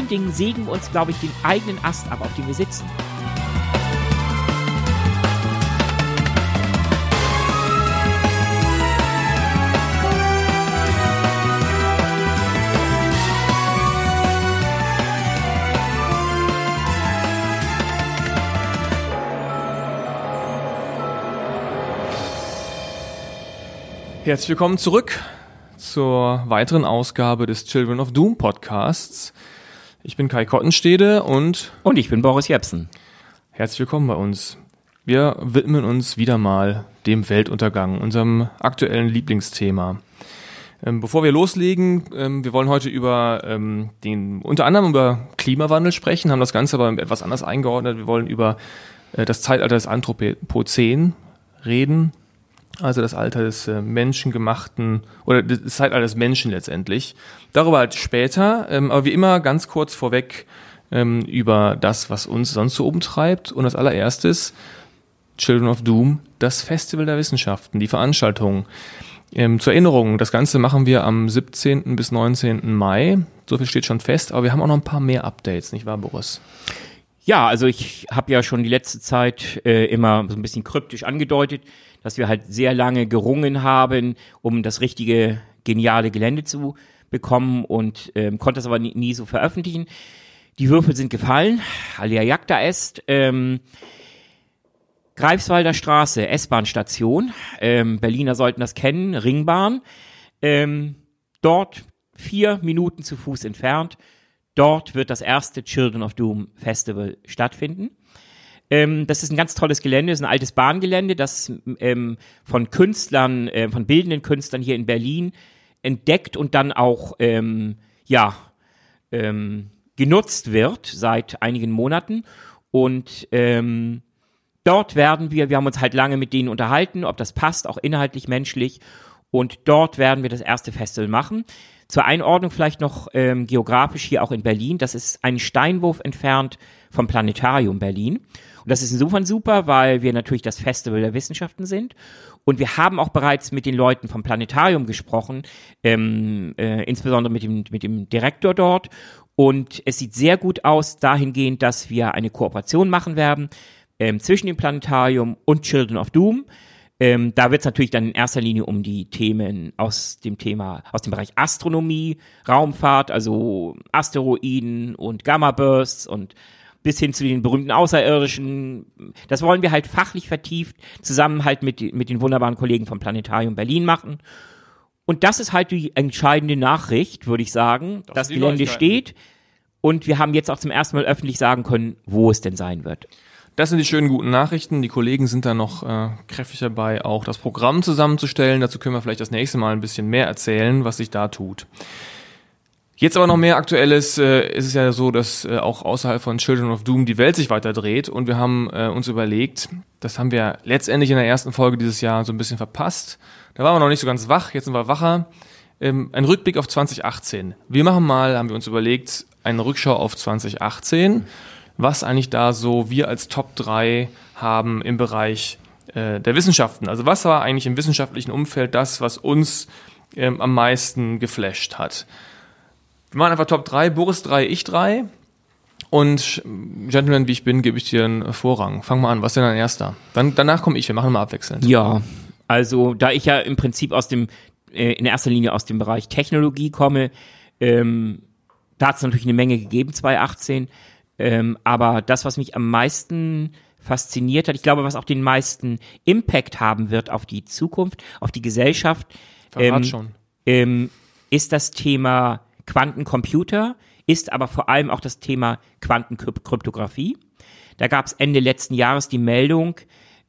vielen Dingen sägen wir uns, glaube ich, den eigenen Ast ab, auf dem wir sitzen. Herzlich willkommen zurück zur weiteren Ausgabe des Children of Doom Podcasts. Ich bin Kai Kottenstede und Und ich bin Boris Jepsen. herzlich willkommen bei uns. Wir widmen uns wieder mal dem Weltuntergang, unserem aktuellen Lieblingsthema. Ähm, bevor wir loslegen, ähm, wir wollen heute über ähm, den, unter anderem über Klimawandel sprechen, haben das Ganze aber etwas anders eingeordnet. Wir wollen über äh, das Zeitalter des Anthropozän reden, also das Alter des äh, menschengemachten oder das Zeitalter des Menschen letztendlich. Darüber halt später, ähm, aber wie immer ganz kurz vorweg ähm, über das, was uns sonst so umtreibt. Und als allererstes Children of Doom, das Festival der Wissenschaften, die Veranstaltung. Ähm, zur Erinnerung, das Ganze machen wir am 17. bis 19. Mai. So viel steht schon fest, aber wir haben auch noch ein paar mehr Updates, nicht wahr, Boris? Ja, also ich habe ja schon die letzte Zeit äh, immer so ein bisschen kryptisch angedeutet, dass wir halt sehr lange gerungen haben, um das richtige, geniale Gelände zu bekommen und ähm, konnte es aber nie, nie so veröffentlichen. Die Würfel sind gefallen, alia jacta est. Ähm, Greifswalder Straße, S-Bahn-Station. Ähm, Berliner sollten das kennen, Ringbahn. Ähm, dort vier Minuten zu Fuß entfernt. Dort wird das erste Children of Doom Festival stattfinden. Ähm, das ist ein ganz tolles Gelände, ist ein altes Bahngelände, das ähm, von Künstlern, äh, von bildenden Künstlern hier in Berlin entdeckt und dann auch ähm, ja ähm, genutzt wird seit einigen Monaten. Und ähm, dort werden wir, wir haben uns halt lange mit denen unterhalten, ob das passt, auch inhaltlich, menschlich. Und dort werden wir das erste Festival machen. Zur Einordnung vielleicht noch ähm, geografisch hier auch in Berlin. Das ist ein Steinwurf entfernt vom Planetarium Berlin. Und das ist insofern super, weil wir natürlich das Festival der Wissenschaften sind. Und wir haben auch bereits mit den Leuten vom Planetarium gesprochen, ähm, äh, insbesondere mit dem, mit dem Direktor dort. Und es sieht sehr gut aus dahingehend, dass wir eine Kooperation machen werden ähm, zwischen dem Planetarium und Children of Doom. Ähm, da wird es natürlich dann in erster Linie um die Themen aus dem Thema, aus dem Bereich Astronomie, Raumfahrt, also Asteroiden und Gamma-Bursts und bis hin zu den berühmten Außerirdischen. Das wollen wir halt fachlich vertieft zusammen halt mit, mit den wunderbaren Kollegen vom Planetarium Berlin machen. Und das ist halt die entscheidende Nachricht, würde ich sagen. Das Das, Gelände steht und wir haben jetzt auch zum ersten Mal öffentlich sagen können, wo es denn sein wird. Das sind die schönen guten Nachrichten. Die Kollegen sind da noch äh, kräftig dabei, auch das Programm zusammenzustellen. Dazu können wir vielleicht das nächste Mal ein bisschen mehr erzählen, was sich da tut. Jetzt aber noch mehr Aktuelles. Äh, ist es ja so, dass äh, auch außerhalb von Children of Doom die Welt sich weiter dreht. Und wir haben äh, uns überlegt, das haben wir letztendlich in der ersten Folge dieses Jahr so ein bisschen verpasst. Da waren wir noch nicht so ganz wach, jetzt sind wir wacher. Ähm, ein Rückblick auf 2018. Wir machen mal, haben wir uns überlegt, eine Rückschau auf 2018 was eigentlich da so wir als Top 3 haben im Bereich äh, der Wissenschaften. Also was war eigentlich im wissenschaftlichen Umfeld das, was uns ähm, am meisten geflasht hat? Wir machen einfach Top 3, Boris 3, ich 3. Und Gentleman, wie ich bin, gebe ich dir einen Vorrang. Fang mal an, was ist denn dein erster? Dann, danach komme ich, wir machen mal abwechselnd. Ja, also da ich ja im Prinzip aus dem, äh, in erster Linie aus dem Bereich Technologie komme, ähm, da hat es natürlich eine Menge gegeben, 2018. Ähm, aber das, was mich am meisten fasziniert hat, ich glaube, was auch den meisten Impact haben wird auf die Zukunft, auf die Gesellschaft, ähm, ähm, ist das Thema Quantencomputer, ist aber vor allem auch das Thema Quantenkryptographie. Da gab es Ende letzten Jahres die Meldung,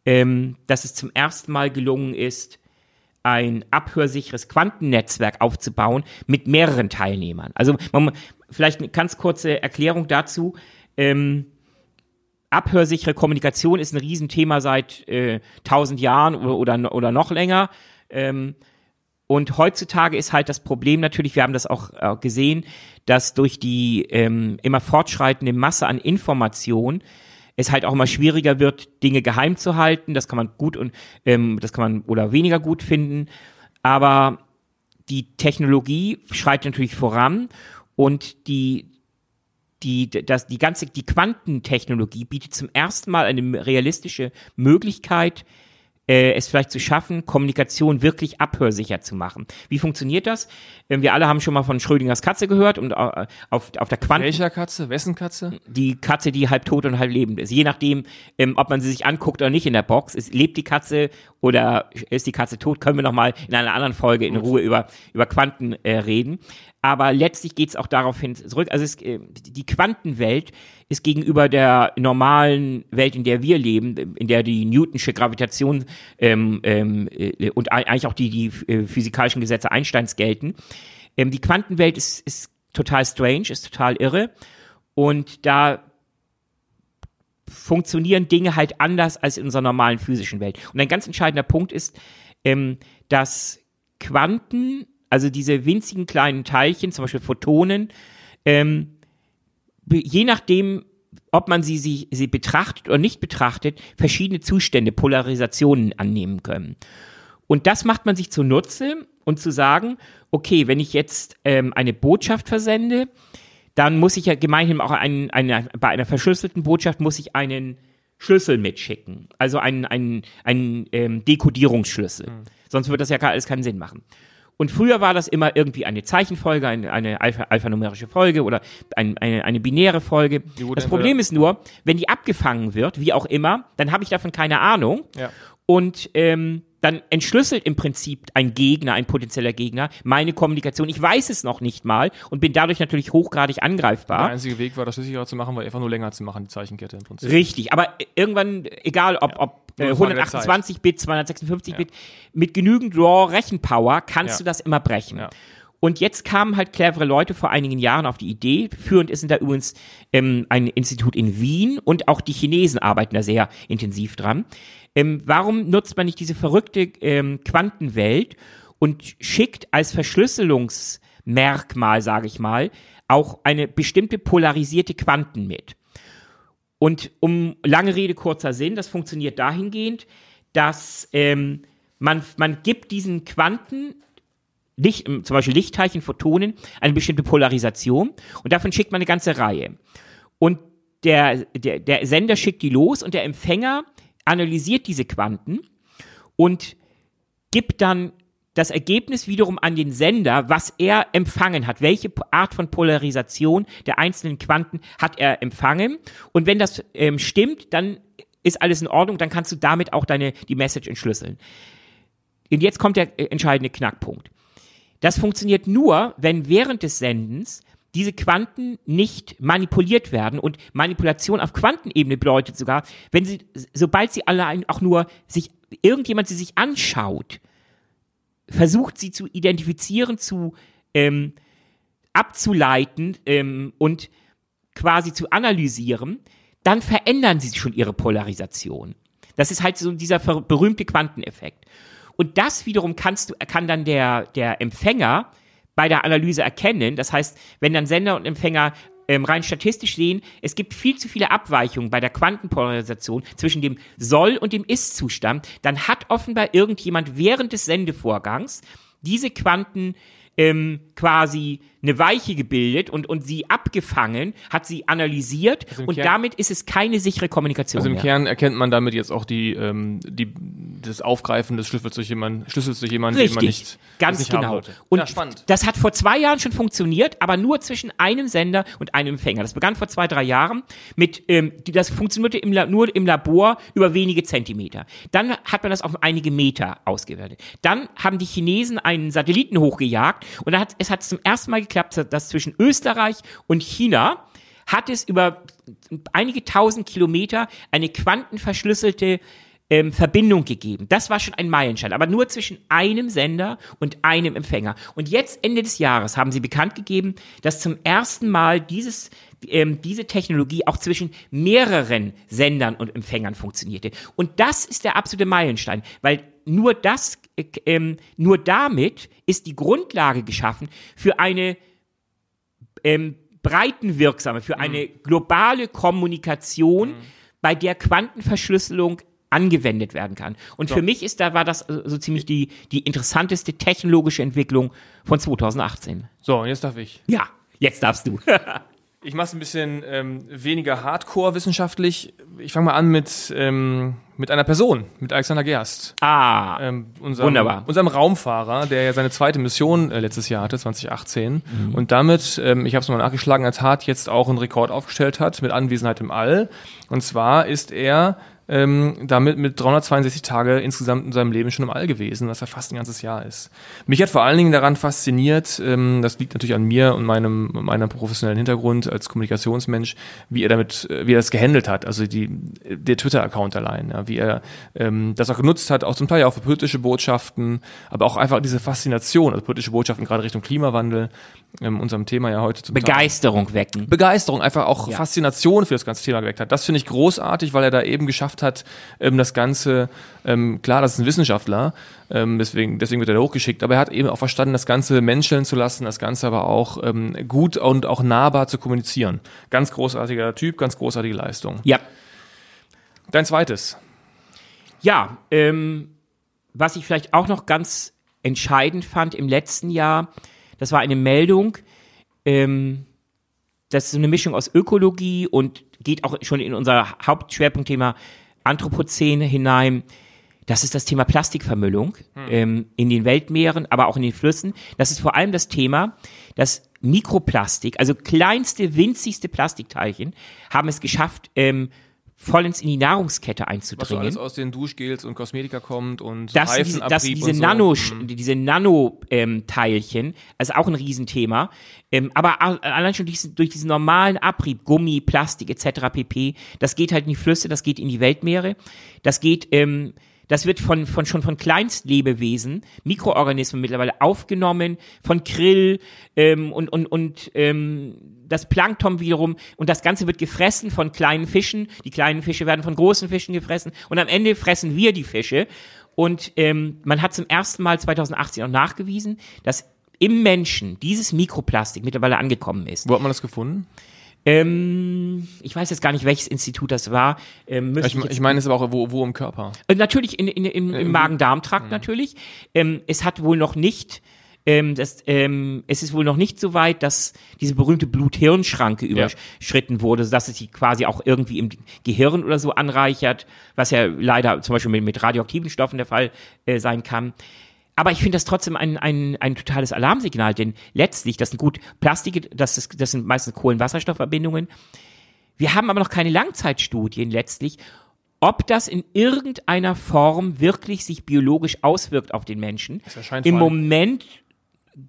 ähm, dass es zum ersten Mal gelungen ist, ein abhörsicheres Quantennetzwerk aufzubauen mit mehreren Teilnehmern. Also man, vielleicht eine ganz kurze Erklärung dazu. Ähm, abhörsichere Kommunikation ist ein Riesenthema seit äh, Jahren oder, oder, oder noch länger. Ähm, und heutzutage ist halt das Problem natürlich, wir haben das auch äh, gesehen, dass durch die ähm, immer fortschreitende Masse an Information es halt auch immer schwieriger wird, Dinge geheim zu halten. Das kann man gut und ähm, das kann man oder weniger gut finden. Aber die Technologie schreitet natürlich voran und die die, das, die ganze, die Quantentechnologie bietet zum ersten Mal eine realistische Möglichkeit, äh, es vielleicht zu schaffen, Kommunikation wirklich abhörsicher zu machen. Wie funktioniert das? Ähm, wir alle haben schon mal von Schrödingers Katze gehört und äh, auf, auf der Quanten... Welcher Katze? Wessen Katze? Die Katze, die halb tot und halb lebend ist. Je nachdem, ähm, ob man sie sich anguckt oder nicht in der Box. Ist, lebt die Katze oder ist die Katze tot? Können wir noch mal in einer anderen Folge in Ruhe über, über Quanten äh, reden. Aber letztlich geht es auch darauf hin zurück. Also es, äh, die Quantenwelt ist gegenüber der normalen Welt, in der wir leben, in der die Newtonsche Gravitation ähm, ähm, äh, und eigentlich auch die, die äh, physikalischen Gesetze Einsteins gelten. Ähm, die Quantenwelt ist, ist total strange, ist total irre. Und da funktionieren Dinge halt anders als in unserer normalen physischen Welt. Und ein ganz entscheidender Punkt ist, ähm, dass Quanten also diese winzigen kleinen Teilchen, zum Beispiel Photonen, ähm, je nachdem, ob man sie, sie, sie betrachtet oder nicht betrachtet, verschiedene Zustände, Polarisationen annehmen können. Und das macht man sich zunutze und zu sagen, okay, wenn ich jetzt ähm, eine Botschaft versende, dann muss ich ja gemeinhin auch einen, eine, bei einer verschlüsselten Botschaft muss ich einen Schlüssel mitschicken. Also einen, einen, einen ähm, Dekodierungsschlüssel. Mhm. Sonst wird das ja alles keinen Sinn machen. Und früher war das immer irgendwie eine Zeichenfolge, eine, eine Alpha, alphanumerische Folge oder ein, eine, eine binäre Folge. Das Problem ist nur, wenn die abgefangen wird, wie auch immer, dann habe ich davon keine Ahnung. Ja. Und ähm, dann entschlüsselt im Prinzip ein Gegner, ein potenzieller Gegner, meine Kommunikation. Ich weiß es noch nicht mal und bin dadurch natürlich hochgradig angreifbar. Der einzige Weg war, das schlüssiger zu machen, war einfach nur länger zu machen, die Zeichenkette im Prinzip. Richtig, aber irgendwann, egal ob, ja. ob äh, 128 Bit, 256 ja. Bit, mit genügend RAW-Rechenpower kannst ja. du das immer brechen. Ja. Und jetzt kamen halt clevere Leute vor einigen Jahren auf die Idee. Führend ist da übrigens ähm, ein Institut in Wien und auch die Chinesen arbeiten da sehr intensiv dran. Ähm, warum nutzt man nicht diese verrückte ähm, Quantenwelt und schickt als Verschlüsselungsmerkmal, sage ich mal, auch eine bestimmte polarisierte Quanten mit? Und um lange Rede, kurzer Sinn, das funktioniert dahingehend, dass ähm, man, man gibt diesen Quanten Licht, zum Beispiel Lichtteilchen, Photonen, eine bestimmte Polarisation und davon schickt man eine ganze Reihe. Und der, der, der Sender schickt die los und der Empfänger analysiert diese Quanten und gibt dann das Ergebnis wiederum an den Sender, was er empfangen hat, welche Art von Polarisation der einzelnen Quanten hat er empfangen. Und wenn das ähm, stimmt, dann ist alles in Ordnung, dann kannst du damit auch deine, die Message entschlüsseln. Und jetzt kommt der äh, entscheidende Knackpunkt. Das funktioniert nur, wenn während des Sendens diese Quanten nicht manipuliert werden und Manipulation auf Quantenebene bedeutet sogar, wenn sie, sobald sie allein auch nur sich, irgendjemand sie sich anschaut, versucht sie zu identifizieren, zu ähm, abzuleiten ähm, und quasi zu analysieren, dann verändern sie schon ihre Polarisation. Das ist halt so dieser berühmte Quanteneffekt. Und das wiederum kannst du, kann dann der, der Empfänger bei der Analyse erkennen. Das heißt, wenn dann Sender und Empfänger ähm, rein statistisch sehen, es gibt viel zu viele Abweichungen bei der Quantenpolarisation zwischen dem Soll- und dem Ist-Zustand, dann hat offenbar irgendjemand während des Sendevorgangs diese Quanten ähm, quasi eine Weiche gebildet und, und sie abgefangen, hat sie analysiert also und Kern, damit ist es keine sichere Kommunikation. Also im mehr. Kern erkennt man damit jetzt auch die, ähm, die das Aufgreifen des Schlüssels durch jemanden, Schlüssels durch jemanden, Richtig, den man nicht ganz nicht genau. Und ja, spannend. das hat vor zwei Jahren schon funktioniert, aber nur zwischen einem Sender und einem Empfänger. Das begann vor zwei, drei Jahren mit, ähm, das funktionierte im, nur im Labor über wenige Zentimeter. Dann hat man das auf einige Meter ausgewertet. Dann haben die Chinesen einen Satelliten hochgejagt und hat, es hat zum ersten Mal geklappt, dass zwischen Österreich und China hat es über einige tausend Kilometer eine quantenverschlüsselte ähm, Verbindung gegeben. Das war schon ein Meilenstein, aber nur zwischen einem Sender und einem Empfänger. Und jetzt Ende des Jahres haben sie bekannt gegeben, dass zum ersten Mal dieses ähm, diese Technologie auch zwischen mehreren Sendern und Empfängern funktionierte. Und das ist der absolute Meilenstein, weil nur das, äh, ähm, nur damit ist die Grundlage geschaffen für eine ähm, breitenwirksame, für eine mhm. globale Kommunikation, mhm. bei der Quantenverschlüsselung angewendet werden kann. Und so. für mich ist da war das äh, so ziemlich die die interessanteste technologische Entwicklung von 2018. So, und jetzt darf ich. Ja, jetzt darfst du. Ich mache es ein bisschen ähm, weniger hardcore wissenschaftlich. Ich fange mal an mit, ähm, mit einer Person, mit Alexander Gerst. Ah, Ähm, unserem, Wunderbar. Unserem Raumfahrer, der ja seine zweite Mission äh, letztes Jahr hatte, 2018. Und damit, ähm, ich habe es mal nachgeschlagen, der Tat jetzt auch einen Rekord aufgestellt hat mit Anwesenheit im All. Und zwar ist er ähm, damit mit 362 Tage insgesamt in seinem Leben schon im All gewesen, was ja fast ein ganzes Jahr ist. Mich hat vor allen Dingen daran fasziniert, ähm, das liegt natürlich an mir und meinem, meinem professionellen Hintergrund als Kommunikationsmensch, wie er damit, äh, wie er das gehandelt hat, also die, der Twitter-Account allein, ja, wie er ähm, das auch genutzt hat, auch zum Teil auch für politische Botschaften, aber auch einfach diese Faszination, also politische Botschaften gerade Richtung Klimawandel, ähm, unserem Thema ja heute zum. Begeisterung wecken. Begeisterung, einfach auch Ja. Faszination für das ganze Thema geweckt hat. Das finde ich großartig, weil er da eben geschafft hat, ähm, das Ganze, ähm, klar, das ist ein Wissenschaftler, ähm, deswegen, deswegen wird er da hochgeschickt, aber er hat eben auch verstanden, das Ganze menscheln zu lassen, das Ganze aber auch ähm, gut und auch nahbar zu kommunizieren. Ganz großartiger Typ, ganz großartige Leistung. Ja. Dein zweites. Ja, ähm, was ich vielleicht auch noch ganz entscheidend fand im letzten Jahr, das war eine Meldung, ähm, das ist so eine Mischung aus Ökologie und geht auch schon in unser Hauptschwerpunktthema Anthropozän hinein. Das ist das Thema Plastikvermüllung ähm, in den Weltmeeren, aber auch in den Flüssen. Das ist vor allem das Thema, dass Mikroplastik, also kleinste, winzigste Plastikteilchen, haben es geschafft, ähm, vollends in die Nahrungskette Was so einzudringen. alles aus den Duschgels und Kosmetika kommt und Das, diese, Reifenabrieb das, diese und so. Nano, Mhm. diese Nano-Teilchen, also auch ein Riesenthema. Ähm, aber allein schon durch, diesen- durch diesen normalen Abrieb, Gummi, Plastik etc. pp. Das geht halt in die Flüsse, das geht in die Weltmeere, das geht, ähm, das wird von, von schon von Kleinstlebewesen, Mikroorganismen mittlerweile aufgenommen, von Krill ähm, und und und ähm, das Plankton wiederum und das Ganze wird gefressen von kleinen Fischen. Die kleinen Fische werden von großen Fischen gefressen und am Ende fressen wir die Fische. Und ähm, man hat zum ersten Mal 2018 auch nachgewiesen, dass im Menschen dieses Mikroplastik mittlerweile angekommen ist. Wo hat man das gefunden? Ähm, ich weiß jetzt gar nicht, welches Institut das war. Ähm, Ich, ich ich meine, es ist aber auch wo, wo im Körper. äh, Natürlich in, in, im, im Magen-Darm-Trakt natürlich. Ähm, es hat wohl noch nicht, ähm, das, ähm, es ist wohl noch nicht so weit, dass diese berühmte Blut-Hirn-Schranke überschritten wurde, dass es sich quasi auch irgendwie im Gehirn oder so anreichert, was ja leider zum Beispiel mit, mit radioaktiven Stoffen der Fall äh, sein kann. Aber ich finde das trotzdem ein, ein, ein totales Alarmsignal, denn letztlich, das sind gut Plastike, das, ist, das sind meistens Kohlenwasserstoffverbindungen. Wir haben aber noch keine Langzeitstudien letztlich, ob das in irgendeiner Form wirklich sich biologisch auswirkt auf den Menschen. erscheint Im Moment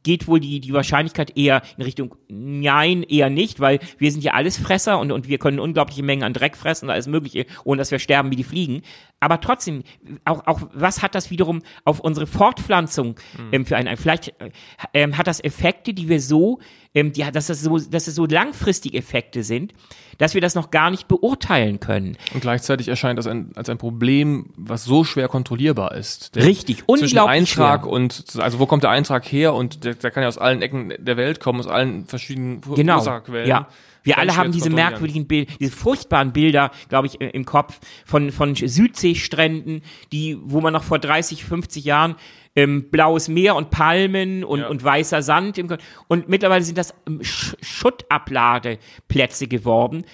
geht wohl die, die Wahrscheinlichkeit eher in Richtung Nein, eher nicht, weil wir sind ja alles Fresser und, und wir können unglaubliche Mengen an Dreck fressen und alles Mögliche, ohne dass wir sterben wie die Fliegen. Aber trotzdem, auch, auch was hat das wiederum auf unsere Fortpflanzung ähm, für einen, ein- vielleicht äh, ähm, hat das Effekte, die wir so, ähm, die, dass, das so, dass es so langfristig Effekte sind, dass wir das noch gar nicht beurteilen können. Und gleichzeitig erscheint das ein, als ein Problem, was so schwer kontrollierbar ist. Der Richtig, zwischen unglaublich Eintrag schwer. und, also wo kommt der Eintrag her und der, der kann ja aus allen Ecken der Welt kommen, aus allen verschiedenen Genau. Ursachenquellen. Ja. Wir alle haben diese merkwürdigen Bilder, diese furchtbaren Bilder, glaube ich, im Kopf von, von Südseestränden, die, wo man noch vor 30, 50 Jahren ähm, blaues Meer und Palmen und, Ja. und weißer Sand im, und mittlerweile sind das ähm, Sch Schuttabladeplätze geworden.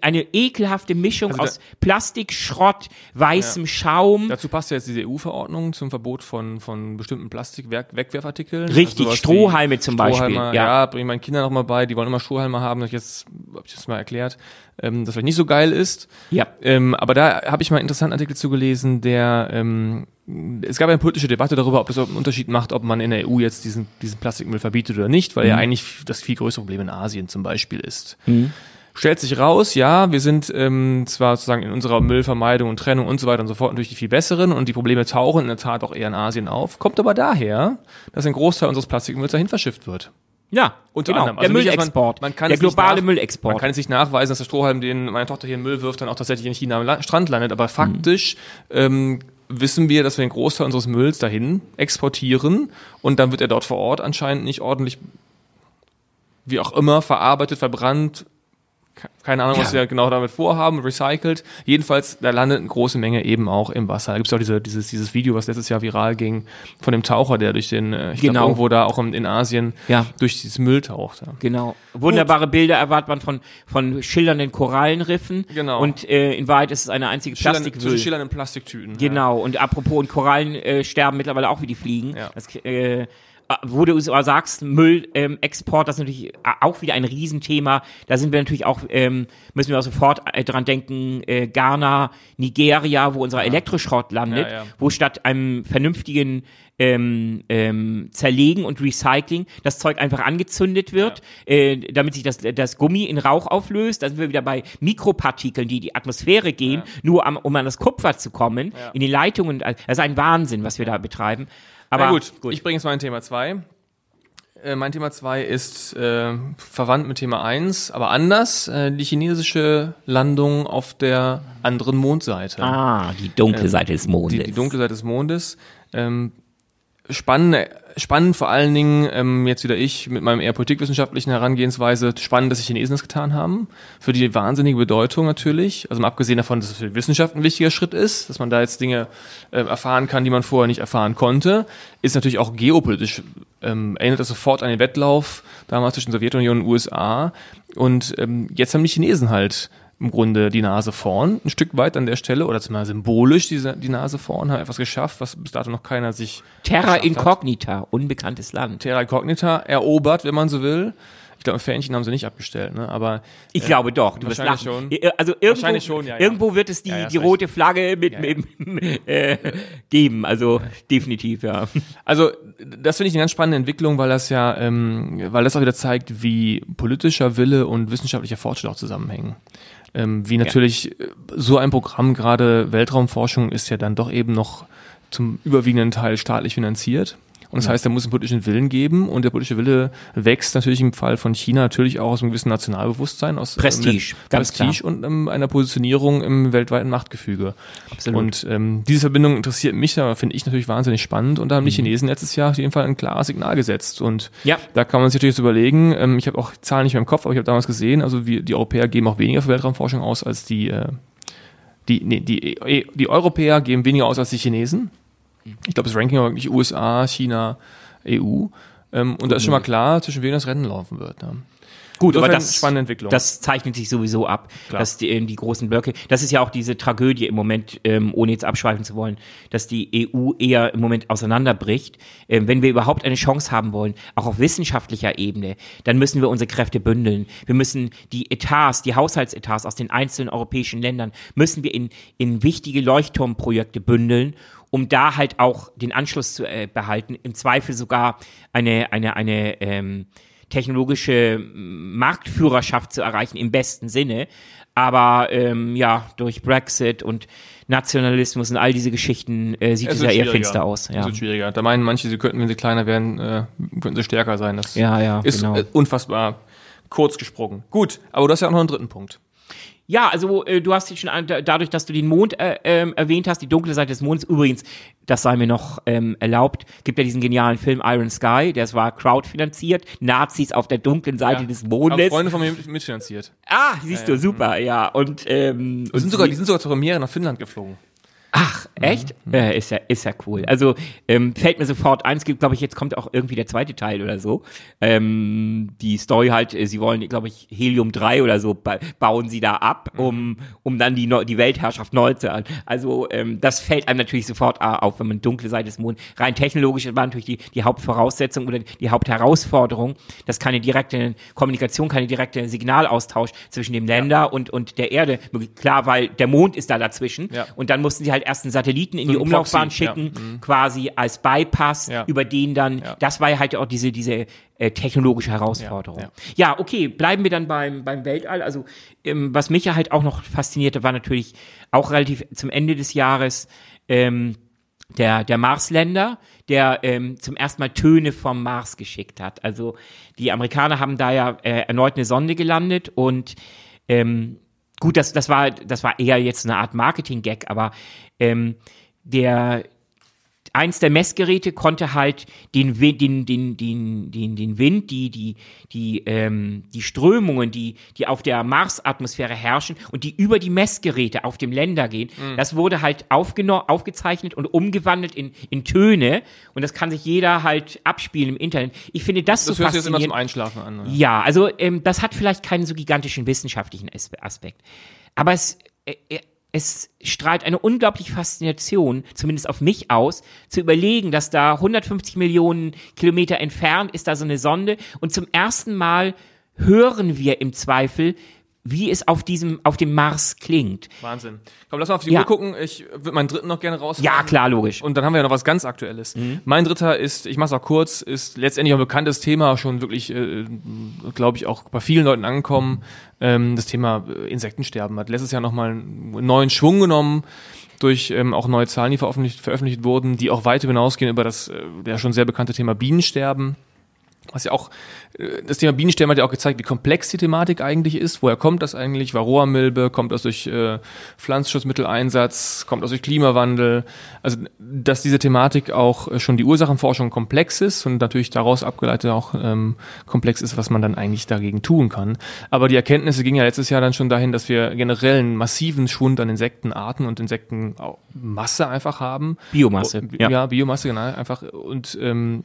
Eine ekelhafte Mischung Also aus Plastik, Schrott, weißem Schaum. Dazu passt ja jetzt diese EU-Verordnung zum Verbot von, von bestimmten Plastik-Wegwerfartikeln. Richtig, sowas wie Strohhalme zum Beispiel, ja. ja, bringe ich meinen Kindern noch mal bei, die wollen immer Strohhalme haben, hab ich jetzt, hab ich das mal erklärt, ähm, das vielleicht nicht so geil ist. Ja. Ähm, aber da habe ich mal einen interessanten Artikel zugelesen, der ähm, es gab eine politische Debatte darüber, ob es einen Unterschied macht, ob man in der EU jetzt diesen, diesen Plastikmüll verbietet oder nicht, weil ja eigentlich das viel größere Problem in Asien zum Beispiel ist. Stellt sich raus, ja, wir sind ähm, zwar sozusagen in unserer Müllvermeidung und Trennung und so weiter und so fort natürlich die viel besseren und die Probleme tauchen in der Tat auch eher in Asien auf, kommt aber daher, dass ein Großteil unseres Plastikmülls dahin verschifft wird. Ja, Unter genau, anderem. der Also dass Müllexport, Man, man kann der globale nach- Müllexport. Man kann es nicht nachweisen, dass der Strohhalm, den meine Tochter hier in Müll wirft, dann auch tatsächlich in China am Strand landet. Aber faktisch ähm, wissen wir, dass wir den Großteil unseres Mülls dahin exportieren und dann wird er dort vor Ort anscheinend nicht ordentlich, wie auch immer, verarbeitet, verbrannt, keine Ahnung, was Ja. wir genau damit vorhaben, recycelt. Jedenfalls, da landet eine große Menge eben auch im Wasser. Da gibt es auch diese, dieses, dieses Video, was letztes Jahr viral ging, von dem Taucher, der durch den, äh, ich Genau. glaube, irgendwo da auch in, Asien Ja. durch dieses Müll taucht. Ja. Genau. Wunderbare Bilder erwartet man von, von schillernden Korallenriffen. Genau. Und äh, in Wahrheit ist es eine einzige Plastikmüll. zwischen schillernden Plastiktüten. Genau, und apropos, und Korallen äh, sterben mittlerweile auch wie die Fliegen. Ja. Das, äh, wo du aber sagst, Müllexport, ähm, Export, das ist natürlich auch wieder ein Riesenthema. Da sind wir natürlich auch, ähm, müssen wir auch sofort äh, dran denken, äh, Ghana, Nigeria, wo unser Elektroschrott landet, Ja, ja. wo statt einem vernünftigen ähm, ähm, Zerlegen und Recycling das Zeug einfach angezündet wird, äh, damit sich das, das Gummi in Rauch auflöst. Da sind wir wieder bei Mikropartikeln, die in die Atmosphäre gehen, nur am, um an das Kupfer zu kommen, in die Leitungen. Das ist ein Wahnsinn, was wir da betreiben. Aber Na gut, ich bringe jetzt mein Thema 2. Äh, mein Thema 2 ist äh, verwandt mit Thema 1, aber anders. Äh, die chinesische Landung auf der anderen Mondseite. ah, die dunkle Seite des Mondes. die, die dunkle Seite des Mondes. Ähm, spannend, spannend vor allen Dingen, ähm, jetzt wieder ich mit meinem eher politikwissenschaftlichen Herangehensweise, spannend, dass die Chinesen das getan haben. Für die wahnsinnige Bedeutung natürlich. Also mal abgesehen davon, dass es für die Wissenschaft ein wichtiger Schritt ist, dass man da jetzt Dinge äh, erfahren kann, die man vorher nicht erfahren konnte, ist natürlich auch geopolitisch, ähm, erinnert das sofort an den Wettlauf damals zwischen Sowjetunion und USA. Und ähm, jetzt haben die Chinesen halt im Grunde die Nase vorn, ein Stück weit an der Stelle, oder zumindest symbolisch die, die Nase vorn, haben etwas geschafft, was bis dato noch keiner sich Terra geschafft hat. Incognita, unbekanntes Land. Terra Incognita erobert, wenn man so will. Ich glaube, Fähnchen haben sie nicht abgestellt, ne? aber Ich glaube doch, du wahrscheinlich schon. Äh, Also irgendwo, Wahrscheinlich schon, ja, ja. irgendwo wird es die, Ja, die rote Flagge mit, mit äh, geben, also definitiv, ja. Also das finde ich eine ganz spannende Entwicklung, weil das ja, ähm, weil das auch wieder zeigt, wie politischer Wille und wissenschaftlicher Fortschritt auch zusammenhängen. Ähm, wie natürlich äh, so ein Programm, gerade Weltraumforschung, ist ja dann doch eben noch zum überwiegenden Teil staatlich finanziert. Und das heißt, da muss es einen politischen Willen geben und der politische Wille wächst natürlich im Fall von China natürlich auch aus einem gewissen Nationalbewusstsein, aus Prestige, ähm, ganz Prestige und ähm, einer Positionierung im weltweiten Machtgefüge. Absolut. Und ähm, diese Verbindung interessiert mich, aber finde ich natürlich wahnsinnig spannend. Und da haben die Chinesen letztes Jahr auf jeden Fall ein klares Signal gesetzt. Und Ja. da kann man sich natürlich jetzt überlegen, ähm, ich habe auch Zahlen nicht mehr im Kopf, aber ich habe damals gesehen, also wir, die Europäer geben auch weniger für Weltraumforschung aus als die, äh, die, nee, die, äh, die Europäer geben weniger aus als die Chinesen. Ich glaube, das Ranking war wirklich USA, China, EU. Ähm, und da ist schon mal klar, zwischen wem das Rennen laufen wird. Ne? Gut, aber das, spannende Entwicklung. das zeichnet sich sowieso ab, Klar. dass die, ähm, die großen Blöcke, das ist ja auch diese Tragödie im Moment, ähm, ohne jetzt abschweifen zu wollen, dass die EU eher im Moment auseinanderbricht. Ähm, wenn wir überhaupt eine Chance haben wollen, auch auf wissenschaftlicher Ebene, dann müssen wir unsere Kräfte bündeln. Wir müssen die Etats, die Haushaltsetats aus den einzelnen europäischen Ländern, müssen wir in, in wichtige Leuchtturmprojekte bündeln um da halt auch den Anschluss zu äh, behalten, im Zweifel sogar eine, eine, eine ähm, technologische Marktführerschaft zu erreichen im besten Sinne. Aber ähm, ja, durch Brexit und Nationalismus und all diese Geschichten äh, sieht es, ja wird eher finster aus. Es Ja, wird schwieriger. Da meinen manche, sie könnten, wenn sie kleiner werden, äh, könnten sie stärker sein. Das ja, ja ist genau. äh, unfassbar kurz gesprungen. Gut, aber du hast ja auch noch einen dritten Punkt. Ja, also äh, du hast jetzt schon dadurch, dass du den Mond äh, ähm, erwähnt hast, die dunkle Seite des Mondes. Übrigens, das sei mir noch ähm, erlaubt, gibt ja diesen genialen Film Iron Sky, der war crowdfinanziert, Nazis auf der dunklen Seite des Haben Mondes. Freunde von mir mit- mitfinanziert. Ah, siehst du, super, ja. Und ähm, Die sind sogar, die sind sogar zur Premiere nach Finnland geflogen. Ach, echt? Äh, ist ja, ist ja cool. Also ähm, fällt mir sofort ein, es gibt, glaube ich, jetzt kommt auch irgendwie der zweite Teil oder so. Ähm, die Story halt, äh, sie wollen, glaube ich, Helium 3 oder so ba bauen sie da ab, um, um dann die, die Weltherrschaft neu zu erhalten. Also ähm, das fällt einem natürlich sofort äh, auf, wenn man dunkle Seite des Mondes. Rein technologisch war natürlich die, die Hauptvoraussetzung oder die Hauptherausforderung, dass keine direkte Kommunikation, keine direkte Signalaustausch zwischen dem Länder und, und der Erde. möglich- Klar, weil der Mond ist da dazwischen. Ja. Und dann mussten sie halt erst einen Satelliten in So die Umlaufbahn Proxy, ja. schicken, quasi als Bypass, Ja. über den dann, Ja. das war ja halt auch diese, diese äh, technologische Herausforderung. Ja. okay, bleiben wir dann beim, beim Weltall. Also, ähm, was mich ja halt auch noch faszinierte, war natürlich auch relativ zum Ende des Jahres, ähm, der, der Marsländer, der ähm, zum ersten Mal Töne vom Mars geschickt hat. Also die Amerikaner haben da ja äh, erneut eine Sonde gelandet und ähm, gut, das, das, war, das war eher jetzt eine Art Marketing-Gag, aber ähm, der eins der Messgeräte konnte halt den, den, den, den, den, den Wind, die, die, die, ähm, die Strömungen, die, die auf der Marsatmosphäre herrschen und die über die Messgeräte auf dem Länder gehen, Mhm. das wurde halt aufgezeichnet und umgewandelt in, in Töne und das kann sich jeder halt abspielen im Internet. Ich finde das, Das so hört sich jetzt immer faszinierend. zum Einschlafen an. Oder? Ja, also ähm, das hat vielleicht keinen so gigantischen wissenschaftlichen As- Aspekt. Aber es, äh, äh, es strahlt eine unglaubliche Faszination, zumindest auf mich aus, zu überlegen, dass da 150 Millionen Kilometer entfernt ist da so eine Sonde. Und zum ersten Mal hören wir im Zweifel, wie es auf diesem, auf dem Mars klingt. Wahnsinn. Komm, lass mal auf die Ja. Uhr gucken. Ich würde meinen dritten noch gerne raus. Ja, klar, logisch. Und dann haben wir ja noch was ganz Aktuelles. Mein dritter ist, ich mache es auch kurz, ist letztendlich auch ein bekanntes Thema, schon wirklich, äh, glaube ich, auch bei vielen Leuten angekommen. Ähm, das Thema äh, Insektensterben hat letztes Jahr nochmal einen neuen Schwung genommen durch ähm, auch neue Zahlen, die veröffentlicht, veröffentlicht wurden, die auch weit hinausgehen über das äh, ja schon sehr bekannte Thema Bienensterben. Was ja auch, äh, das Thema Bienensterben hat ja auch gezeigt, wie komplex die Thematik eigentlich ist. Woher kommt das eigentlich? Varroa-Milbe? Kommt das durch äh, Pflanzenschutzmitteleinsatz? Kommt das durch Klimawandel? Also, dass diese Thematik auch äh, schon die Ursachenforschung komplex ist und natürlich daraus abgeleitet auch ähm, komplex ist, was man dann eigentlich dagegen tun kann. Aber die Erkenntnisse gingen ja letztes Jahr dann schon dahin, dass wir generell einen massiven Schwund an Insektenarten und Insektenmasse einfach haben. Biomasse, Oh, ja. ja. Biomasse, genau, einfach. Und ähm,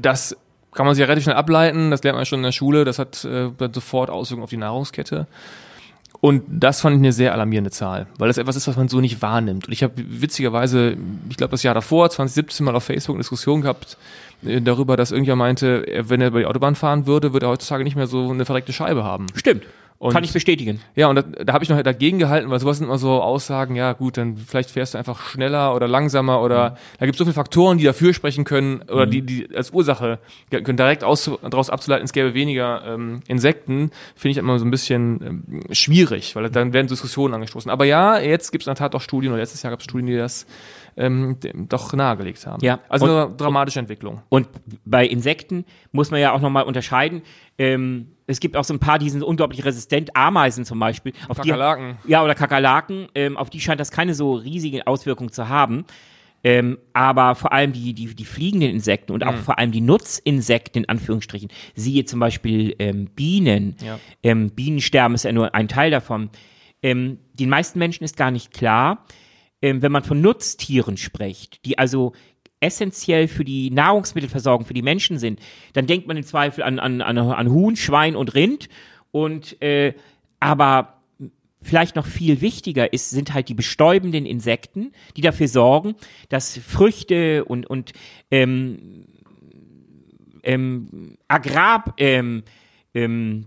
das kann man sich ja relativ schnell ableiten, das lernt man schon in der Schule, das hat äh, dann sofort Auswirkungen auf die Nahrungskette. Und das fand ich eine sehr alarmierende Zahl, weil das etwas ist, was man so nicht wahrnimmt. Und ich habe witzigerweise, ich glaube das Jahr davor, 2017 mal auf Facebook eine Diskussion gehabt äh, darüber, dass irgendjemand meinte, wenn er über die Autobahn fahren würde, würde er heutzutage nicht mehr so eine verreckte Scheibe haben. Stimmt. Und- Kann ich bestätigen. Ja, und da, da habe ich noch dagegen gehalten, weil sowas sind immer so Aussagen, ja gut, dann vielleicht fährst du einfach schneller oder langsamer oder da gibt es so viele Faktoren, die dafür sprechen können oder die, die als Ursache gelten können, direkt aus, daraus abzuleiten, es gäbe weniger ähm, Insekten, finde ich immer so ein bisschen ähm, schwierig, weil dann werden Diskussionen angestoßen. Aber ja, jetzt gibt es in der Tat auch Studien, oder letztes Jahr gab es Studien, die das ähm, doch nahegelegt haben. Ja. Also Und- eine dramatische Entwicklung. Und bei Insekten muss man ja auch nochmal unterscheiden. Ähm, es gibt auch so ein paar, die sind unglaublich resistent. Ameisen zum Beispiel. Auf die- Kakerlaken. ja, oder Kakerlaken. Ähm, auf die scheint das keine so riesige Auswirkung zu haben. Ähm, aber vor allem die, die, die fliegenden Insekten und auch Mhm. vor allem die Nutzinsekten in Anführungsstrichen, siehe zum Beispiel ähm, Bienen. Ja. Ähm, Bienensterben ist ja nur ein Teil davon. Ähm, den meisten Menschen ist gar nicht klar, ähm, wenn man von Nutztieren spricht, die also essentiell für die Nahrungsmittelversorgung für die Menschen sind, dann denkt man im Zweifel an, an, an, an Huhn, Schwein und Rind. Und äh, aber vielleicht noch viel wichtiger ist, sind halt die bestäubenden Insekten, die dafür sorgen, dass Früchte und, und ähm, ähm, Agrar, ähm, ähm,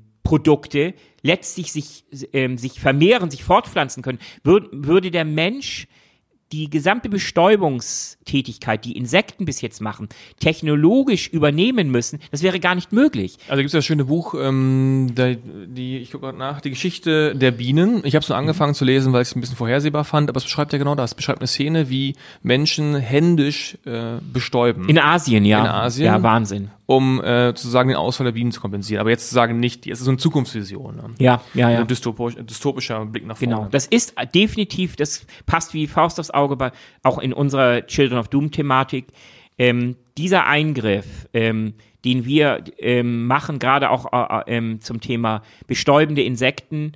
letztlich sich, ähm, sich vermehren, sich fortpflanzen können, Wür würde der Mensch die gesamte Bestäubungstätigkeit, die Insekten bis jetzt machen, technologisch übernehmen müssen, das wäre gar nicht möglich. Also gibt es das schöne Buch, ähm, die, die ich gucke gerade nach, die Geschichte der Bienen. Ich habe es nur angefangen zu lesen, weil ich es ein bisschen vorhersehbar fand, aber es beschreibt ja genau das. Es beschreibt eine Szene, wie Menschen händisch äh, bestäuben, In Asien, ja. In Asien? Ja, Wahnsinn. Um äh, sozusagen den Ausfall der Bienen zu kompensieren. Aber jetzt zu sagen nicht, es ist so eine Zukunftsvision. Ne? Ja, ja, ja. Ein dystopisch, dystopischer Blick nach vorne. Genau, das ist definitiv, das passt wie Faust aufs Auge bei, auch in unserer Children of Doom Thematik. Ähm, dieser Eingriff, ähm, den wir ähm, machen, gerade auch äh, äh, ähm, zum Thema bestäubende Insekten,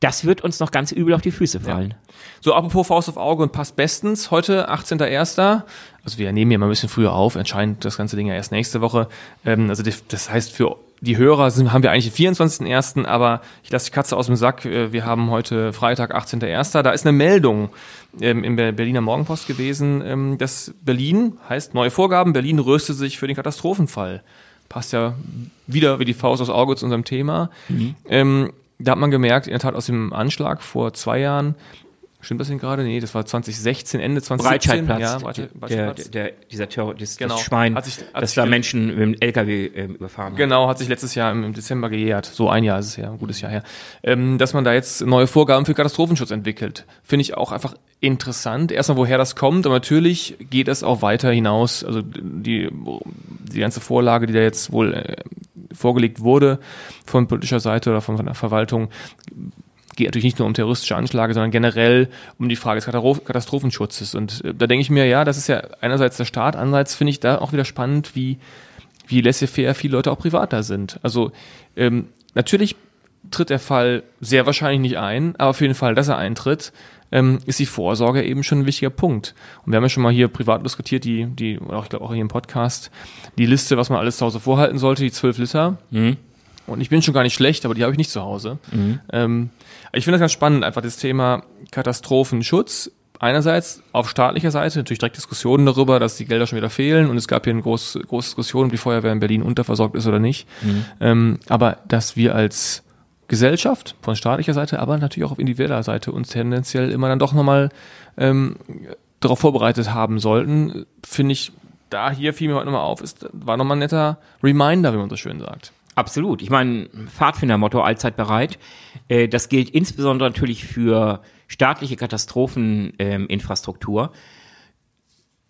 das wird uns noch ganz übel auf die Füße fallen. So, apropos Faust auf Auge und passt bestens. Heute, 18.01. Also wir nehmen ja mal ein bisschen früher auf, entscheidend das ganze Ding ja erst nächste Woche. Ähm, also das heißt, für die Hörer sind, haben wir eigentlich den 24.01., aber ich lasse die Katze aus dem Sack. Äh, Wir haben heute Freitag, 18.01. Da ist eine Meldung ähm, in der Berliner Morgenpost gewesen, ähm, dass Berlin, heißt neue Vorgaben, Berlin rüstet sich für den Katastrophenfall. Passt ja wieder wie die Faust aufs Auge zu unserem Thema. Ähm, da hat man gemerkt, in der Tat aus dem Anschlag vor zwei Jahren, stimmt das denn gerade? Nee, das war 2016, Ende 2017. Breitscheidplatz, Ja, der, Breitscheid, der, Breitscheidplatz. der, dieser Terror, das, Genau. das Schwein, Hat sich- hat das da Menschen mit dem LKW ähm, überfahren hat. Genau, hat sich letztes Jahr im, Dezember gejährt. So ein Jahr ist es ja, ein gutes Jahr her. Ähm, dass man da jetzt neue Vorgaben für Katastrophenschutz entwickelt. Finde ich auch einfach interessant. Erstmal, woher das kommt, aber natürlich geht es auch weiter hinaus. Also die, die ganze Vorlage, die da jetzt wohl äh, vorgelegt wurde von politischer Seite oder von, der Verwaltung, geht natürlich nicht nur um terroristische Anschläge, sondern generell um die Frage des Katastrophenschutzes. Und äh, da denke ich mir, ja, das ist ja einerseits der Staat, andererseits finde ich da auch wieder spannend, wie, wie laissez-faire viele Leute auch privat da sind. Also ähm, natürlich tritt der Fall sehr wahrscheinlich nicht ein, aber für den Fall, dass er eintritt, ähm, ist die Vorsorge eben schon ein wichtiger Punkt. Und wir haben ja schon mal hier privat diskutiert, die, die, oder auch, ich glaube auch hier im Podcast, die Liste, was man alles zu Hause vorhalten sollte, die zwölf Liter. Mhm. Und ich bin schon gar nicht schlecht, aber die habe ich nicht zu Hause. Mhm. Ähm, ich finde das ganz spannend, einfach das Thema Katastrophenschutz. Einerseits auf staatlicher Seite natürlich direkt Diskussionen darüber, dass die Gelder schon wieder fehlen und es gab hier eine große, große Diskussion, ob die Feuerwehr in Berlin unterversorgt ist oder nicht. Mhm. Ähm, aber dass wir als Gesellschaft von staatlicher Seite, aber natürlich auch auf individueller Seite uns tendenziell immer dann doch nochmal ähm, darauf vorbereitet haben sollten, finde ich, da hier fiel mir heute nochmal auf, ist, war nochmal ein netter Reminder, wie man so schön sagt. Absolut. Ich meine, Pfadfindermotto allzeit bereit. Äh, das gilt insbesondere natürlich für staatliche Katastropheninfrastruktur. Ähm,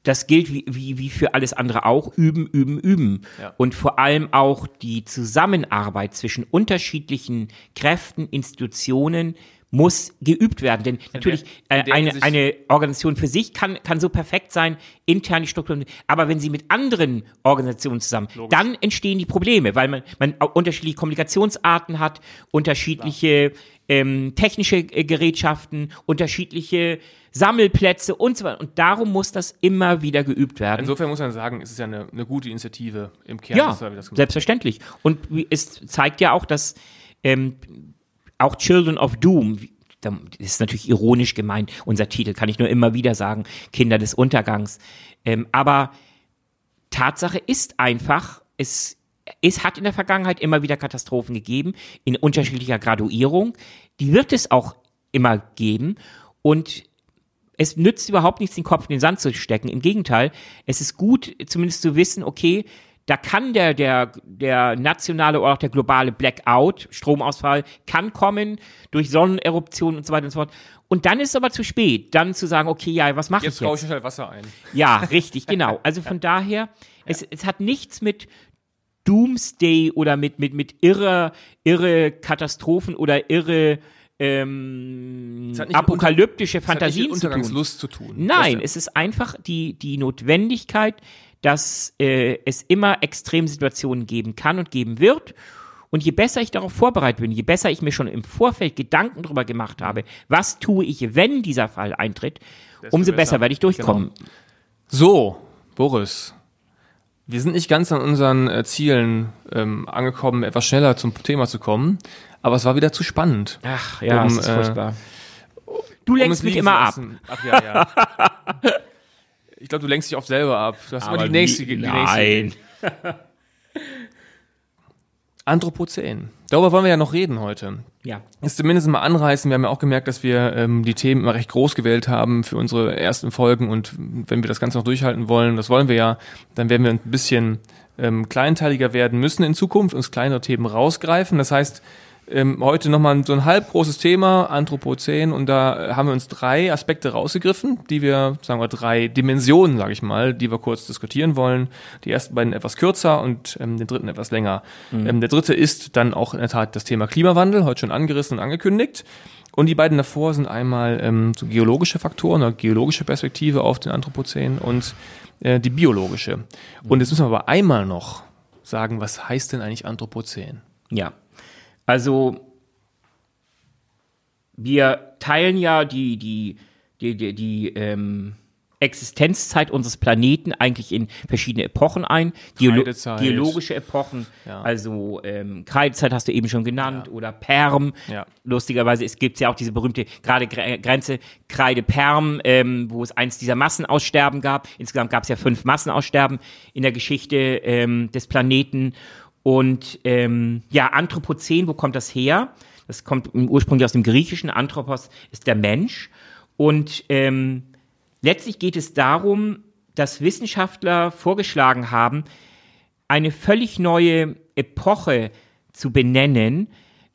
das gilt wie, wie, wie für alles andere auch. Üben, üben, üben. Ja. Und vor allem auch die Zusammenarbeit zwischen unterschiedlichen Kräften, Institutionen, muss geübt werden. Denn natürlich, äh, eine, eine Organisation für sich kann, kann so perfekt sein, intern die Strukturen, aber wenn sie mit anderen Organisationen zusammen, Logisch. dann entstehen die Probleme, weil man, man unterschiedliche Kommunikationsarten hat, unterschiedliche ähm, technische äh, Gerätschaften, unterschiedliche Sammelplätze und so weiter. Und darum muss das immer wieder geübt werden. Insofern muss man sagen, es ist ja eine, eine gute Initiative im Kern. Ja, selbstverständlich. Und es zeigt ja auch, dass ähm, auch Children of Doom, das ist natürlich ironisch gemeint, unser Titel, kann ich nur immer wieder sagen, Kinder des Untergangs. Ähm, aber Tatsache ist einfach, es, es hat in der Vergangenheit immer wieder Katastrophen gegeben, in unterschiedlicher Graduierung. Die wird es auch immer geben. Und es nützt überhaupt nichts, den Kopf in den Sand zu stecken. Im Gegenteil, es ist gut, zumindest zu wissen, okay, da kann der, der, der nationale oder auch der globale Blackout, Stromausfall, kann kommen durch Sonneneruption und so weiter und so fort. Und dann ist es aber zu spät, dann zu sagen, okay, ja, was mache ich jetzt? Jetzt ich halt Wasser ein. Ja, richtig, genau. Also von daher, es, es hat nichts mit Doomsday oder mit, mit, mit irre, irre Katastrophen oder irre ähm, apokalyptische unter, Fantasien zu tun. zu tun. Nein, es ist einfach die, die Notwendigkeit, dass äh, es immer Extremsituationen geben kann und geben wird. Und je besser ich darauf vorbereitet bin, je besser ich mir schon im Vorfeld Gedanken darüber gemacht habe, was tue ich, wenn dieser Fall eintritt, Desto umso besser, besser werde ich durchkommen. Genau. So, Boris, wir sind nicht ganz an unseren äh, Zielen ähm, angekommen, etwas schneller zum Thema zu kommen, aber es war wieder zu spannend. Ach ja, um, das ist furchtbar. Äh, du lenkst um mich immer ab. Ach ja, ja. Ich glaube, du lenkst dich oft selber ab. Du hast Aber immer die nächste. Die nein. Nächste. Anthropozän. Darüber wollen wir ja noch reden heute. Ja. Ist zumindest mal anreißen. Wir haben ja auch gemerkt, dass wir ähm, die Themen immer recht groß gewählt haben für unsere ersten Folgen und wenn wir das Ganze noch durchhalten wollen, das wollen wir ja, dann werden wir ein bisschen ähm, kleinteiliger werden müssen in Zukunft, uns kleinere Themen rausgreifen. Das heißt, ähm, heute nochmal so ein halb großes Thema, Anthropozän, und da haben wir uns drei Aspekte rausgegriffen, die wir, sagen wir, drei Dimensionen, sage ich mal, die wir kurz diskutieren wollen. Die ersten beiden etwas kürzer und ähm, den dritten etwas länger. Mhm. Ähm, der dritte ist dann auch in der Tat das Thema Klimawandel, heute schon angerissen und angekündigt. Und die beiden davor sind einmal ähm, so geologische Faktoren oder geologische Perspektive auf den Anthropozän und äh, die biologische. Und jetzt müssen wir aber einmal noch sagen, was heißt denn eigentlich Anthropozän? Ja, also wir teilen ja die, die, die, die, die ähm, Existenzzeit unseres Planeten eigentlich in verschiedene Epochen ein. Geolo geologische Epochen, ja. also ähm, Kreidezeit hast du eben schon genannt, ja. oder Perm. Ja. Lustigerweise es gibt ja auch diese berühmte gerade Grenze Kreide-Perm, ähm, wo es eins dieser Massenaussterben gab. Insgesamt gab es ja fünf Massenaussterben in der Geschichte ähm, des Planeten. Und ähm, ja, Anthropozän, wo kommt das her? Das kommt ursprünglich aus dem Griechischen. Anthropos ist der Mensch. Und ähm, letztlich geht es darum, dass Wissenschaftler vorgeschlagen haben, eine völlig neue Epoche zu benennen.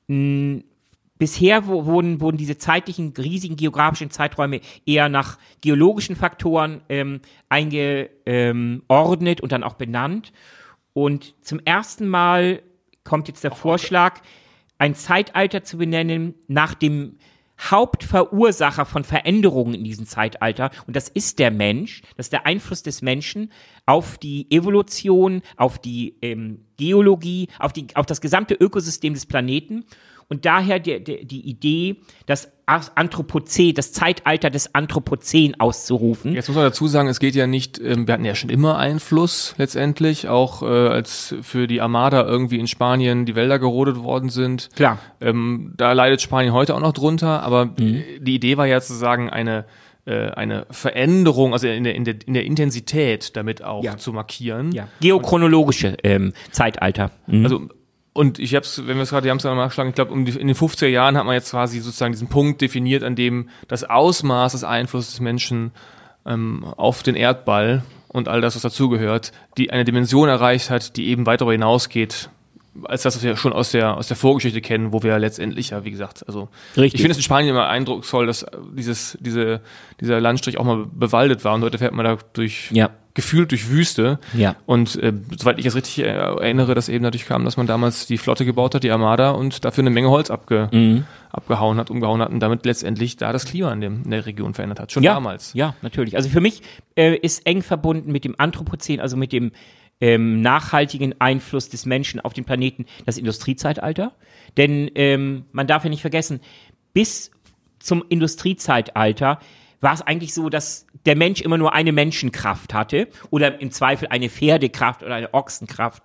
Hm, bisher wurden, wurden diese zeitlichen, riesigen geografischen Zeiträume eher nach geologischen Faktoren ähm, eingeordnet und dann auch benannt. Und zum ersten Mal kommt jetzt der Vorschlag, ein Zeitalter zu benennen nach dem Hauptverursacher von Veränderungen in diesem Zeitalter. Und das ist der Mensch, das ist der Einfluss des Menschen auf die Evolution, auf die ähm, Geologie, auf, die, auf das gesamte Ökosystem des Planeten. Und daher die, die, die Idee, das Anthropozän, das Zeitalter des Anthropozän auszurufen. Jetzt muss man dazu sagen, es geht ja nicht, ähm, wir hatten ja schon immer Einfluss letztendlich, auch äh, als für die Armada irgendwie in Spanien die Wälder gerodet worden sind. Klar. Ähm, da leidet Spanien heute auch noch drunter, aber mhm. die Idee war ja zu sagen, eine äh, eine Veränderung, also in der, in der, in der Intensität damit auch ja. zu markieren. Ja. Geochronologische ähm, Zeitalter. Mhm. Also und ich habe es, wenn wir es gerade, die haben es ja nachgeschlagen, ich glaube, um in den 50er Jahren hat man jetzt quasi sozusagen diesen Punkt definiert, an dem das Ausmaß des Einflusses des Menschen ähm, auf den Erdball und all das, was dazugehört, die eine Dimension erreicht hat, die eben weit darüber hinausgeht, als das, was wir schon aus der, aus der Vorgeschichte kennen, wo wir letztendlich ja, wie gesagt, also Richtig. ich finde es in Spanien immer eindrucksvoll, dass dieses, diese, dieser Landstrich auch mal bewaldet war und heute fährt man da durch ja gefühlt durch Wüste. Ja. Und äh, soweit ich es richtig erinnere, dass eben dadurch kam, dass man damals die Flotte gebaut hat, die Armada, und dafür eine Menge Holz abge, mhm. abgehauen hat, umgehauen hat und damit letztendlich da das Klima in, dem, in der Region verändert hat. Schon ja, damals. Ja, natürlich. Also für mich äh, ist eng verbunden mit dem Anthropozän, also mit dem ähm, nachhaltigen Einfluss des Menschen auf den Planeten, das Industriezeitalter. Denn ähm, man darf ja nicht vergessen, bis zum Industriezeitalter war es eigentlich so, dass der Mensch immer nur eine Menschenkraft hatte oder im Zweifel eine Pferdekraft oder eine Ochsenkraft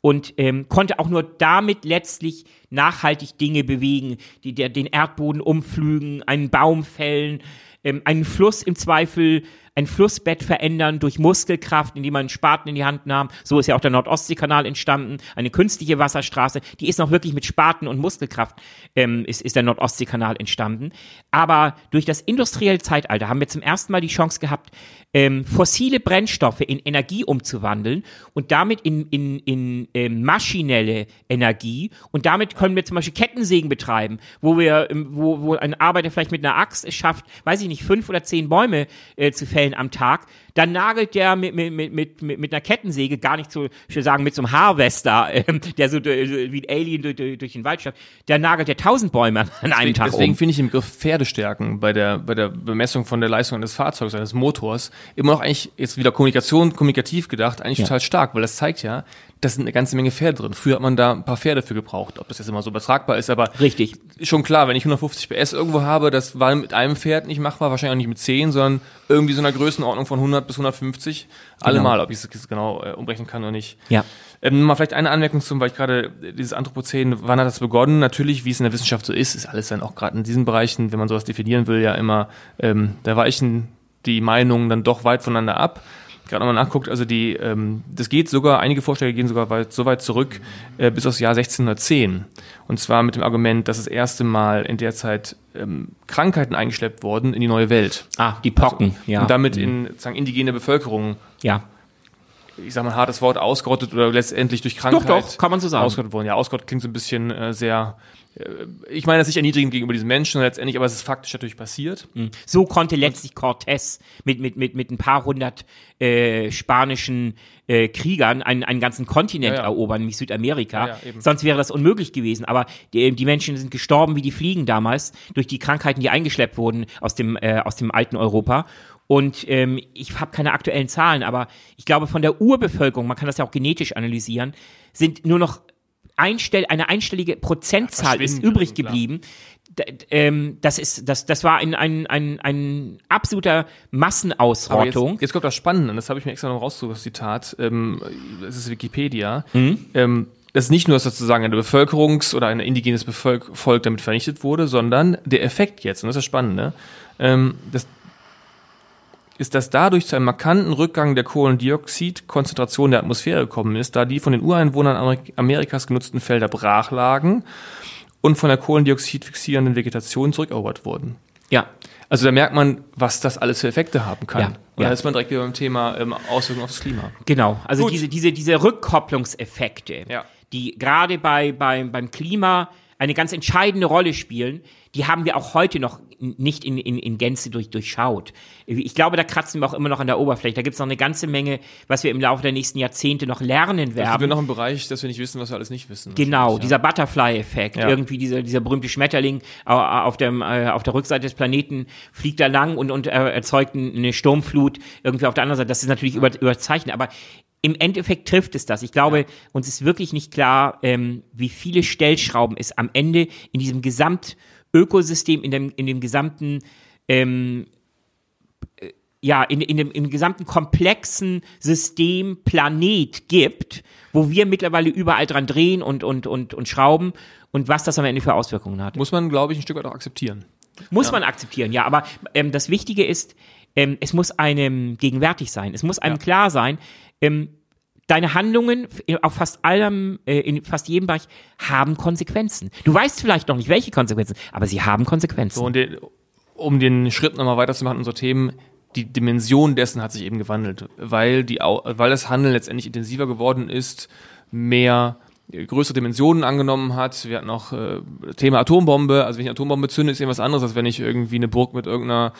und ähm, konnte auch nur damit letztlich nachhaltig Dinge bewegen, die der, den Erdboden umflügen, einen Baum fällen, ähm, einen Fluss im Zweifel ein Flussbett verändern durch Muskelkraft, indem man Spaten in die Hand nahm. So ist ja auch der Nordostseekanal entstanden, eine künstliche Wasserstraße, die ist noch wirklich mit Spaten und Muskelkraft ähm, ist, ist der Nordostseekanal entstanden. Aber durch das industrielle Zeitalter haben wir zum ersten Mal die Chance gehabt, ähm, fossile Brennstoffe in Energie umzuwandeln und damit in, in, in ähm, maschinelle Energie. Und damit können wir zum Beispiel Kettensägen betreiben, wo wir, ähm, wo, wo ein Arbeiter vielleicht mit einer Axt es schafft, weiß ich nicht, fünf oder zehn Bäume äh, zu fällen am Tag dann nagelt der mit, mit, mit, mit, mit einer Kettensäge, gar nicht so, ich würde sagen, mit so einem Harvester, äh, der so wie ein Alien durch, durch, den Wald schafft, der nagelt der tausend Bäume an einem deswegen, Tag Deswegen um. finde ich den Begriff Pferdestärken bei der, bei der Bemessung von der Leistung eines Fahrzeugs, eines Motors, immer noch eigentlich jetzt wieder Kommunikation, kommunikativ gedacht, eigentlich ja. total stark, weil das zeigt ja, da sind eine ganze Menge Pferde drin. Früher hat man da ein paar Pferde für gebraucht. Ob das jetzt immer so übertragbar ist, aber richtig. Schon klar, wenn ich 150 PS irgendwo habe, das war mit einem Pferd nicht machbar, wahrscheinlich auch nicht mit 10, sondern irgendwie so einer Größenordnung von 100 bis 150. Allemal, genau. ob ich es genau äh, umrechnen kann oder nicht. Ja. Ähm, mal vielleicht eine Anmerkung zum, weil ich gerade dieses Anthropozän, wann hat das begonnen? Natürlich, wie es in der Wissenschaft so ist, ist alles dann auch gerade in diesen Bereichen, wenn man sowas definieren will, ja immer, ähm, da weichen die Meinungen dann doch weit voneinander ab gerade nochmal nachguckt, also die, ähm, das geht sogar, einige Vorschläge gehen sogar weit, so weit zurück äh, bis aufs Jahr 1610. Und zwar mit dem Argument, dass das erste Mal in der Zeit ähm, Krankheiten eingeschleppt wurden in die neue Welt. Ah, die Pocken, also, ja. Und damit in sozusagen indigene Bevölkerung. Ja. Ich sage mal ein hartes Wort, ausgerottet oder letztendlich durch Krankheit. Doch, doch, kann man so sagen. Ausgerottet worden. Ja, ausgerottet klingt so ein bisschen äh, sehr ich meine das nicht erniedrigend gegenüber diesen Menschen letztendlich, aber es ist faktisch natürlich passiert. Mhm. So konnte letztlich Cortés mit, mit, mit, mit ein paar hundert äh, spanischen äh, Kriegern einen, einen ganzen Kontinent ja, ja. erobern, nämlich Südamerika. Ja, Sonst wäre das unmöglich gewesen. Aber die, die, Menschen sind gestorben wie die Fliegen damals durch die Krankheiten, die eingeschleppt wurden aus dem, äh, aus dem alten Europa. Und ähm, ich habe keine aktuellen Zahlen, aber ich glaube, von der Urbevölkerung, man kann das ja auch genetisch analysieren, sind nur noch einstell eine einstellige Prozentzahl ist übrig geblieben. Ähm, das ist, das, das war ein, ein, ein, ein absoluter Massenausrottung. Jetzt, jetzt, kommt das Spannende, das habe ich mir extra noch rausgesucht, das Zitat. Ähm, das ist Wikipedia. Mhm. Ähm, das ist nicht nur sozusagen eine Bevölkerungs- oder ein indigenes Bevölker Volk damit vernichtet wurde, sondern der Effekt jetzt, und das ist das Spannende, ähm, das, ist, dass dadurch zu einem markanten Rückgang der Kohlendioxidkonzentration der Atmosphäre gekommen ist, da die von den Ureinwohnern Amerikas genutzten Felder brach lagen und von der Kohlendioxid fixierenden Vegetation zurückerobert wurden. Ja. Also da merkt man, was das alles für Effekte haben kann. Ja. Und ja. da ist man direkt wieder beim Thema ähm, Auswirkungen aufs Klima. Genau, also diese, diese, diese Rückkopplungseffekte, ja. die gerade bei, bei, beim Klima eine ganz entscheidende Rolle spielen, die haben wir auch heute noch nicht in, in, in Gänze durch, durchschaut. Ich glaube, da kratzen wir auch immer noch an der Oberfläche. Da gibt es noch eine ganze Menge, was wir im Laufe der nächsten Jahrzehnte noch lernen werden. Also wir noch im Bereich, dass wir nicht wissen, was wir alles nicht wissen. Genau, dieser Butterfly-Effekt. Ja. Irgendwie dieser, dieser berühmte Schmetterling au- auf, dem, äh, auf der Rückseite des Planeten fliegt da lang und, und äh, erzeugt eine Sturmflut irgendwie auf der anderen Seite. Das ist natürlich über, überzeichnet, aber im Endeffekt trifft es das. Ich glaube, uns ist wirklich nicht klar, ähm, wie viele Stellschrauben es am Ende in diesem Gesamtökosystem, in dem, in dem gesamten ähm, äh, ja, in, in, dem, im gesamten komplexen System Planet gibt, wo wir mittlerweile überall dran drehen und, und, und, und schrauben und was das am Ende für Auswirkungen hat. Muss man, glaube ich, ein Stück weit auch akzeptieren. Muss man akzeptieren, ja. Aber ähm, das Wichtige ist, ähm, es muss einem gegenwärtig sein. Es muss einem Ja. klar sein, ähm, deine Handlungen auf fast allem, äh, in fast jedem Bereich haben Konsequenzen. Du weißt vielleicht noch nicht, welche Konsequenzen, aber sie haben Konsequenzen. So, und den, um den Schritt nochmal weiterzumachen, unsere Themen, die Dimension dessen hat sich eben gewandelt, weil, die, weil das Handeln letztendlich intensiver geworden ist, mehr äh, größere Dimensionen angenommen hat. Wir hatten auch äh, Thema Atombombe. Also wenn ich eine Atombombe zünde, ist irgendwas anderes, als wenn ich irgendwie eine Burg mit irgendeiner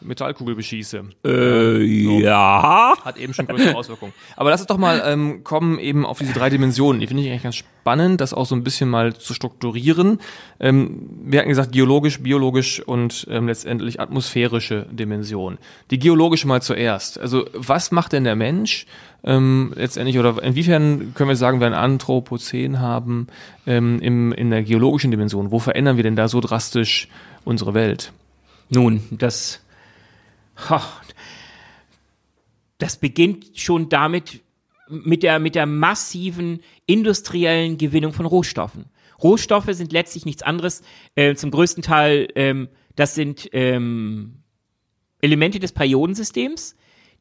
Metallkugel beschieße. äh, ja. Hat eben schon größere Auswirkungen. Aber lass uns doch mal ähm, kommen eben auf diese drei Dimensionen. Die finde ich eigentlich ganz spannend, das auch so ein bisschen mal zu strukturieren. Ähm, wir hatten gesagt, geologisch, biologisch und ähm, letztendlich atmosphärische Dimension. Die geologische mal zuerst. Also was macht denn der Mensch ähm, letztendlich oder inwiefern können wir sagen, wir ein Anthropozän haben ähm, im, in der geologischen Dimension? Wo verändern wir denn da so drastisch unsere Welt? Nun, das, das beginnt schon damit, mit der, mit der massiven industriellen Gewinnung von Rohstoffen. Rohstoffe sind letztlich nichts anderes, äh, zum größten Teil, ähm, das sind ähm, Elemente des Periodensystems,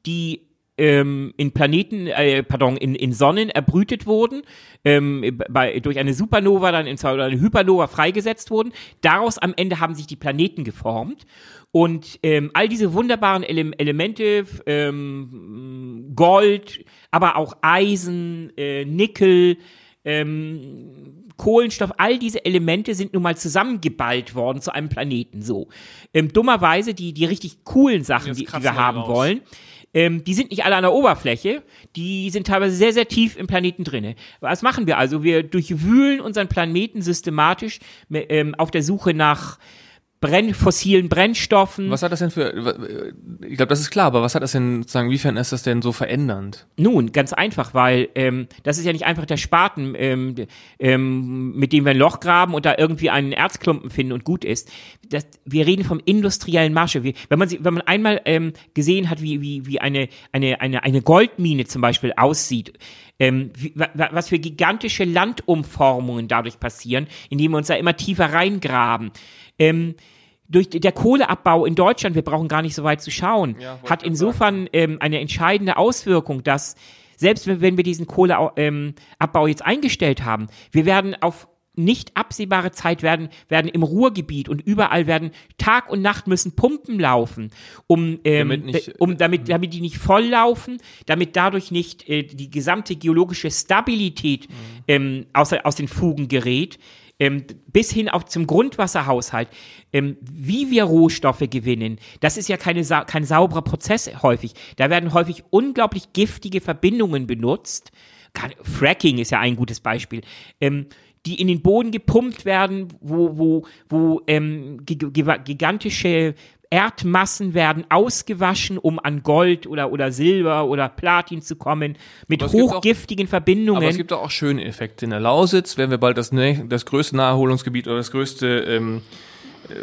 die ähm, in Planeten, äh, pardon, in, in Sonnen erbrütet wurden, ähm, bei, durch eine Supernova dann in oder eine Hypernova freigesetzt wurden. Daraus am Ende haben sich die Planeten geformt. Und ähm, all diese wunderbaren Ele Elemente, ähm, Gold, aber auch Eisen, äh, Nickel, ähm, Kohlenstoff, all diese Elemente sind nun mal zusammengeballt worden zu einem Planeten. So. Ähm, dummerweise die, die richtig coolen Sachen, die, die wir haben raus. wollen, ähm, die sind nicht alle an der Oberfläche, die sind teilweise sehr, sehr tief im Planeten drinne. Was machen wir also? Wir durchwühlen unseren Planeten systematisch ähm, auf der Suche nach Brenn fossilen Brennstoffen. Was hat das denn für, ich glaube, das ist klar, aber was hat das denn, sozusagen, inwiefern ist das denn so verändernd? Nun, ganz einfach, weil ähm, das ist ja nicht einfach der Spaten, ähm, ähm, mit dem wir ein Loch graben und da irgendwie einen Erzklumpen finden und gut ist. Das, wir reden vom industriellen Masche. Wir, wenn man wenn man einmal ähm, gesehen hat, wie, wie, wie eine, eine, eine, eine Goldmine zum Beispiel aussieht, ähm, wie, wa, wa- was für gigantische Landumformungen dadurch passieren, indem wir uns da immer tiefer reingraben. Ähm, durch der Kohleabbau in Deutschland, wir brauchen gar nicht so weit zu schauen, Ja, hat insofern ähm, eine entscheidende Auswirkung, dass selbst wenn, wenn wir diesen Kohleabbau ähm, jetzt eingestellt haben, wir werden auf nicht absehbare Zeit werden, werden im Ruhrgebiet und überall werden Tag und Nacht müssen Pumpen laufen, um, ähm, Damit nicht- um damit, damit die nicht voll laufen, damit dadurch nicht äh, die gesamte geologische Stabilität ähm, aus, aus den Fugen gerät ähm, bis hin auch zum Grundwasserhaushalt, ähm, wie wir Rohstoffe gewinnen, das ist ja keine, kein sauberer Prozess häufig. Da werden häufig unglaublich giftige Verbindungen benutzt. Fracking ist ja ein gutes Beispiel. Ähm, die in den Boden gepumpt werden, wo, wo, wo ähm, gig gig- gigantische Erdmassen werden ausgewaschen, um an Gold oder, oder Silber oder Platin zu kommen, mit gibt auch- hochgiftigen Verbindungen. Aber es gibt auch, schöne Effekte. In der Lausitz werden wir bald das, das größte Naherholungsgebiet oder das größte, ähm, äh,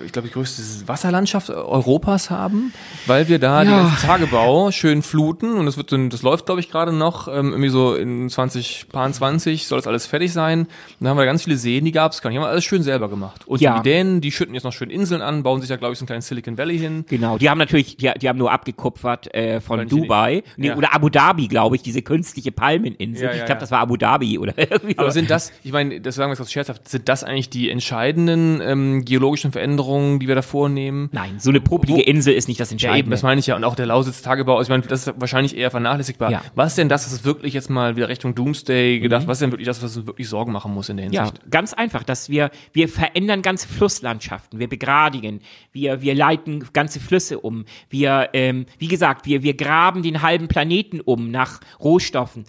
ich glaube, die größte Wasserlandschaft Europas haben, weil wir da Ja. den ganzen Tagebau schön fluten und das wird, das läuft, glaube ich, gerade noch, ähm, irgendwie so in 2020 soll das alles fertig sein. Und dann haben wir ganz viele Seen, die gab es gar nicht. Die haben wir alles schön selber gemacht. Und Ja. die Dänen, die schütten jetzt noch schön Inseln an, bauen sich ja, glaube ich, so ein kleines Silicon Valley hin. Genau, die haben natürlich, die, die haben nur abgekupfert äh, von Weil Dubai nee, ja. oder Abu Dhabi, glaube ich, diese künstliche Palmeninsel. Ich glaube, das war Abu Dhabi oder irgendwie Aber sind das, ich meine, das sagen wir jetzt ganz scherzhaft, sind das eigentlich die entscheidenden ähm, geologischen Veränderungen, Veränderungen, die wir da vornehmen. Nein, so eine popelige Insel ist nicht das Ja, Entscheidende. eben, das meine ich ja. Und auch der Lausitz-Tagebau, also ich meine, das ist wahrscheinlich eher vernachlässigbar. Ja. Was denn das, ist wirklich jetzt mal wieder Richtung Doomsday gedacht? Was ist denn wirklich das, was uns wirklich Sorgen machen muss in der Ja, Hinsicht? ganz einfach, dass wir, wir verändern ganze Flusslandschaften, wir begradigen, wir, wir leiten ganze Flüsse um, wir, ähm, wie gesagt, wir, wir graben den halben Planeten um nach Rohstoffen.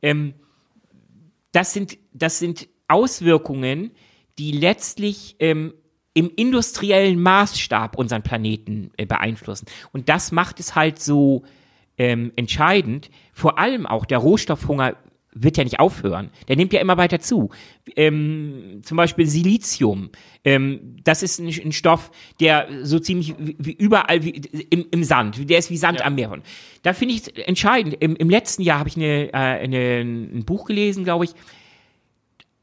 Ähm, das sind, das sind Auswirkungen, die letztlich ähm, im industriellen Maßstab unseren Planeten äh, beeinflussen. Und das macht es halt so ähm, entscheidend. Vor allem auch der Rohstoffhunger wird ja nicht aufhören. Der nimmt ja immer weiter zu. Ähm, zum Beispiel Silizium. Ähm, das ist ein, ein Stoff, der so ziemlich wie, wie überall wie, im, im Sand, der ist wie Sand Ja. am Meer. Da finde ich es entscheidend. Im, Im letzten Jahr habe ich eine, äh, eine, ein Buch gelesen, glaube ich,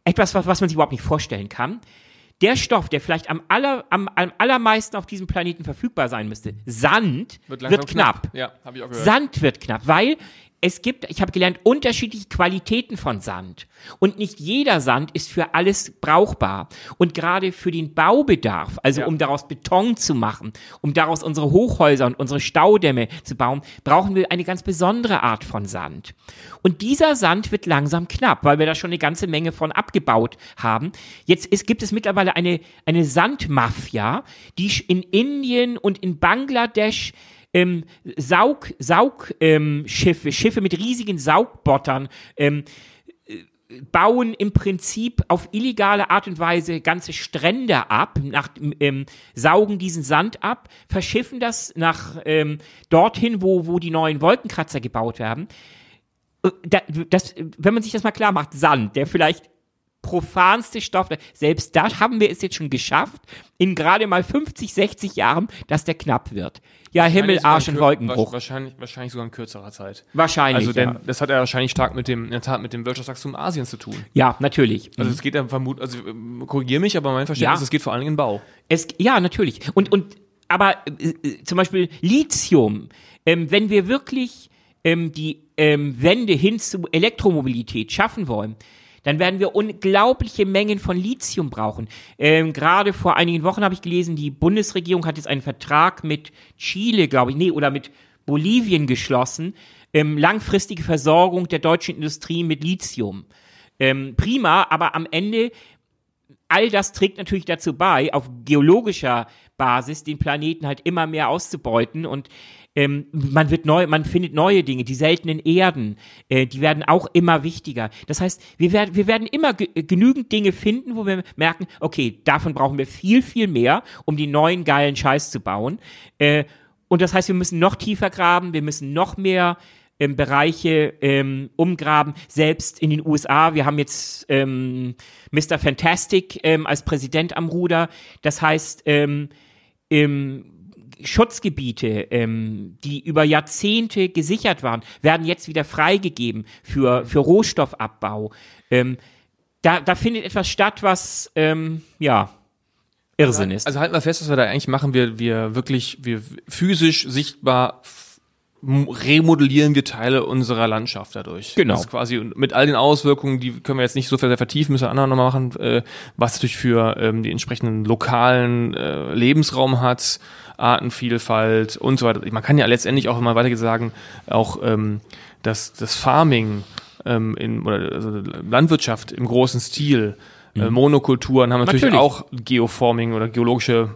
etwas, was, was man sich überhaupt nicht vorstellen kann. Der Stoff, der vielleicht am, aller, am, am allermeisten auf diesem Planeten verfügbar sein müsste, Sand, wird, langsam knapp. Ja, auch gehört. Sand wird knapp, weil es gibt, ich habe gelernt, unterschiedliche Qualitäten von Sand. Und nicht jeder Sand ist für alles brauchbar. Und gerade für den Baubedarf, also Ja. um daraus Beton zu machen, um daraus unsere Hochhäuser und unsere Staudämme zu bauen, brauchen wir eine ganz besondere Art von Sand. Und dieser Sand wird langsam knapp, weil wir da schon eine ganze Menge von abgebaut haben. Jetzt ist, gibt es mittlerweile eine, eine Sandmafia, die in Indien und in Bangladesch ähm, Saug, Saug, ähm, Schiffe, Schiffe mit riesigen Saugbottern, ähm, äh, bauen im Prinzip auf illegale Art und Weise ganze Strände ab, nach, ähm, saugen diesen Sand ab, verschiffen das nach ähm, dorthin, wo, wo die neuen Wolkenkratzer gebaut werden. Äh, Da, das, wenn man sich das mal klar macht, Sand, der vielleicht profanste Stoff, selbst da haben wir es jetzt schon geschafft, in gerade mal 50, 60 Jahren, dass der knapp wird. Ja, Himmel, Arsch und Wolkenbruch. Wahrscheinlich, wahrscheinlich sogar in kürzerer Zeit. Wahrscheinlich, Also, denn ja. das hat ja wahrscheinlich stark mit dem, in der Tat mit dem Wirtschaftswachstum Asiens zu tun. Ja, natürlich. Also, es geht ja vermutlich, also, ähm, korrigier mich, aber mein Verständnis, Ja. es geht vor allen Dingen in Bau. Es, ja, natürlich. Und, und aber äh, äh, zum Beispiel Lithium, ähm, wenn wir wirklich ähm, die ähm, Wende hin zu Elektromobilität schaffen wollen, dann werden wir unglaubliche Mengen von Lithium brauchen. Ähm, Gerade vor einigen Wochen habe ich gelesen, die Bundesregierung hat jetzt einen Vertrag mit Chile, glaube ich, nee, oder mit Bolivien geschlossen, ähm, langfristige Versorgung der deutschen Industrie mit Lithium. Ähm, prima, aber am Ende all das trägt natürlich dazu bei, auf geologischer Basis den Planeten halt immer mehr auszubeuten und ähm, man wird neu, man findet neue Dinge, die seltenen Erden, äh, die werden auch immer wichtiger. Das heißt, wir werden, wir werden immer ge genügend Dinge finden, wo wir merken, okay, davon brauchen wir viel, viel mehr, um die neuen geilen Scheiß zu bauen. Äh, und das heißt, wir müssen noch tiefer graben, wir müssen noch mehr ähm, Bereiche ähm, umgraben. Selbst in den USA, wir haben jetzt ähm, Mr. Fantastic ähm, als Präsident am Ruder. Das heißt, ähm, ähm, Schutzgebiete, ähm, die über Jahrzehnte gesichert waren, werden jetzt wieder freigegeben für, für Rohstoffabbau. Ähm, da, da findet etwas statt, was, ähm, ja, Irrsinn ist. Also halten wir fest, was wir da eigentlich machen. Wir, wir wirklich, wir physisch sichtbar remodellieren wir Teile unserer Landschaft dadurch. Genau. Das ist quasi und mit all den Auswirkungen, die können wir jetzt nicht so sehr vertiefen, müssen wir andere nochmal machen, äh, was natürlich für ähm, die entsprechenden lokalen äh, Lebensraum hat, Artenvielfalt und so weiter. Man kann ja letztendlich auch immer weiter sagen, auch ähm, das, das Farming ähm, in, oder also Landwirtschaft im großen Stil, äh, Monokulturen haben natürlich, Mhm. Natürlich. auch Geoforming oder geologische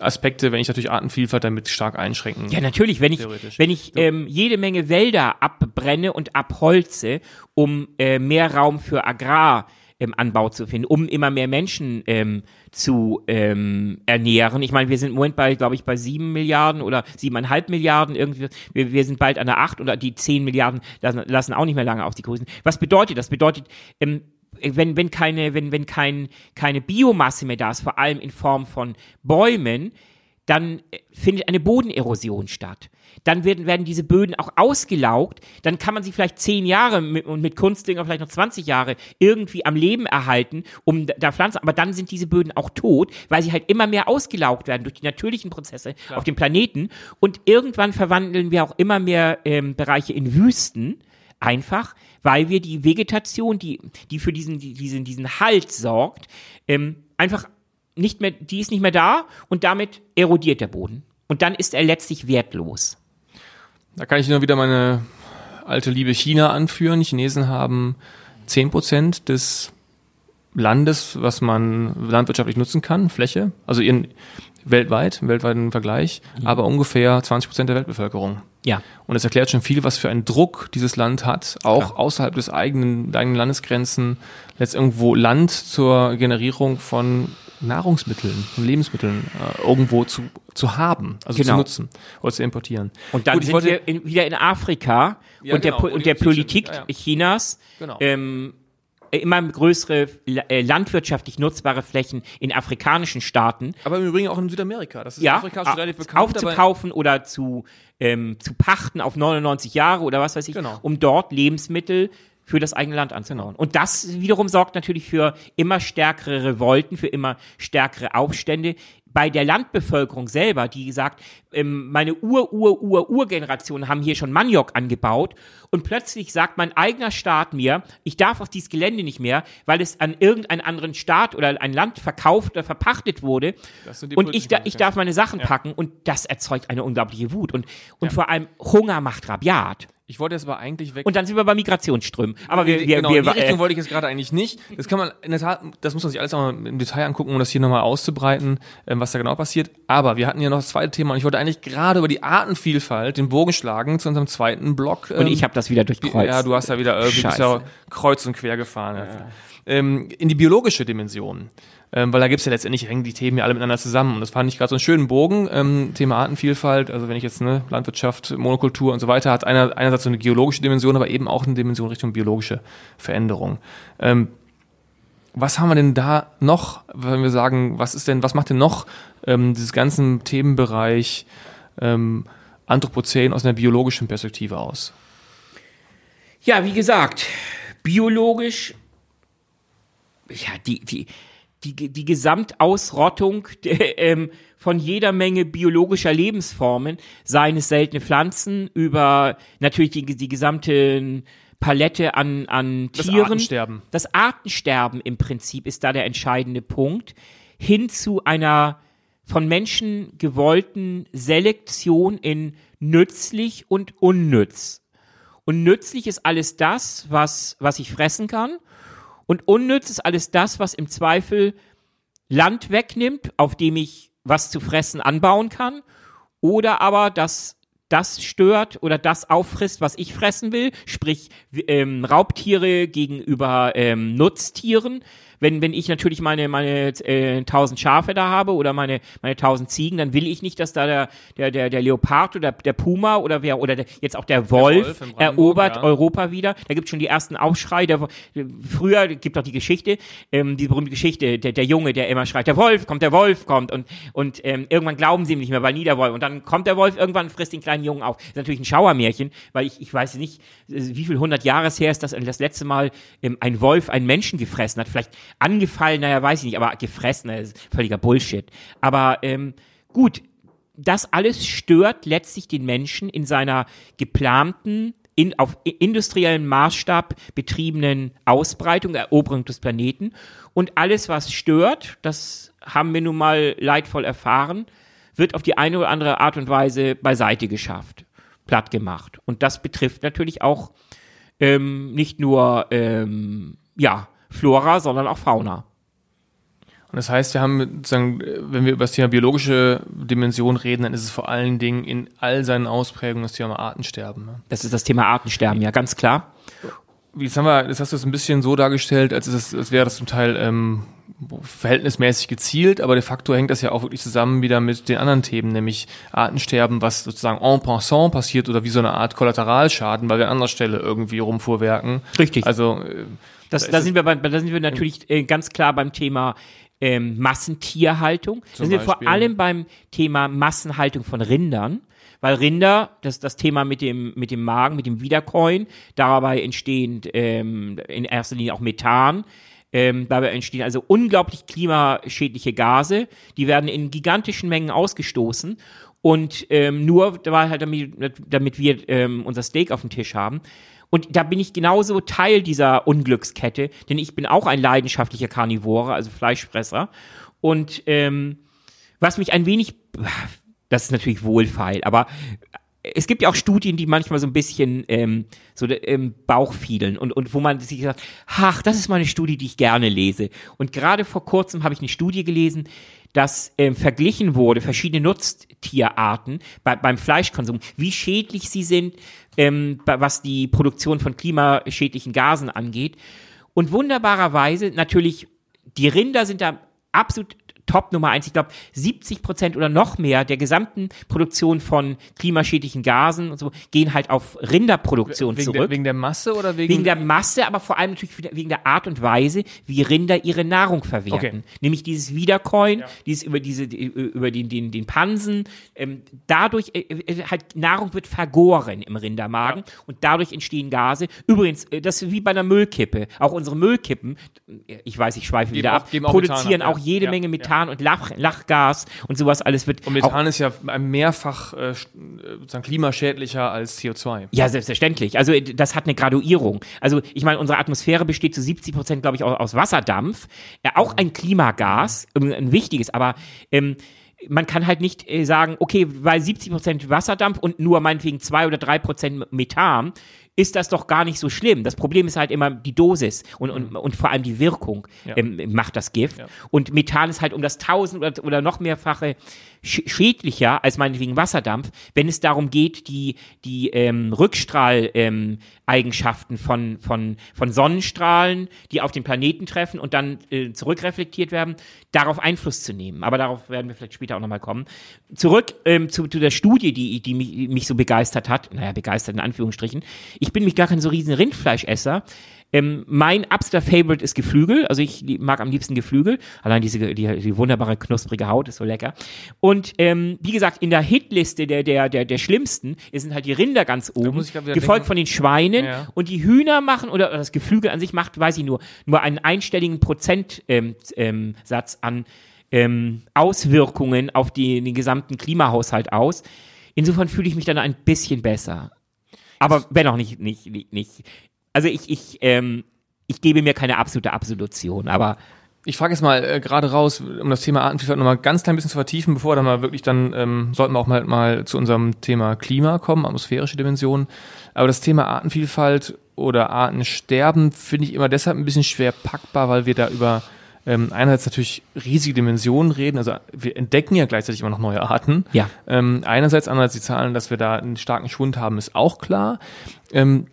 Aspekte, wenn ich natürlich Artenvielfalt damit stark einschränken. Ja, natürlich, wenn ich, wenn ich ähm, jede Menge Wälder abbrenne und abholze, um äh, mehr Raum für Agraranbau ähm, Anbau zu finden, um immer mehr Menschen ähm, zu ähm, ernähren. Ich meine, wir sind im Moment bei, glaube ich, bei sieben Milliarden oder siebeneinhalb Milliarden irgendwie. Wir, wir sind bald an der acht oder die zehn Milliarden lassen, lassen auch nicht mehr lange auf die Größen. Was bedeutet das? Bedeutet, ähm, wenn, wenn keine, wenn, wenn kein, keine Biomasse mehr da ist, vor allem in Form von Bäumen, dann äh, findet eine Bodenerosion statt. Dann werden, werden diese Böden auch ausgelaugt. Dann kann man sie vielleicht zehn Jahre mit, und mit Kunstdünger vielleicht noch 20 Jahre irgendwie am Leben erhalten, um da- Pflanzen. Aber dann sind diese Böden auch tot, weil sie halt immer mehr ausgelaugt werden durch die natürlichen Prozesse auf dem Planeten. Und irgendwann verwandeln wir auch immer mehr ähm, Bereiche in Wüsten. Einfach, weil wir die Vegetation, die, die für diesen, die, diesen, diesen Halt sorgt, ähm, einfach nicht mehr, die ist nicht mehr da und damit erodiert der Boden. Und dann ist er letztlich wertlos. Da kann ich nur wieder meine alte Liebe China anführen. Die Chinesen haben 10% des Landes, was man landwirtschaftlich nutzen kann, Fläche, also ihren weltweit, im weltweiten Vergleich, aber ungefähr 20 Prozent der Weltbevölkerung. Ja. Und es erklärt schon viel, was für einen Druck dieses Land hat, auch Klar. außerhalb des eigenen, der eigenen Landesgrenzen, letzt irgendwo Land zur Generierung von Nahrungsmitteln, von Lebensmitteln äh, irgendwo zu, zu haben, also Genau. zu nutzen oder zu importieren. Und dann Gut, sind wollte- wir in, wieder in Afrika Ja, und, der, genau, wo und der Politik- ja, ja. Chinas Genau. ähm, immer größere äh, landwirtschaftlich nutzbare Flächen in afrikanischen Staaten aber im Übrigen auch in Südamerika. Das ist ja, Afrika schon relativ bekannt. aufzukaufen oder zu, ähm, zu pachten auf 99 Jahre oder was weiß ich, Genau. um dort Lebensmittel für das eigene Land anzubauen. Und das wiederum sorgt natürlich für immer stärkere Revolten, für immer stärkere Aufstände bei der Landbevölkerung selber, die sagt, ähm, meine Ur, Ur, Ur, Urgenerationen haben hier schon Maniok angebaut und plötzlich sagt mein eigener Staat mir, ich darf auf dieses Gelände nicht mehr, weil es an irgendeinen anderen Staat oder ein Land verkauft oder verpachtet wurde und ich, da, ich darf meine Sachen packen und das erzeugt eine unglaubliche Wut und, und vor allem Hunger macht rabiat. Ich wollte jetzt aber eigentlich weg Und dann sind wir bei Migrationsströmen. Aber wir, wir, genau, wir, in die Richtung äh, wollte ich jetzt gerade eigentlich nicht. Das kann man in der Tat, das muss man sich alles auch mal im Detail angucken, um das hier nochmal auszubreiten, ähm, was da genau passiert. Aber wir hatten ja noch das zweite Thema und ich wollte eigentlich gerade über die Artenvielfalt den Bogen schlagen zu unserem zweiten Block. und ähm, ich habe das wieder durchkreuzt. ja, du hast ja wieder irgendwie bist ja kreuz und quer gefahren. Ähm, in die biologische Dimension. Ähm, weil da gibt's ja letztendlich, hängen die Themen ja alle miteinander zusammen. Und das fand ich gerade so einen schönen Bogen. Ähm, Thema Artenvielfalt, also wenn ich jetzt ne, Landwirtschaft, Monokultur und so weiter, hat einer, einerseits so eine geologische Dimension, aber eben auch eine Dimension Richtung biologische Veränderung. Ähm, was haben wir denn da noch, wenn wir sagen, was ist denn, was macht denn noch ähm, dieses ganzen Themenbereich ähm, Anthropozän aus einer biologischen Perspektive aus? Ja, wie gesagt, biologisch, ja, die, die, die, die Gesamtausrottung ähm, von jeder Menge biologischer Lebensformen, seien es seltene Pflanzen, über natürlich die, die gesamte Palette an, an Das Tieren. Artensterben. Das Artensterben im Prinzip ist da der entscheidende Punkt, hin zu einer von Menschen gewollten Selektion in nützlich und unnütz. Und nützlich ist alles das, was, was ich fressen kann. Und unnütz ist alles das, was im Zweifel Land wegnimmt, auf dem ich was zu fressen anbauen kann. Oder aber das das stört oder das auffrisst, was ich fressen will, sprich ähm, Raubtiere gegenüber ähm, Nutztieren. Wenn, wenn ich natürlich meine, meine äh, 1000 Schafe da habe oder meine, meine 1000 Ziegen, dann will ich nicht, dass da der, der, der, der Leopard oder der Puma oder wer oder der, jetzt auch der Wolf, Wolf in Brandenburg, erobert ja. Europa wieder. Da gibt es schon die ersten Aufschrei. Der, früher gibt auch die Geschichte, ähm, die berühmte Geschichte, der, der Junge, der immer schreit, der Wolf kommt, der Wolf kommt. Und, und ähm, irgendwann glauben sie ihm nicht mehr, weil nie der Wolf. Und dann kommt der Wolf irgendwann und frisst den kleinen Jungen auf. Das ist natürlich ein Schauermärchen, weil ich, ich weiß nicht, wie viel hundert Jahres her ist, dass das letzte Mal ähm, ein Wolf einen Menschen gefressen hat. Vielleicht angefallen, naja, weiß ich nicht, aber gefressen, das ist völliger Bullshit. Aber ähm, gut, das alles stört letztlich den Menschen in seiner geplanten, in, auf industriellen Maßstab betriebenen Ausbreitung, Eroberung des Planeten. Und alles, was stört, das haben wir nun mal leidvoll erfahren, wird auf die eine oder andere Art und Weise beiseite geschafft, platt gemacht. Und das betrifft natürlich auch ähm, nicht nur ähm, ja, Flora, sondern auch Fauna. Und das heißt, wir haben sozusagen, wenn wir über das Thema biologische Dimension reden, dann ist es vor allen Dingen in all seinen Ausprägungen das Thema Artensterben. Ne? Das ist das Thema Artensterben, ja, ganz klar. Jetzt haben wir, das hast du es ein bisschen so dargestellt, als, es, als wäre das zum Teil ähm, verhältnismäßig gezielt, aber de facto hängt das ja auch wirklich zusammen wieder mit den anderen Themen, nämlich Artensterben, was sozusagen en passant passiert oder wie so eine Art Kollateralschaden, weil wir an anderer Stelle irgendwie rumfuhrwerken. Richtig. Also äh, Das, Da da, sind wir bei, da sind wir natürlich äh, ganz klar beim Thema ähm, Massentierhaltung. Da sind wir vor allem beim Thema Massenhaltung von Rindern. Weil Rinder, das das Thema mit dem, mit dem Magen, mit dem Wiederkäuen, dabei entstehen ähm, in erster Linie auch Methan. Ähm, dabei entstehen also unglaublich klimaschädliche Gase. Die werden in gigantischen Mengen ausgestoßen. Und ähm, nur weil halt damit, damit wir ähm, unser Steak auf dem Tisch haben. Und da bin ich genauso Teil dieser Unglückskette, denn ich bin auch ein leidenschaftlicher Karnivore, also Fleischfresser. Und ähm, was mich ein wenig, das ist natürlich wohlfeil, aber es gibt ja auch Studien, die manchmal so ein bisschen ähm, so im ähm, Bauch fielen und, und wo man sich sagt, ach, das ist mal eine Studie, die ich gerne lese. Und gerade vor kurzem habe ich eine Studie gelesen, dass ähm, verglichen wurde, verschiedene Nutztierarten bei, beim Fleischkonsum, wie schädlich sie sind, ähm, was die Produktion von klimaschädlichen Gasen angeht. Und wunderbarerweise natürlich, die Rinder sind da absolut Top Nummer eins. Ich glaube, 70 Prozent oder noch mehr der gesamten Produktion von klimaschädlichen Gasen und so gehen halt auf Rinderproduktion wegen zurück. Der, wegen der Masse oder wegen? Wegen der Masse, aber vor allem natürlich wegen der Art und Weise, wie Rinder ihre Nahrung verwerten. Okay. Nämlich dieses Wiederkäuen, ja. dieses über diese, über den, den, den Pansen. Ähm, dadurch, äh, äh, halt, Nahrung wird vergoren im Rindermagen ja. und dadurch entstehen Gase. Übrigens, äh, das ist wie bei einer Müllkippe. Auch unsere Müllkippen, ich weiß, ich schweife wieder ab, produzieren auch, auch jede ja. Menge Methan Methan und Lach, Lachgas und sowas alles wird. Und Methan ist ja mehrfach äh, sozusagen klimaschädlicher als CO2. Ja, selbstverständlich. Also das hat eine Graduierung. Also ich meine, unsere Atmosphäre besteht zu 70 Prozent, glaube ich, aus, aus Wasserdampf. Ja, auch ein Klimagas, ein wichtiges, aber ähm, man kann halt nicht äh, sagen, okay, weil 70 Prozent Wasserdampf und nur meinetwegen zwei oder drei Prozent Methan ist das doch gar nicht so schlimm. Das Problem ist halt immer die Dosis und, und, mhm. und vor allem die Wirkung ja. ähm, macht das Gift. Ja. Und Methan ist halt um das tausend oder, oder noch mehrfache schädlicher als meinetwegen Wasserdampf, wenn es darum geht, die, die ähm, Rückstrahleigenschaften ähm, von, von, von Sonnenstrahlen, die auf den Planeten treffen und dann äh, zurückreflektiert werden, darauf Einfluss zu nehmen. Aber darauf werden wir vielleicht später auch nochmal kommen. Zurück ähm, zu, zu der Studie, die, die mich, mich so begeistert hat, naja, begeistert in Anführungsstrichen. Ich bin mich gar kein so riesen Rindfleischesser. Ähm, mein absoluter Favorite ist Geflügel. Also ich mag am liebsten Geflügel. Allein diese die, die wunderbare knusprige Haut ist so lecker. Und ähm, wie gesagt, in der Hitliste der der der der schlimmsten sind halt die Rinder ganz oben, gefolgt denken. von den Schweinen ja. und die Hühner machen oder das Geflügel an sich macht, weiß ich nur, nur einen einstelligen Prozentsatz ähm, ähm, an ähm, Auswirkungen auf die, den gesamten Klimahaushalt aus. Insofern fühle ich mich dann ein bisschen besser. Aber wenn auch nicht, nicht, nicht, nicht also ich, ich, ähm, ich gebe mir keine absolute Absolution, aber ich frage jetzt mal äh, gerade raus, um das Thema Artenvielfalt nochmal ganz klein bisschen zu vertiefen, bevor dann mal wirklich dann ähm, sollten wir auch mal, mal zu unserem Thema Klima kommen, atmosphärische Dimensionen. Aber das Thema Artenvielfalt oder Artensterben finde ich immer deshalb ein bisschen schwer packbar, weil wir da über ähm, einerseits natürlich riesige Dimensionen reden, also wir entdecken ja gleichzeitig immer noch neue Arten. Ja. Ähm, einerseits, andererseits die Zahlen, dass wir da einen starken Schwund haben, ist auch klar. Ähm,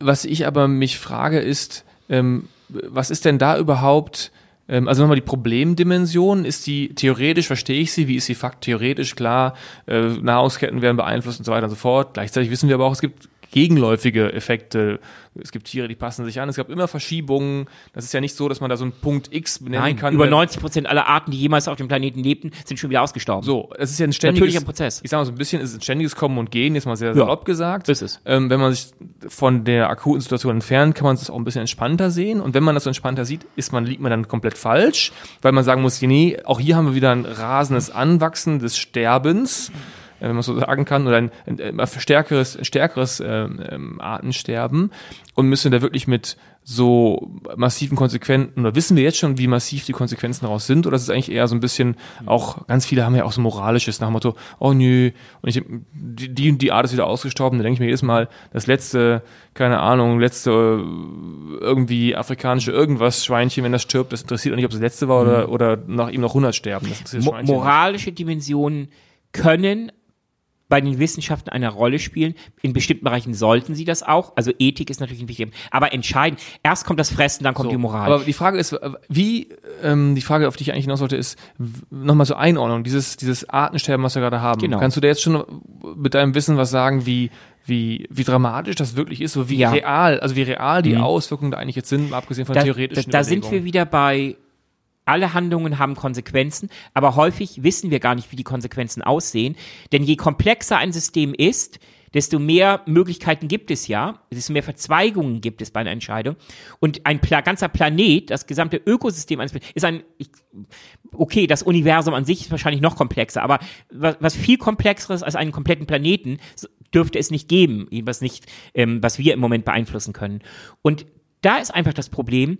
was ich aber mich frage ist, ähm, was ist denn da überhaupt, ähm, also nochmal die Problemdimension, ist die theoretisch, verstehe ich sie, wie ist sie fakt theoretisch, klar, äh, Nahrungsketten werden beeinflusst und so weiter und so fort. Gleichzeitig wissen wir aber auch, es gibt gegenläufige Effekte. Es gibt Tiere, die passen sich an. Es gab immer Verschiebungen. Das ist ja nicht so, dass man da so einen Punkt X benennen Nein, kann. Über 90 Prozent aller Arten, die jemals auf dem Planeten lebten, sind schon wieder ausgestorben. So, es ist ja ein ständiges Natürlicher Prozess. Ich sage mal so ein bisschen, es ist ein ständiges Kommen und Gehen, jetzt mal sehr salopp ja, gesagt. Ist es. Ähm, wenn man sich von der akuten Situation entfernt, kann man es auch ein bisschen entspannter sehen. Und wenn man das so entspannter sieht, ist man, liegt man dann komplett falsch, weil man sagen muss, nee, auch hier haben wir wieder ein rasendes Anwachsen des Sterbens. Mhm wenn man so sagen kann, oder ein, ein, ein stärkeres, ein stärkeres ähm, ähm, Artensterben und müssen da wirklich mit so massiven Konsequenzen, oder wissen wir jetzt schon, wie massiv die Konsequenzen daraus sind, oder ist es eigentlich eher so ein bisschen, auch ganz viele haben ja auch so moralisches nach dem Motto, oh nö, und ich, die, die, die Art ist wieder ausgestorben, da denke ich mir jedes Mal, das letzte, keine Ahnung, letzte irgendwie afrikanische irgendwas Schweinchen, wenn das stirbt, das interessiert auch nicht, ob es das letzte war oder, mhm. oder nach ihm noch 100 sterben. Mo moralische Dimensionen können bei den Wissenschaften eine Rolle spielen. In bestimmten Bereichen sollten sie das auch. Also Ethik ist natürlich ein wichtiger. Aber entscheidend, erst kommt das Fressen, dann kommt so, die Moral. Aber die Frage ist, wie, ähm, die Frage, auf die ich eigentlich hinaus wollte, ist, nochmal so Einordnung, dieses, dieses Artensterben, was wir gerade haben. Genau. Kannst du dir jetzt schon mit deinem Wissen was sagen, wie, wie, wie dramatisch das wirklich ist, so wie ja. real, also wie real die mhm. Auswirkungen da eigentlich jetzt sind, abgesehen von da, theoretischen Da, da sind wir wieder bei alle Handlungen haben Konsequenzen, aber häufig wissen wir gar nicht, wie die Konsequenzen aussehen. Denn je komplexer ein System ist, desto mehr Möglichkeiten gibt es ja, desto mehr Verzweigungen gibt es bei einer Entscheidung. Und ein Pla ganzer Planet, das gesamte Ökosystem eines ist ein, okay, das Universum an sich ist wahrscheinlich noch komplexer, aber was, was viel komplexeres als einen kompletten Planeten dürfte es nicht geben, was nicht, ähm, was wir im Moment beeinflussen können. Und da ist einfach das Problem,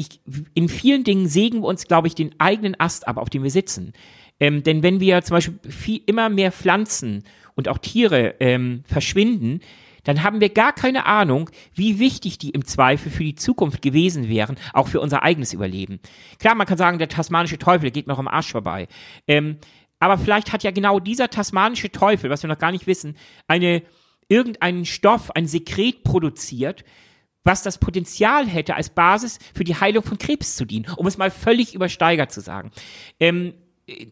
ich, in vielen Dingen sägen wir uns, glaube ich, den eigenen Ast ab, auf dem wir sitzen. Ähm, denn wenn wir zum Beispiel viel, immer mehr Pflanzen und auch Tiere ähm, verschwinden, dann haben wir gar keine Ahnung, wie wichtig die im Zweifel für die Zukunft gewesen wären, auch für unser eigenes Überleben. Klar, man kann sagen, der tasmanische Teufel geht mir auch am Arsch vorbei. Ähm, aber vielleicht hat ja genau dieser tasmanische Teufel, was wir noch gar nicht wissen, eine irgendeinen Stoff, ein Sekret produziert, was das Potenzial hätte, als Basis für die Heilung von Krebs zu dienen, um es mal völlig übersteigert zu sagen. Ähm,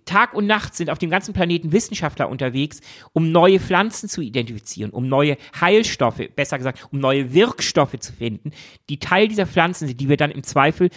Tag und Nacht sind auf dem ganzen Planeten Wissenschaftler unterwegs, um neue Pflanzen zu identifizieren, um neue Heilstoffe, besser gesagt, um neue Wirkstoffe zu finden, die Teil dieser Pflanzen sind, die wir dann im Zweifel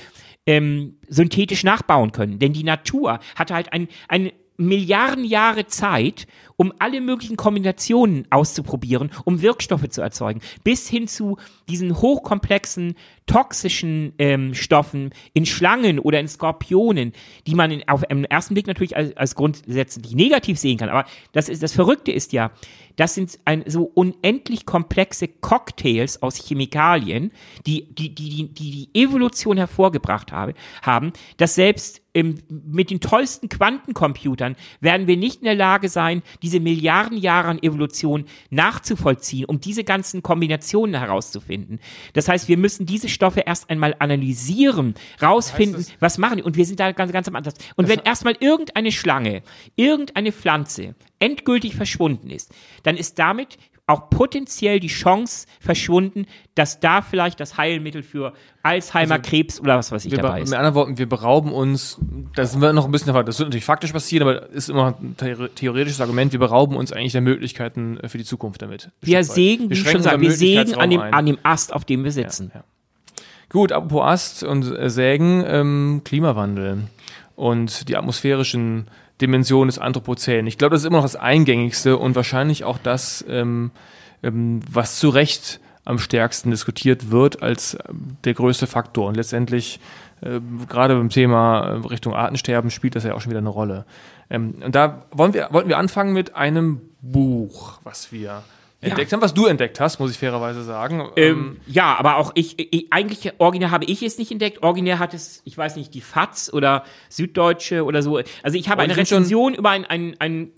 ähm, synthetisch nachbauen können. Denn die Natur hatte halt ein, ein Milliarden Jahre Zeit, um alle möglichen Kombinationen auszuprobieren, um Wirkstoffe zu erzeugen, bis hin zu diesen hochkomplexen toxischen ähm, Stoffen in Schlangen oder in Skorpionen, die man in, auf im ersten Blick natürlich als, als grundsätzlich negativ sehen kann. Aber das ist das Verrückte ist ja, das sind ein, so unendlich komplexe Cocktails aus Chemikalien, die die, die, die, die, die Evolution hervorgebracht habe, haben, dass selbst im, mit den tollsten Quantencomputern werden wir nicht in der Lage sein, diese Milliarden Jahre an Evolution nachzuvollziehen, um diese ganzen Kombinationen herauszufinden. Das heißt, wir müssen diese Stoffe erst einmal analysieren, rausfinden, was machen die. Und wir sind da ganz, ganz am Ansatz. Und wenn erstmal irgendeine Schlange, irgendeine Pflanze endgültig verschwunden ist, dann ist damit auch potenziell die Chance verschwunden, dass da vielleicht das Heilmittel für Alzheimer, also, Krebs oder was weiß ich dabei ist. Mit anderen Worten, wir berauben uns, das sind wir noch ein bisschen, das wird natürlich faktisch passieren, aber ist immer ein theoretisches Argument, wir berauben uns eigentlich der Möglichkeiten äh, für die Zukunft damit. Wir sägen, wie schon gesagt, wir sägen an dem, an dem Ast, auf dem wir sitzen. Ja, ja. Gut, apropos Ast und äh, Sägen, ähm, Klimawandel und die atmosphärischen Dimension des Anthropozän. Ich glaube, das ist immer noch das Eingängigste und wahrscheinlich auch das, ähm, ähm, was zu Recht am stärksten diskutiert wird als ähm, der größte Faktor. Und letztendlich, äh, gerade beim Thema äh, Richtung Artensterben, spielt das ja auch schon wieder eine Rolle. Ähm, und da wollen wir, wollten wir anfangen mit einem Buch, was wir entdeckt haben, was du entdeckt hast, muss ich fairerweise sagen. Ähm, ähm, ja, aber auch ich, ich, eigentlich originär habe ich es nicht entdeckt. Originär hat es, ich weiß nicht, die FAZ oder Süddeutsche oder so. Also ich habe eine Rezension über ein, ein, ein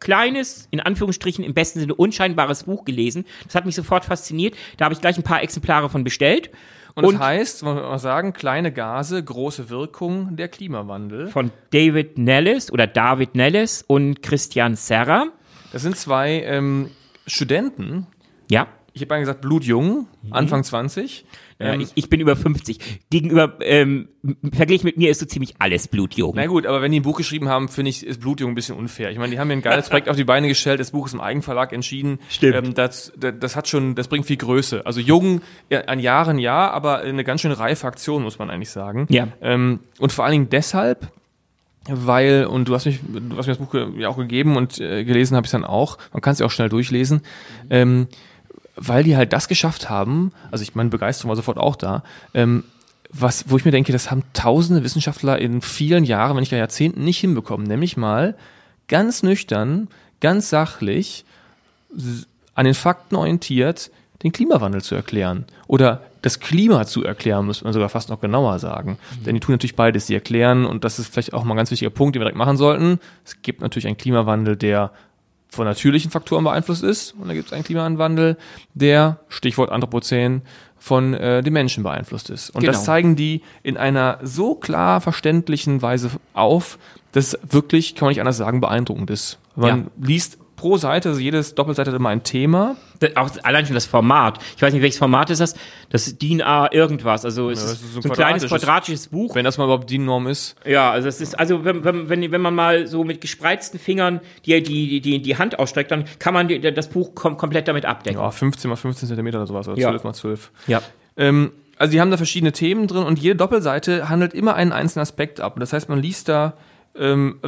kleines, in Anführungsstrichen im besten Sinne unscheinbares Buch gelesen. Das hat mich sofort fasziniert. Da habe ich gleich ein paar Exemplare von bestellt. Und, und das heißt, wollen wir mal sagen, kleine Gase, große Wirkung, der Klimawandel. Von David Nellis oder David Nellis und Christian Serra. Das sind zwei ähm, Studenten. Ja. Ich habe gesagt, blutjung, mhm. Anfang 20. Ja, ähm, ich, ich bin über 50. Gegenüber, ähm, verglichen mit mir ist so ziemlich alles blutjung. Na gut, aber wenn die ein Buch geschrieben haben, finde ich, ist blutjung ein bisschen unfair. Ich meine, die haben mir ein geiles Projekt auf die Beine gestellt, das Buch ist im Eigenverlag entschieden. Stimmt. Ähm, das, das, hat schon, das bringt viel Größe. Also jung, an Jahren ja, aber eine ganz schön reife Aktion, muss man eigentlich sagen. Ja. Ähm, und vor allen Dingen deshalb, weil, und du hast, mich, du hast mir das Buch ja auch gegeben und äh, gelesen habe ich dann auch, man kann es ja auch schnell durchlesen, ähm, weil die halt das geschafft haben, also ich meine, Begeisterung war sofort auch da, ähm, was, wo ich mir denke, das haben tausende Wissenschaftler in vielen Jahren, wenn nicht gar Jahrzehnten, nicht hinbekommen, nämlich mal ganz nüchtern, ganz sachlich, an den Fakten orientiert, den Klimawandel zu erklären. Oder das Klima zu erklären, muss man sogar fast noch genauer sagen. Mhm. Denn die tun natürlich beides. Sie erklären, und das ist vielleicht auch mal ein ganz wichtiger Punkt, den wir direkt machen sollten, es gibt natürlich einen Klimawandel, der von natürlichen Faktoren beeinflusst ist. Und da gibt es einen Klimawandel, der, Stichwort Anthropozän, von äh, den Menschen beeinflusst ist. Und genau. das zeigen die in einer so klar verständlichen Weise auf, dass wirklich, kann man nicht anders sagen, beeindruckend ist. Man ja. liest pro Seite, also jedes Doppelseite hat immer ein Thema. Auch allein schon das Format. Ich weiß nicht, welches Format ist das? Das ist DIN A irgendwas. Also es ja, ist, so ein, so ein kleines quadratisches Buch. Wenn das mal überhaupt DIN-Norm ist. Ja, also es ist, also wenn, wenn, wenn, wenn man mal so mit gespreizten Fingern die, die, die, die Hand ausstreckt, dann kann man die, das Buch kom komplett damit abdecken. Ja, 15 mal 15 Zentimeter oder sowas, oder ja. 12 mal 12. Ja. Ähm, also die haben da verschiedene Themen drin und jede Doppelseite handelt immer einen einzelnen Aspekt ab. Das heißt, man liest da ähm,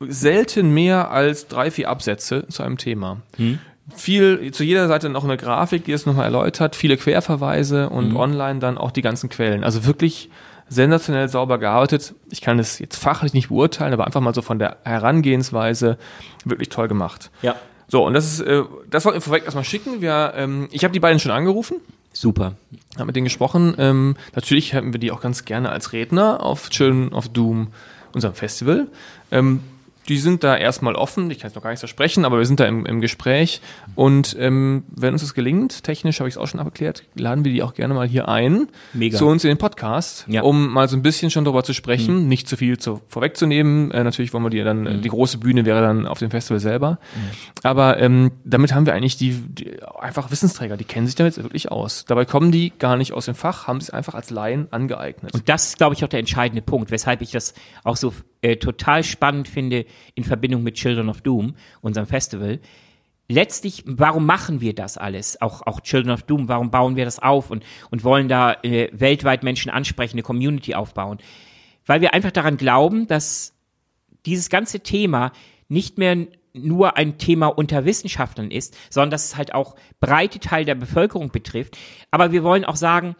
selten mehr als drei, vier Absätze zu einem Thema. Hm. Viel, zu jeder Seite noch eine Grafik, die es nochmal erläutert, viele Querverweise und hm. online dann auch die ganzen Quellen. Also wirklich sensationell sauber gearbeitet. Ich kann es jetzt fachlich nicht beurteilen, aber einfach mal so von der Herangehensweise wirklich toll gemacht. Ja. So, und das ist, äh, das wollten wir vorweg erstmal schicken. Wir, ähm, ich habe die beiden schon angerufen. Super. Haben mit denen gesprochen. Ähm, natürlich hätten wir die auch ganz gerne als Redner auf Children of Doom, unserem Festival. Ähm, die sind da erstmal offen, ich kann es noch gar nicht versprechen, aber wir sind da im, im Gespräch. Und ähm, wenn uns das gelingt, technisch habe ich es auch schon abgeklärt, laden wir die auch gerne mal hier ein Mega. zu uns in den Podcast, Ja. um mal so ein bisschen schon darüber zu sprechen, nicht zu viel zu, vorwegzunehmen. Äh, natürlich wollen wir die dann, äh, die große Bühne wäre dann auf dem Festival selber. Aber ähm, damit haben wir eigentlich die, die einfach Wissensträger, die kennen sich damit wirklich aus. Dabei kommen die gar nicht aus dem Fach, haben sich einfach als Laien angeeignet. Und das ist, glaube ich, auch der entscheidende Punkt, weshalb ich das auch so äh, total spannend finde in Verbindung mit Children of Doom, unserem Festival. Letztlich, warum machen wir das alles? Auch, auch Children of Doom, warum bauen wir das auf und, und wollen da äh, weltweit Menschen ansprechen, eine Community aufbauen? Weil wir einfach daran glauben, dass dieses ganze Thema nicht mehr nur ein Thema unter Wissenschaftlern ist, sondern dass es halt auch breite Teil der Bevölkerung betrifft. Aber wir wollen auch sagen,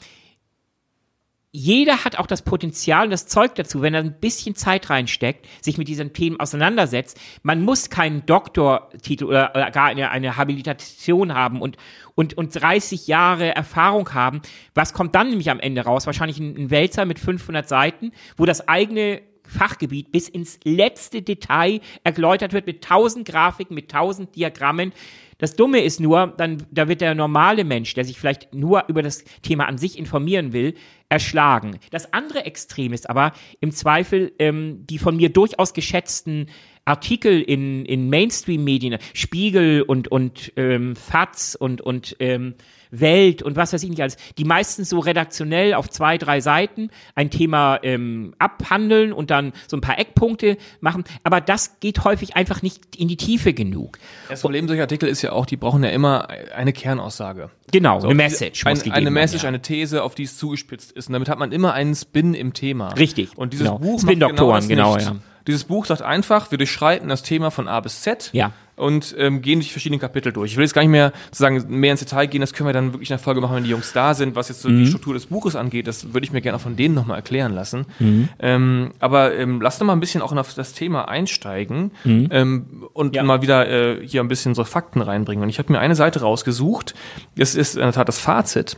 jeder hat auch das Potenzial und das Zeug dazu, wenn er ein bisschen Zeit reinsteckt, sich mit diesen Themen auseinandersetzt. Man muss keinen Doktortitel oder, oder gar eine, eine Habilitation haben und, und, und 30 Jahre Erfahrung haben. Was kommt dann nämlich am Ende raus? Wahrscheinlich ein, ein Wälzer mit 500 Seiten, wo das eigene Fachgebiet bis ins letzte Detail erläutert wird mit tausend Grafiken, mit tausend Diagrammen. Das Dumme ist nur, dann, da wird der normale Mensch, der sich vielleicht nur über das Thema an sich informieren will, erschlagen. Das andere Extrem ist aber im Zweifel ähm, die von mir durchaus geschätzten Artikel in, in Mainstream-Medien, Spiegel und, und ähm, FATS und, und ähm, Welt und was weiß ich nicht alles, die meistens so redaktionell auf zwei, drei Seiten ein Thema ähm, abhandeln und dann so ein paar Eckpunkte machen, aber das geht häufig einfach nicht in die Tiefe genug. Das Problem solcher Artikel ist ja auch, die brauchen ja immer eine Kernaussage. Genau, So, eine diese- Message Ein, muss gegeben eine werden, Message, ja. eine These, auf die es zugespitzt ist. Und damit hat man immer einen Spin im Thema. Richtig, Und dieses genau. Buch Spin-Doktoren, macht genau, genau, ja. Dieses Buch sagt einfach, wir durchschreiten das Thema von A bis Z Ja. und ähm, gehen durch verschiedene Kapitel durch. Ich will jetzt gar nicht mehr sozusagen mehr ins Detail gehen, das können wir dann wirklich in der Folge machen, wenn die Jungs da sind, was jetzt so Mhm. die Struktur des Buches angeht. Das würde ich mir gerne auch von denen nochmal erklären lassen. Mhm. Ähm, aber ähm, lass doch mal ein bisschen auch auf das Thema einsteigen ähm, und Mhm. Ja. mal wieder äh, hier ein bisschen so Fakten reinbringen. Und ich habe mir eine Seite rausgesucht. Das ist in der Tat das Fazit.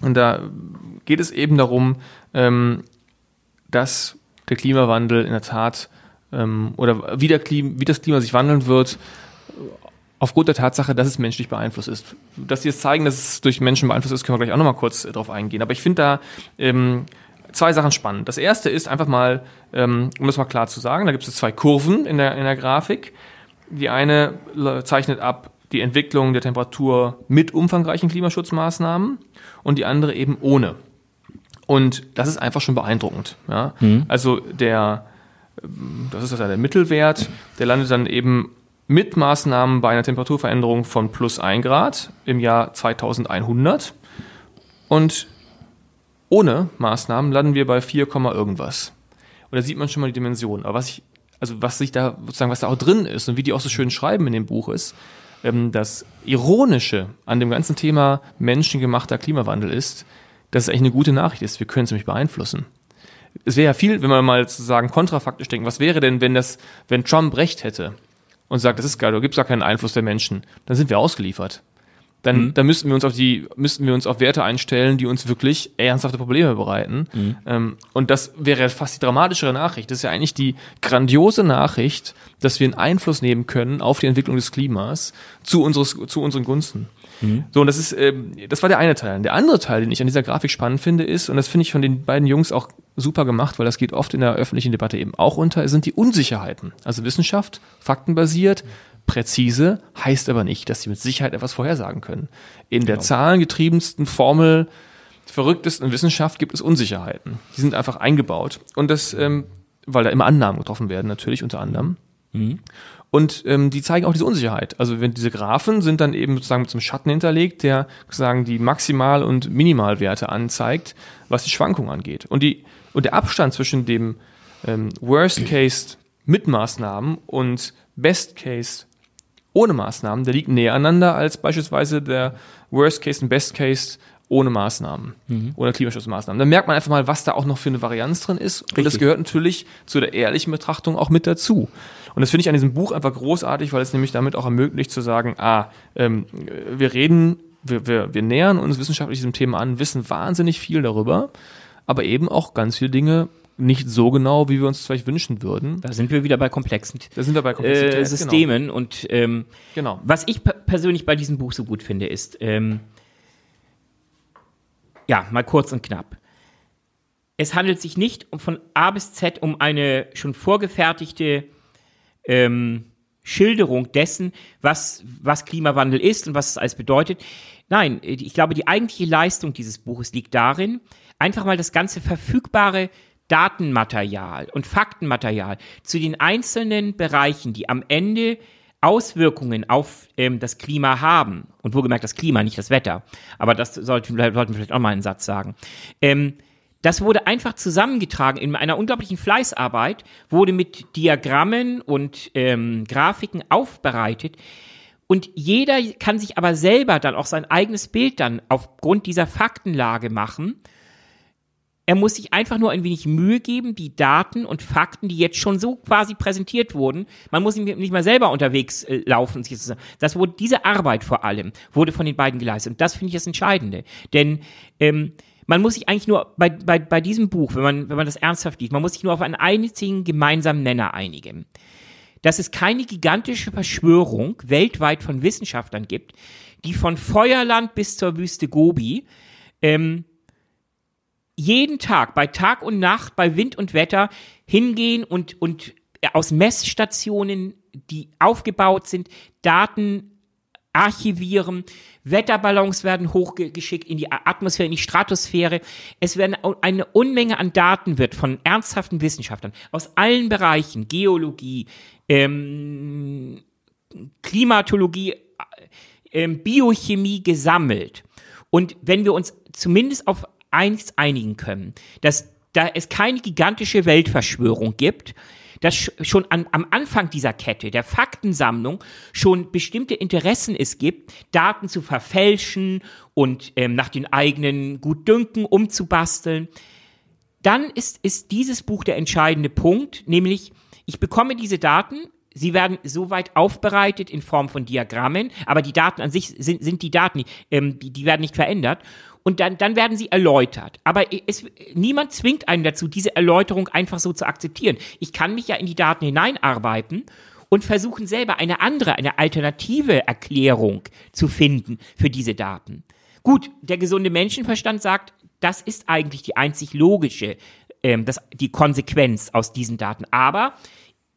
Und da geht es eben darum, ähm, dass der Klimawandel in der Tat ähm, oder wie, der Klim, wie das Klima sich wandeln wird, aufgrund der Tatsache, dass es menschlich beeinflusst ist. Dass sie jetzt zeigen, dass es durch Menschen beeinflusst ist, können wir gleich auch nochmal kurz äh, drauf eingehen. Aber ich finde da ähm, zwei Sachen spannend. Das erste ist einfach mal, ähm, um das mal klar zu sagen, da gibt es zwei Kurven in der, in der Grafik. Die eine zeichnet ab die Entwicklung der Temperatur mit umfangreichen Klimaschutzmaßnahmen und die andere eben ohne. Und das ist einfach schon beeindruckend. Ja? Also der, das ist also der Mittelwert, der landet dann eben mit Maßnahmen bei einer Temperaturveränderung von plus 1 Grad im Jahr 2100 und ohne Maßnahmen landen wir bei 4, Komma irgendwas. Und da sieht man schon mal die Dimension. Aber was ich, also was sich da sozusagen, was da auch drin ist und wie die auch so schön schreiben in dem Buch ist, ähm, das Ironische an dem ganzen Thema menschengemachter Klimawandel ist, dass es eigentlich eine gute Nachricht ist. Wir können es nämlich beeinflussen. Es wäre ja viel, wenn wir mal sozusagen kontrafaktisch denken, was wäre denn, wenn das, wenn Trump recht hätte und sagt, das ist geil, da gibt es gar keinen Einfluss der Menschen, dann sind wir ausgeliefert. Dann, dann müssten wir uns auf die, müssten wir uns auf Werte einstellen, die uns wirklich ernsthafte Probleme bereiten. Ähm, und das wäre fast die dramatischere Nachricht. Das ist ja eigentlich die grandiose Nachricht, dass wir einen Einfluss nehmen können auf die Entwicklung des Klimas zu, unseres, zu unseren Gunsten. So, und das ist, ähm, das war der eine Teil. Der andere Teil, den ich an dieser Grafik spannend finde, ist, und das finde ich von den beiden Jungs auch super gemacht, weil das geht oft in der öffentlichen Debatte eben auch unter, sind die Unsicherheiten. Also Wissenschaft, faktenbasiert, präzise, heißt aber nicht, dass sie mit Sicherheit etwas vorhersagen können. In der zahlengetriebensten Formel, verrücktesten Wissenschaft gibt es Unsicherheiten. Die sind einfach eingebaut. Und das, ähm, weil da immer Annahmen getroffen werden, natürlich unter anderem. Und ähm, die zeigen auch diese Unsicherheit. Also wenn diese Graphen sind dann eben sozusagen mit so einem Schatten hinterlegt, der sozusagen die Maximal- und Minimalwerte anzeigt, was die Schwankung angeht. Und die und der Abstand zwischen dem ähm, Worst Case mit Maßnahmen und Best Case ohne Maßnahmen, der liegt näher aneinander als beispielsweise der Worst Case und Best Case ohne Maßnahmen, ohne Klimaschutzmaßnahmen. Dann merkt man einfach mal, was da auch noch für eine Varianz drin ist. Und das Richtig. gehört natürlich zu der ehrlichen Betrachtung auch mit dazu. Und das finde ich an diesem Buch einfach großartig, weil es nämlich damit auch ermöglicht zu sagen, ah, ähm, wir reden wir, wir, wir nähern uns wissenschaftlich diesem Thema an, wissen wahnsinnig viel darüber, aber eben auch ganz viele Dinge nicht so genau, wie wir uns vielleicht wünschen würden. Da sind wir wieder bei komplexen Da sind wir bei Komplexität, äh, Systemen und ähm, Genau. was ich per- persönlich bei diesem Buch so gut finde, ist, ähm, ja, mal kurz und knapp. Es handelt sich nicht um von A bis Z um eine schon vorgefertigte ähm, Schilderung dessen, was, was Klimawandel ist und was es alles bedeutet. Nein, ich glaube, die eigentliche Leistung dieses Buches liegt darin, einfach mal das ganze verfügbare Datenmaterial und Faktenmaterial zu den einzelnen Bereichen, die am Ende Auswirkungen auf ähm, das Klima haben, und wohlgemerkt das Klima, nicht das Wetter, aber das sollten, sollten wir vielleicht auch mal einen Satz sagen, ähm, das wurde einfach zusammengetragen in einer unglaublichen Fleißarbeit, wurde mit Diagrammen und ähm, Grafiken aufbereitet. Und jeder kann sich aber selber dann auch sein eigenes Bild dann aufgrund dieser Faktenlage machen. Er muss sich einfach nur ein wenig Mühe geben, die Daten und Fakten, die jetzt schon so quasi präsentiert wurden, man muss nicht mal selber unterwegs äh, laufen. Das wurde, diese Arbeit vor allem wurde von den beiden geleistet. Und das finde ich das Entscheidende. Denn ähm, man muss sich eigentlich nur bei, bei, bei diesem Buch, wenn man, wenn man das ernsthaft liest, man muss sich nur auf einen einzigen gemeinsamen Nenner einigen. Dass es keine gigantische Verschwörung weltweit von Wissenschaftlern gibt, die von Feuerland bis zur Wüste Gobi ähm, jeden Tag, bei Tag und Nacht, bei Wind und Wetter hingehen und, und aus Messstationen, die aufgebaut sind, Daten archivieren, Wetterballons werden hochgeschickt in die Atmosphäre, in die Stratosphäre. Es werden eine Unmenge an Daten wird von ernsthaften Wissenschaftlern aus allen Bereichen, Geologie, ähm, Klimatologie, ähm, Biochemie gesammelt. Und wenn wir uns zumindest auf eins einigen können, dass da es keine gigantische Weltverschwörung gibt, dass sch- schon an, am Anfang dieser Kette, der Faktensammlung, schon bestimmte Interessen es gibt, Daten zu verfälschen und ähm, nach den eigenen Gutdünken umzubasteln, dann ist, ist dieses Buch der entscheidende Punkt, nämlich ich bekomme diese Daten, sie werden soweit aufbereitet in Form von Diagrammen, aber die Daten an sich sind, sind die Daten, ähm, die, die werden nicht verändert. Und dann, dann werden sie erläutert. Aber es, niemand zwingt einen dazu, diese Erläuterung einfach so zu akzeptieren. Ich kann mich ja in die Daten hineinarbeiten und versuchen selber eine andere, eine alternative Erklärung zu finden für diese Daten. Gut, der gesunde Menschenverstand sagt, das ist eigentlich die einzig logische, ähm, das, die Konsequenz aus diesen Daten. Aber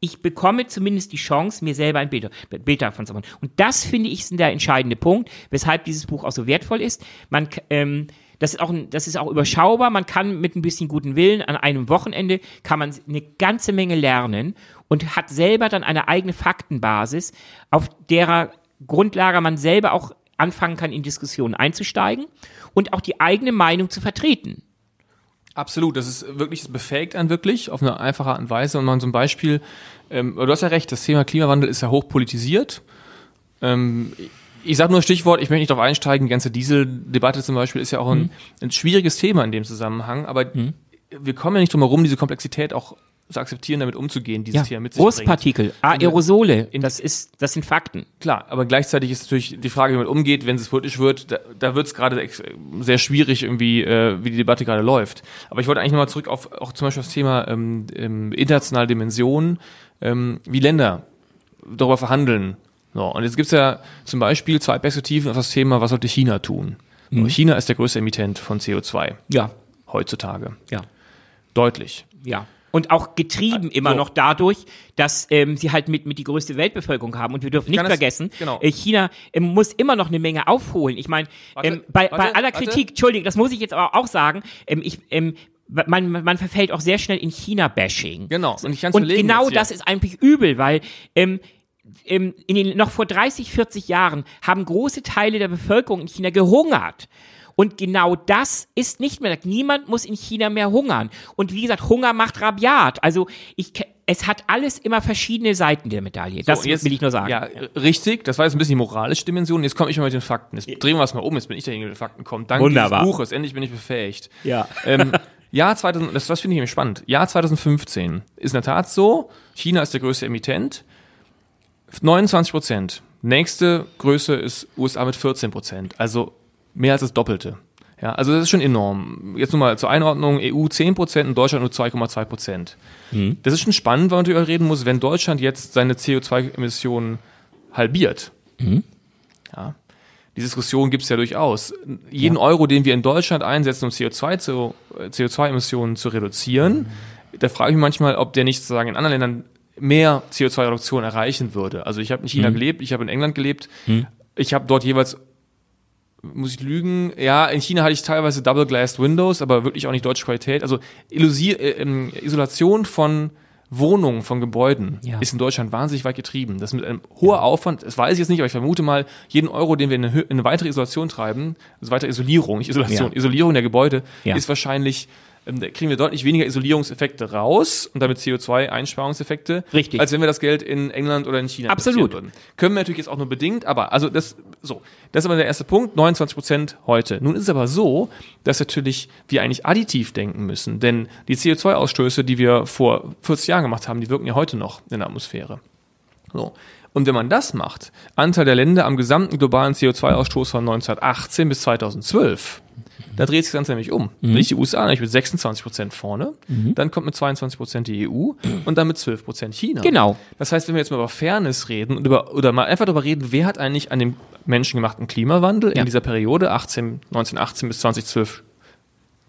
ich bekomme zumindest die Chance, mir selber ein Bild, Bild davon zu machen. Und das finde ich ist der entscheidende Punkt, weshalb dieses Buch auch so wertvoll ist. Man, ähm, das ist auch, das ist auch überschaubar. Man kann mit ein bisschen guten Willen an einem Wochenende kann man eine ganze Menge lernen und hat selber dann eine eigene Faktenbasis, auf derer Grundlage man selber auch anfangen kann, in Diskussionen einzusteigen und auch die eigene Meinung zu vertreten. Absolut, das ist wirklich, das befähigt einen wirklich auf eine einfache Art und Weise. Und so ein Beispiel, ähm, du hast ja recht, das Thema Klimawandel ist ja hoch politisiert. Ähm, ich sage nur Stichwort, ich möchte nicht darauf einsteigen, die ganze Dieseldebatte zum Beispiel ist ja auch ein, ein schwieriges Thema in dem Zusammenhang, aber wir kommen ja nicht drum herum, diese Komplexität auch zu akzeptieren, damit umzugehen, dieses Thema mit sich bringt. Großpartikel, Aerosole, das ist, das sind Fakten. Klar, aber gleichzeitig ist natürlich die Frage, wie man umgeht, wenn es politisch wird, da, da wird es gerade sehr schwierig irgendwie, äh, wie die Debatte gerade läuft. Aber ich wollte eigentlich nochmal zurück auf auch zum Beispiel das Thema ähm, ähm, internationale Dimensionen, ähm, wie Länder darüber verhandeln. So, und jetzt gibt's ja zum Beispiel zwei Perspektiven auf das Thema, was sollte China tun? So, China ist der größte Emittent von CO2 Ja, heutzutage. ja, Deutlich. ja. Und auch getrieben immer so. noch dadurch, dass ähm, sie halt mit, mit die größte Weltbevölkerung haben. Und wir dürfen nicht vergessen, genau. äh, China ähm, muss immer noch eine Menge aufholen. Ich meine, ähm, bei, bei aller warte. Kritik, Entschuldigung, das muss ich jetzt aber auch sagen, ähm, ich, ähm, man, man verfällt auch sehr schnell in China-Bashing. Genau. Und ich kann's Und genau das ist eigentlich übel, weil ähm, ähm, in den, noch vor 30, 40 Jahren haben große Teile der Bevölkerung in China gehungert. Und genau das ist nicht mehr. Niemand muss in China mehr hungern. Und wie gesagt, Hunger macht rabiat. Also ich, es hat alles immer verschiedene Seiten der Medaille. Das So, jetzt- will ich nur sagen. Ja, richtig. Das war jetzt ein bisschen die moralische Dimension. Jetzt komme ich mal mit den Fakten. Jetzt drehen wir es mal um. Jetzt bin ich derjenige, der mit den Fakten kommt. Dank Wunderbar. dieses Buches. Endlich bin ich befähigt. Ja. Ähm, Jahr 2000, das, das finde ich nämlich spannend. Jahr 2015 ist in der Tat so. China ist der größte Emittent. 29 Prozent Nächste Größe ist USA mit 14 Prozent, also mehr als das Doppelte. Ja, also das ist schon enorm. Jetzt nur mal zur Einordnung, EU 10 Prozent und Deutschland nur 2,2 Prozent. Mhm. Das ist schon spannend, weil man natürlich reden muss, wenn Deutschland jetzt seine CO2-Emissionen halbiert. Mhm. Ja, die Diskussion gibt es ja durchaus. Jeden ja. Euro, den wir in Deutschland einsetzen, um CO2 zu, CO2-Emissionen zu reduzieren, mhm. da frage ich mich manchmal, ob der nicht sozusagen in anderen Ländern mehr CO2-Reduktion erreichen würde. Also ich habe in China mhm. gelebt, ich habe in England gelebt, mhm. ich habe dort jeweils muss ich lügen? Ja, in China hatte ich teilweise Double Glassed Windows, aber wirklich auch nicht deutsche Qualität. Also Illusier äh, ähm, Isolation von Wohnungen, von Gebäuden ja. ist in Deutschland wahnsinnig weit getrieben. Das ist mit einem hoher ja. Aufwand, das weiß ich jetzt nicht, aber ich vermute mal, jeden Euro, den wir in eine, in eine weitere Isolation treiben, also weitere Isolierung, nicht Isolation, ja. Isolierung der Gebäude, ist wahrscheinlich kriegen wir deutlich weniger Isolierungseffekte raus und damit CO2-Einsparungseffekte, Richtig. als wenn wir das Geld in England oder in China Absolut. würden. Können wir natürlich jetzt auch nur bedingt, aber also das so, das ist aber der erste Punkt, 29 Prozent heute. Nun ist es aber so, dass natürlich wir eigentlich additiv denken müssen, denn die CO2-Ausstöße, die wir vor 40 Jahren gemacht haben, die wirken ja heute noch in der Atmosphäre. So. Und wenn man das macht, Anteil der Länder am gesamten globalen CO2-Ausstoß von 1918 bis 2012, da dreht sich das Ganze nämlich um. Mhm. Nicht die USA nämlich mit 26 Prozent vorne, mhm. dann kommt mit 22 Prozent die EU und dann mit 12 Prozent China. Genau. Das heißt, wenn wir jetzt mal über Fairness reden und über, oder mal einfach darüber reden, wer hat eigentlich an dem menschengemachten Klimawandel ja. in dieser Periode 18, 1918 bis 2012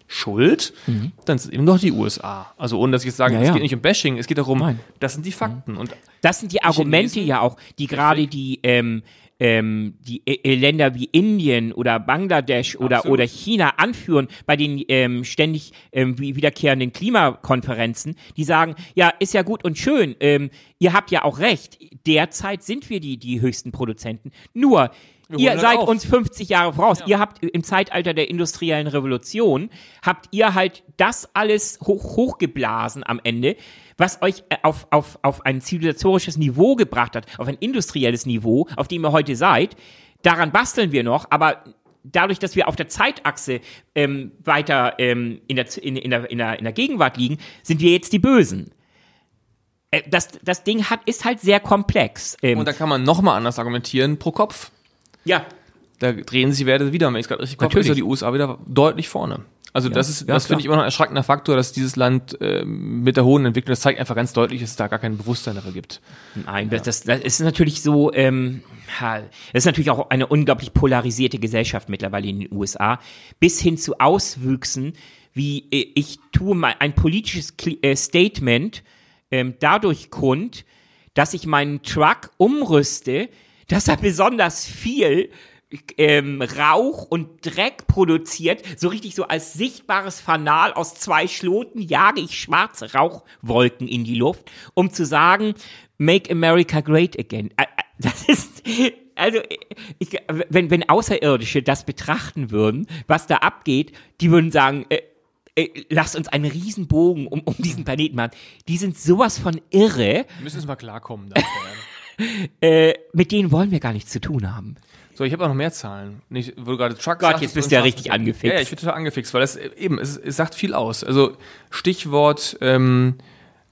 Schuld, mhm. dann sind eben noch die USA. Also ohne dass ich jetzt sage, ja, ja. es geht nicht um Bashing, es geht darum, Nein. das sind die Fakten. Und das sind die Argumente ja auch, die gerade die ähm, ähm, die äh, Länder wie Indien oder Bangladesch oder, oder China anführen bei den ähm, ständig ähm, wiederkehrenden Klimakonferenzen, die sagen, ja, ist ja gut und schön, ähm, ihr habt ja auch recht, derzeit sind wir die, die höchsten Produzenten. Nur, ihr seid auf. uns 50 Jahre voraus. Ja. Ihr habt im Zeitalter der industriellen Revolution, habt ihr halt das alles hoch, hochgeblasen am Ende was euch äh, auf, auf, auf ein zivilisatorisches Niveau gebracht hat, auf ein industrielles Niveau, auf dem ihr heute seid. Daran basteln wir noch, aber dadurch, dass wir auf der Zeitachse ähm, weiter ähm, in, der, in, in, der, in, der, in der Gegenwart liegen, sind wir jetzt die Bösen. Äh, das, das Ding hat, ist halt sehr komplex. Ähm, Und da kann man nochmal anders argumentieren, pro Kopf. Ja. Da drehen sie Werte wieder, wenn ich gerade richtig ist ja die USA wieder deutlich vorne. Also ja, das ist, das finde ich immer noch ein erschreckender Faktor, dass dieses Land äh, mit der hohen Entwicklung, das zeigt einfach ganz deutlich, dass es da gar kein Bewusstsein dafür gibt. Nein, ja. das, das ist natürlich so, ähm, das ist natürlich auch eine unglaublich polarisierte Gesellschaft mittlerweile in den USA, bis hin zu Auswüchsen, wie äh, ich tue mal ein politisches äh, Statement ähm, dadurch kund, dass ich meinen Truck umrüste, dass er besonders viel ähm, Rauch und Dreck produziert, so richtig so als sichtbares Fanal aus zwei Schloten jage ich schwarze Rauchwolken in die Luft, um zu sagen, Make America Great Again. Das ist, also, ich, wenn, wenn Außerirdische das betrachten würden, was da abgeht, die würden sagen, äh, äh, lasst uns einen Riesenbogen um, um diesen Planeten machen. Die sind sowas von irre. Wir müssen uns mal klarkommen. Äh, mit denen wollen wir gar nichts zu tun haben. So, ich habe auch noch mehr Zahlen. Nicht, wo du gerade Truck Gott, jetzt bist du ja richtig angefixt. Ja, ich bin total angefixt, weil das eben, es, es sagt viel aus. Also Stichwort ähm,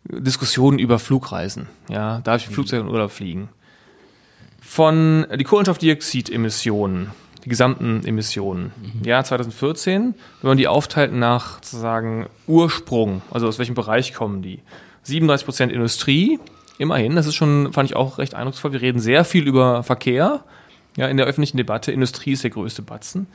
Diskussionen über Flugreisen. Ja, darf ich mit Flugzeug in Urlaub fliegen? Von die Kohlenstoffdioxidemissionen, die gesamten Emissionen, mhm. Jahr 2014, wenn man die aufteilt nach sozusagen Ursprung, also aus welchem Bereich kommen die? 37 Prozent Industrie, immerhin, das ist schon, fand ich auch recht eindrucksvoll. Wir reden sehr viel über Verkehr, ja, in der öffentlichen Debatte. Industrie ist der größte Batzen.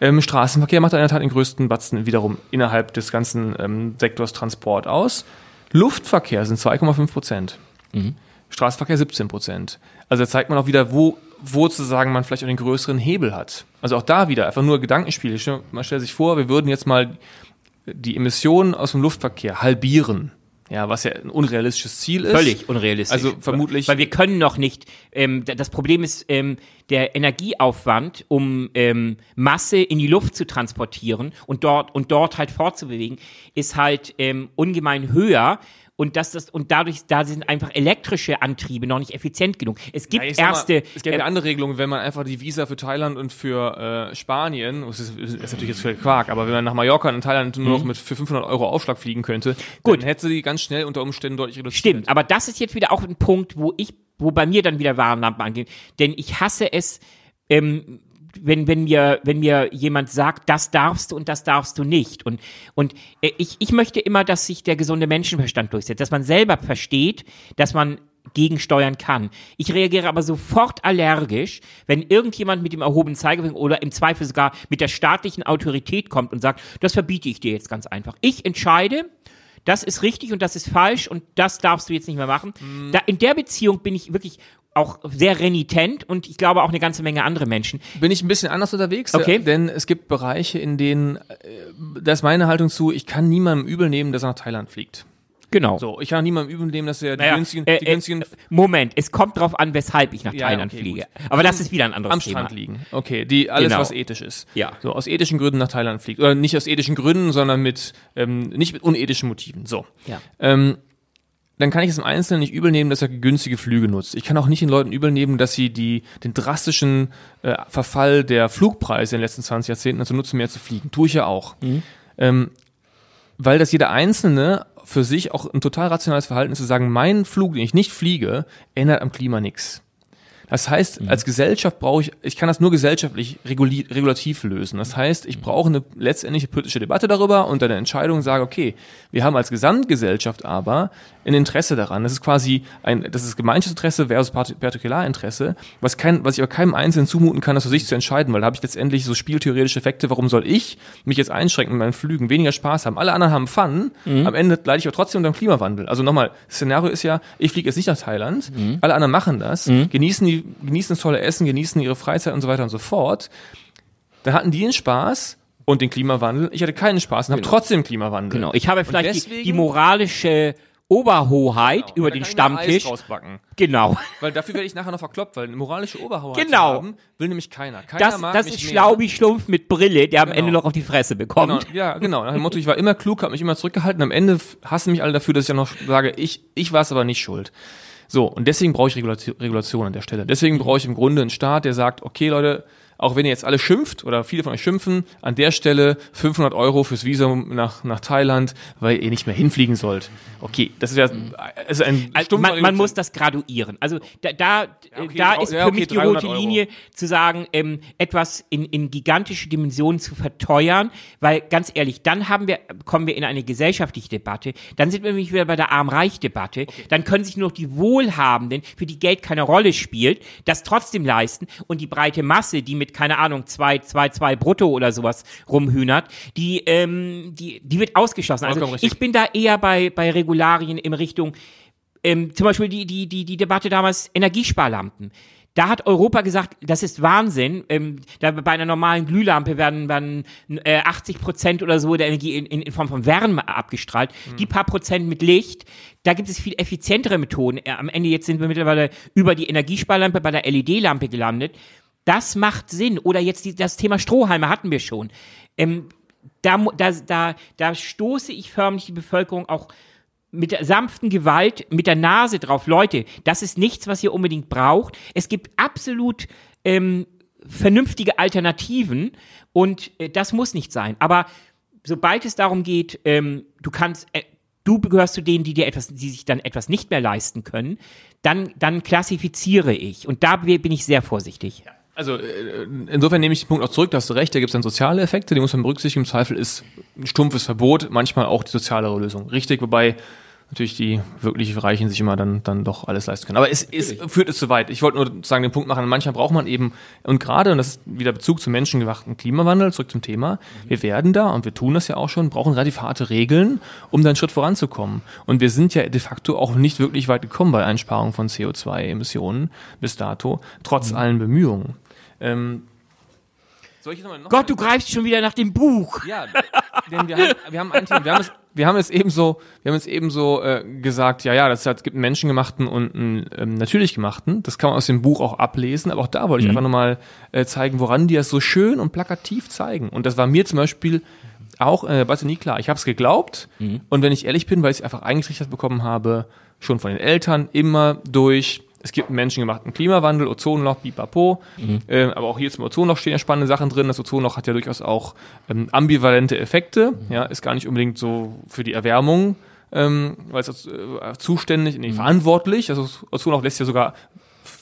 Ähm, Straßenverkehr macht in der Tat den größten Batzen wiederum innerhalb des ganzen ähm, Sektors Transport aus. Luftverkehr sind 2,5 Prozent. Mhm. Straßenverkehr 17 Prozent. Also da zeigt man auch wieder, wo, wo sozusagen man vielleicht auch den größeren Hebel hat. Also auch da wieder einfach nur Gedankenspiele. Man stellt sich vor, wir würden jetzt mal die Emissionen aus dem Luftverkehr halbieren. Ja, was ja ein unrealistisches Ziel ist. Völlig unrealistisch. Also vermutlich. Weil wir können noch nicht. Ähm, das Problem ist ähm, der Energieaufwand, um ähm, Masse in die Luft zu transportieren und dort und dort halt fortzubewegen, ist halt ähm, ungemein höher und dass das und dadurch da sind einfach elektrische Antriebe noch nicht effizient genug. Es gibt Ja, sag mal, erste es gibt äh, andere Regelungen, wenn man einfach die Visa für Thailand und für äh, Spanien, das ist, ist natürlich jetzt für Quark, aber wenn man nach Mallorca und Thailand nur noch mit für 500 Euro Aufschlag fliegen könnte, Mhm. Gut. dann hätte sie ganz schnell unter Umständen deutlich reduziert. Stimmt, aber das ist jetzt wieder auch ein Punkt, wo ich, wo bei mir dann wieder Warnlampen angehen. Denn ich hasse es, ähm, wenn, wenn mir, wenn mir jemand sagt, das darfst du und das darfst du nicht. Und, und äh, ich, ich möchte immer, dass sich der gesunde Menschenverstand durchsetzt, dass man selber versteht, dass man gegensteuern kann. Ich reagiere aber sofort allergisch, wenn irgendjemand mit dem erhobenen Zeigefinger oder im Zweifel sogar mit der staatlichen Autorität kommt und sagt, das verbiete ich dir jetzt ganz einfach. Ich entscheide, das ist richtig und das ist falsch und das darfst du jetzt nicht mehr machen. Da, in der Beziehung bin ich wirklich auch sehr renitent und ich glaube auch eine ganze Menge andere Menschen. Bin ich ein bisschen anders unterwegs, Okay. denn es gibt Bereiche, in denen, äh, da ist meine Haltung zu, ich kann niemandem übel nehmen, dass er nach Thailand fliegt. Genau. So, ich kann niemandem übel nehmen, dass er die Naja, günstigen, äh, die äh, günstigen Moment, es kommt drauf an, weshalb ich nach Ja, Thailand okay, fliege. gut. Aber das ist wieder ein anderes am Thema. Strand liegen. Okay, die alles, Genau. was ethisch ist. Ja. So, aus ethischen Gründen nach Thailand fliegt. Oder nicht aus ethischen Gründen, sondern mit, ähm, nicht mit unethischen Motiven. So. Ja. Ähm, dann kann ich es im Einzelnen nicht übel nehmen, dass er günstige Flüge nutzt. Ich kann auch nicht den Leuten übel nehmen, dass sie die, den drastischen äh, Verfall der Flugpreise in den letzten 20 Jahrzehnten dazu nutzen, mehr zu fliegen. Tue ich ja auch. Ähm, weil das jeder Einzelne für sich auch ein total rationales Verhalten ist, zu sagen, mein Flug, den ich nicht fliege, ändert am Klima nichts. Das heißt, als Gesellschaft brauche ich, ich kann das nur gesellschaftlich regulativ lösen. Das heißt, ich brauche eine letztendliche politische Debatte darüber und eine Entscheidung sage, okay, wir haben als Gesamtgesellschaft aber ein Interesse daran. Das ist quasi ein, das ist Gemeinschaftsinteresse versus Part- Partikularinteresse, was kein, was ich aber keinem Einzelnen zumuten kann, das für sich zu entscheiden, weil da habe ich letztendlich so spieltheoretische Effekte, warum soll ich mich jetzt einschränken mit meinen Flügen, weniger Spaß haben. Alle anderen haben Fun, am Ende leide ich aber trotzdem unter dem Klimawandel. Also nochmal, das Szenario ist ja, ich fliege jetzt nicht nach Thailand, alle anderen machen das, genießen die, genießen das tolle Essen, genießen ihre Freizeit und so weiter und so fort. Dann hatten die den Spaß und den Klimawandel. Ich hatte keinen Spaß und habe trotzdem Klimawandel. Genau. Ich habe vielleicht die, deswegen- die moralische Oberhoheit Genau, über den Stammtisch. Genau. Weil dafür werde ich nachher noch verkloppt, weil eine moralische Oberhoheit Genau. haben, will nämlich keiner. Keiner Das, mag das ist mehr. Schlaubi-Schlumpf mit Brille, der am Genau. Ende noch auf die Fresse bekommt. Genau, ja, genau. Nach dem Motto, ich war immer klug, habe mich immer zurückgehalten. Am Ende hassen mich alle dafür, dass ich ja noch sage, ich, ich war es aber nicht schuld. So, und deswegen brauche ich Regulation, an der Stelle. Deswegen brauche ich im Grunde einen Staat, der sagt, okay Leute, auch wenn ihr jetzt alle schimpft oder viele von euch schimpfen, an der Stelle 500 Euro fürs Visum nach, nach Thailand, weil ihr nicht mehr hinfliegen sollt. Okay, das ist ja also ein Also man, man muss das graduieren. Also da, da, okay, da ist ja, für okay, mich die 300 rote Euro. Linie zu sagen, ähm, etwas in, in gigantische Dimensionen zu verteuern, weil ganz ehrlich, dann haben wir, kommen wir in eine gesellschaftliche Debatte, dann sind wir nämlich wieder bei der Arm-Reich-Debatte, dann können sich nur noch die Wohlhabenden, für die Geld keine Rolle spielt, das trotzdem leisten und die breite Masse, die mit, keine Ahnung, zwei, zwei, zwei brutto oder sowas rumhühnert, die, ähm, die, die wird ausgeschlossen. Also ich bin da eher bei, bei Regularien in Richtung, ähm, zum Beispiel die, die, die, die Debatte damals Energiesparlampen. Da hat Europa gesagt, das ist Wahnsinn. Ähm, da bei einer normalen Glühlampe werden, werden äh, 80 Prozent oder so der Energie in, in, in Form von Wärme abgestrahlt. Die paar Prozent mit Licht, da gibt es viel effizientere Methoden. Äh, am Ende jetzt sind wir mittlerweile über die Energiesparlampe bei der LED-Lampe gelandet. Das macht Sinn. Oder jetzt die, das Thema Strohhalme hatten wir schon. Ähm, da, da, da, da stoße ich förmlich die Bevölkerung auch mit der sanften Gewalt, mit der Nase drauf. Leute, das ist nichts, was ihr unbedingt braucht. Es gibt absolut ähm, vernünftige Alternativen und äh, das muss nicht sein. Aber sobald es darum geht, ähm, du kannst, äh, du gehörst zu denen, die dir etwas, die sich dann etwas nicht mehr leisten können, dann, dann klassifiziere ich. Und da bin ich sehr vorsichtig. Also äh, insofern nehme ich den Punkt auch zurück, da hast du recht, da gibt es dann soziale Effekte, die muss man berücksichtigen. Im Zweifel ist ein stumpfes Verbot manchmal auch die sozialere Lösung. Richtig, wobei natürlich die wirklich Reichen sich immer dann, dann doch alles leisten können. Aber es, es führt es zu weit. Ich wollte nur sagen, den Punkt machen, manchmal braucht man eben, und gerade, und das ist wieder Bezug zum menschengemachten Klimawandel, zurück zum Thema, wir werden da, und wir tun das ja auch schon, brauchen relativ harte Regeln, um da einen Schritt voranzukommen. Und wir sind ja de facto auch nicht wirklich weit gekommen bei Einsparung von CO2-Emissionen bis dato, trotz allen Bemühungen. Ähm, Gott, du greifst schon wieder nach dem Buch. ja, denn wir haben, wir haben ein Thema, wir haben es, wir haben es eben so, wir haben es eben so äh, gesagt, ja, ja, das hat, es gibt einen menschengemachten und einen ähm, natürlich gemachten. Das kann man aus dem Buch auch ablesen, aber auch da wollte ich einfach nochmal äh, zeigen, woran die das so schön und plakativ zeigen. Und das war mir zum Beispiel auch der Debatte nie klar. Ich habe es geglaubt und wenn ich ehrlich bin, weil ich es einfach eingetrichtert bekommen habe, schon von den Eltern, immer durch es gibt einen menschengemachten Klimawandel, Ozonloch, bipapo. Mhm. Ähm, aber auch hier zum Ozonloch stehen ja spannende Sachen drin. Das Ozonloch hat ja durchaus auch ähm, ambivalente Effekte. Mhm. Ja, ist gar nicht unbedingt so für die Erwärmung, ähm, weil es äh, zuständig, nee, mhm. verantwortlich. Also Ozonloch lässt ja sogar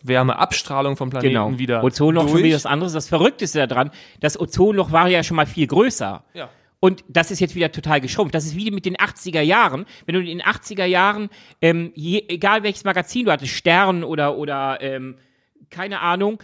Wärmeabstrahlung vom Planeten genau. wieder. Ozonloch durch. schon wieder was anderes. Das Verrückteste daran, das Ozonloch war ja schon mal viel größer. Ja. Und das ist jetzt wieder total geschrumpft. Das ist wie mit den 80er Jahren. Wenn du in den 80er Jahren, ähm, je, egal welches Magazin du hattest, Stern oder, oder ähm, keine Ahnung,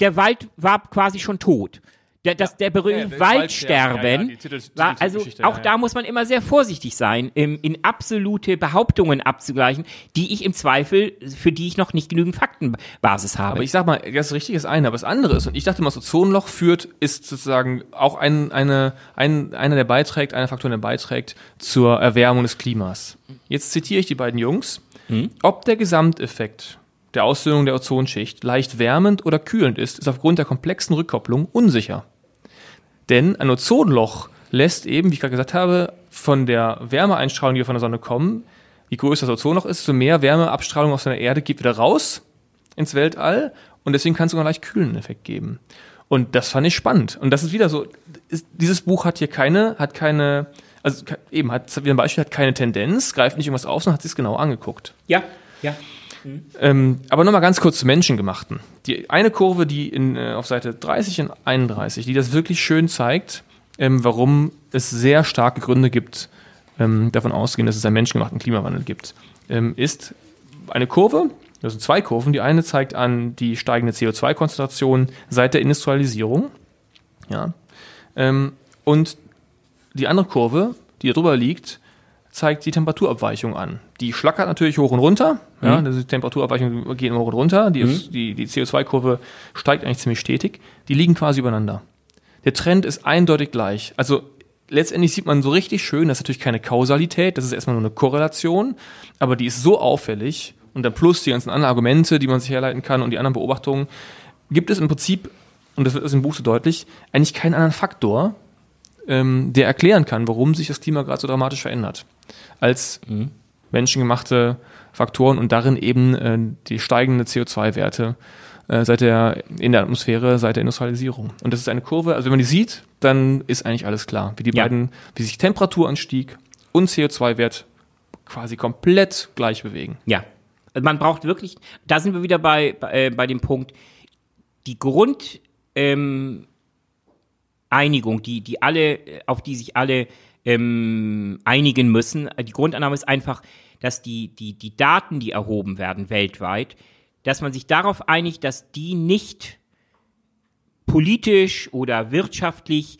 der Wald war quasi schon tot. Der, das, der berühmte ja, Waldsterben, ja, ja, war, also auch da muss man immer sehr vorsichtig sein, in, in absolute Behauptungen abzugleichen, die ich im Zweifel, für die ich noch nicht genügend Faktenbasis habe. Aber ich sag mal, das Richtige ist eine, aber das andere ist, und ich dachte mal, so Zonenloch führt, ist sozusagen auch ein, eine, ein, einer, der beiträgt, einer Faktor, der beiträgt zur Erwärmung des Klimas. Jetzt zitiere ich die beiden Jungs. Hm? Ob der Gesamteffekt der Ausdünnung der Ozonschicht leicht wärmend oder kühlend ist, ist aufgrund der komplexen Rückkopplung unsicher. Denn ein Ozonloch lässt eben, wie ich gerade gesagt habe, von der Wärmeeinstrahlung, die von der Sonne kommen, je größer das Ozonloch ist, so mehr Wärmeabstrahlung aus der Erde geht wieder raus ins Weltall und deswegen kann es sogar einen leicht kühlenden Effekt geben. Und das fand ich spannend. Und das ist wieder so, ist, dieses Buch hat hier keine, hat keine, also eben, hat wie ein Beispiel, hat keine Tendenz, greift nicht irgendwas auf, sondern hat sich es genau angeguckt. Ja, ja. Ähm, aber nochmal ganz kurz zu Menschengemachten. Die eine Kurve, die in, äh, auf Seite 30 und 31, die das wirklich schön zeigt, ähm, warum es sehr starke Gründe gibt, ähm, davon auszugehen, dass es einen menschengemachten Klimawandel gibt, ähm, ist eine Kurve, das sind zwei Kurven. Die eine zeigt an die steigende CO2-Konzentration seit der Industrialisierung. Ja. Ähm, und die andere Kurve, die darüber liegt, zeigt die Temperaturabweichung an. Die schlackert natürlich hoch und runter. Ja, mhm. die Temperaturabweichung geht immer hoch und runter. Die, mhm. die, die CO2-Kurve steigt eigentlich ziemlich stetig. Die liegen quasi übereinander. Der Trend ist eindeutig gleich. Also letztendlich sieht man so richtig schön, das ist natürlich keine Kausalität, das ist erstmal nur eine Korrelation, aber die ist so auffällig und dann plus die ganzen anderen Argumente, die man sich herleiten kann und die anderen Beobachtungen, gibt es im Prinzip, und das wird im Buch so deutlich, eigentlich keinen anderen Faktor, ähm, der erklären kann, warum sich das Klima gerade so dramatisch verändert, als mhm. menschengemachte Faktoren und darin eben äh, die steigende CO2-Werte äh, seit der in der Atmosphäre seit der Industrialisierung. Und das ist eine Kurve, also wenn man die sieht, dann ist eigentlich alles klar, wie die ja. beiden, wie sich Temperaturanstieg und CO2-Wert quasi komplett gleich bewegen. Ja, man braucht wirklich, da sind wir wieder bei, bei, äh, bei dem Punkt, die Grund, ähm, Einigung, die, die alle, auf die sich alle ähm, einigen müssen. Die Grundannahme ist einfach, dass die, die, die Daten, die erhoben werden weltweit, dass man sich darauf einigt, dass die nicht politisch oder wirtschaftlich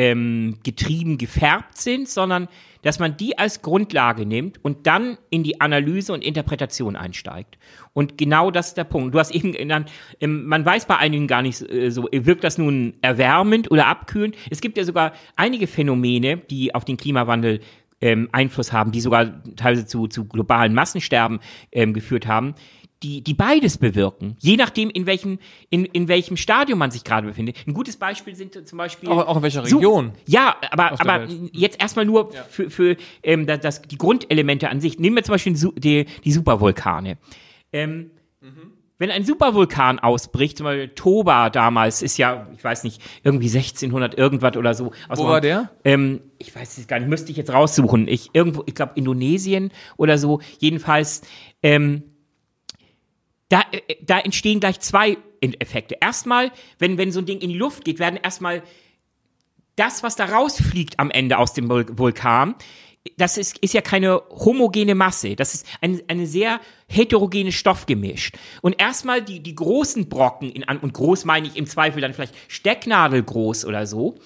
ähm, getrieben gefärbt sind, sondern dass man die als Grundlage nimmt und dann in die Analyse und Interpretation einsteigt. Und genau das ist der Punkt. Du hast eben genannt, ähm, man weiß bei einigen gar nicht äh, so, wirkt das nun erwärmend oder abkühlend? Es gibt ja sogar einige Phänomene, die auf den Klimawandel ähm, Einfluss haben, die sogar teilweise zu, zu globalen Massensterben ähm, geführt haben die, die beides bewirken. Je nachdem, in welchem, in, in welchem Stadium man sich gerade befindet. Ein gutes Beispiel sind zum Beispiel. Auch, auch in welcher Region? So, ja, aber, aber jetzt erstmal nur ja. für, für ähm, das, das, die Grundelemente an sich. Nehmen wir zum Beispiel die, die Supervulkane. Ähm, mhm. Wenn ein Supervulkan ausbricht, zum Beispiel Toba damals, ist ja, ich weiß nicht, irgendwie 1600 irgendwas oder so. Wo war der? Ähm, ich weiß es gar nicht, müsste ich jetzt raussuchen. Ich irgendwo, ich glaube Indonesien oder so. Jedenfalls, ähm, da, äh, da entstehen gleich zwei Effekte. Erstmal, wenn, wenn so ein Ding in die Luft geht, werden erstmal das, was da rausfliegt am Ende aus dem Vulkan, das ist, ist ja keine homogene Masse. Das ist ein, eine sehr heterogene Stoffgemisch. Und erstmal die, die großen Brocken, in, und groß meine ich im Zweifel dann vielleicht Stecknadelgroß oder so,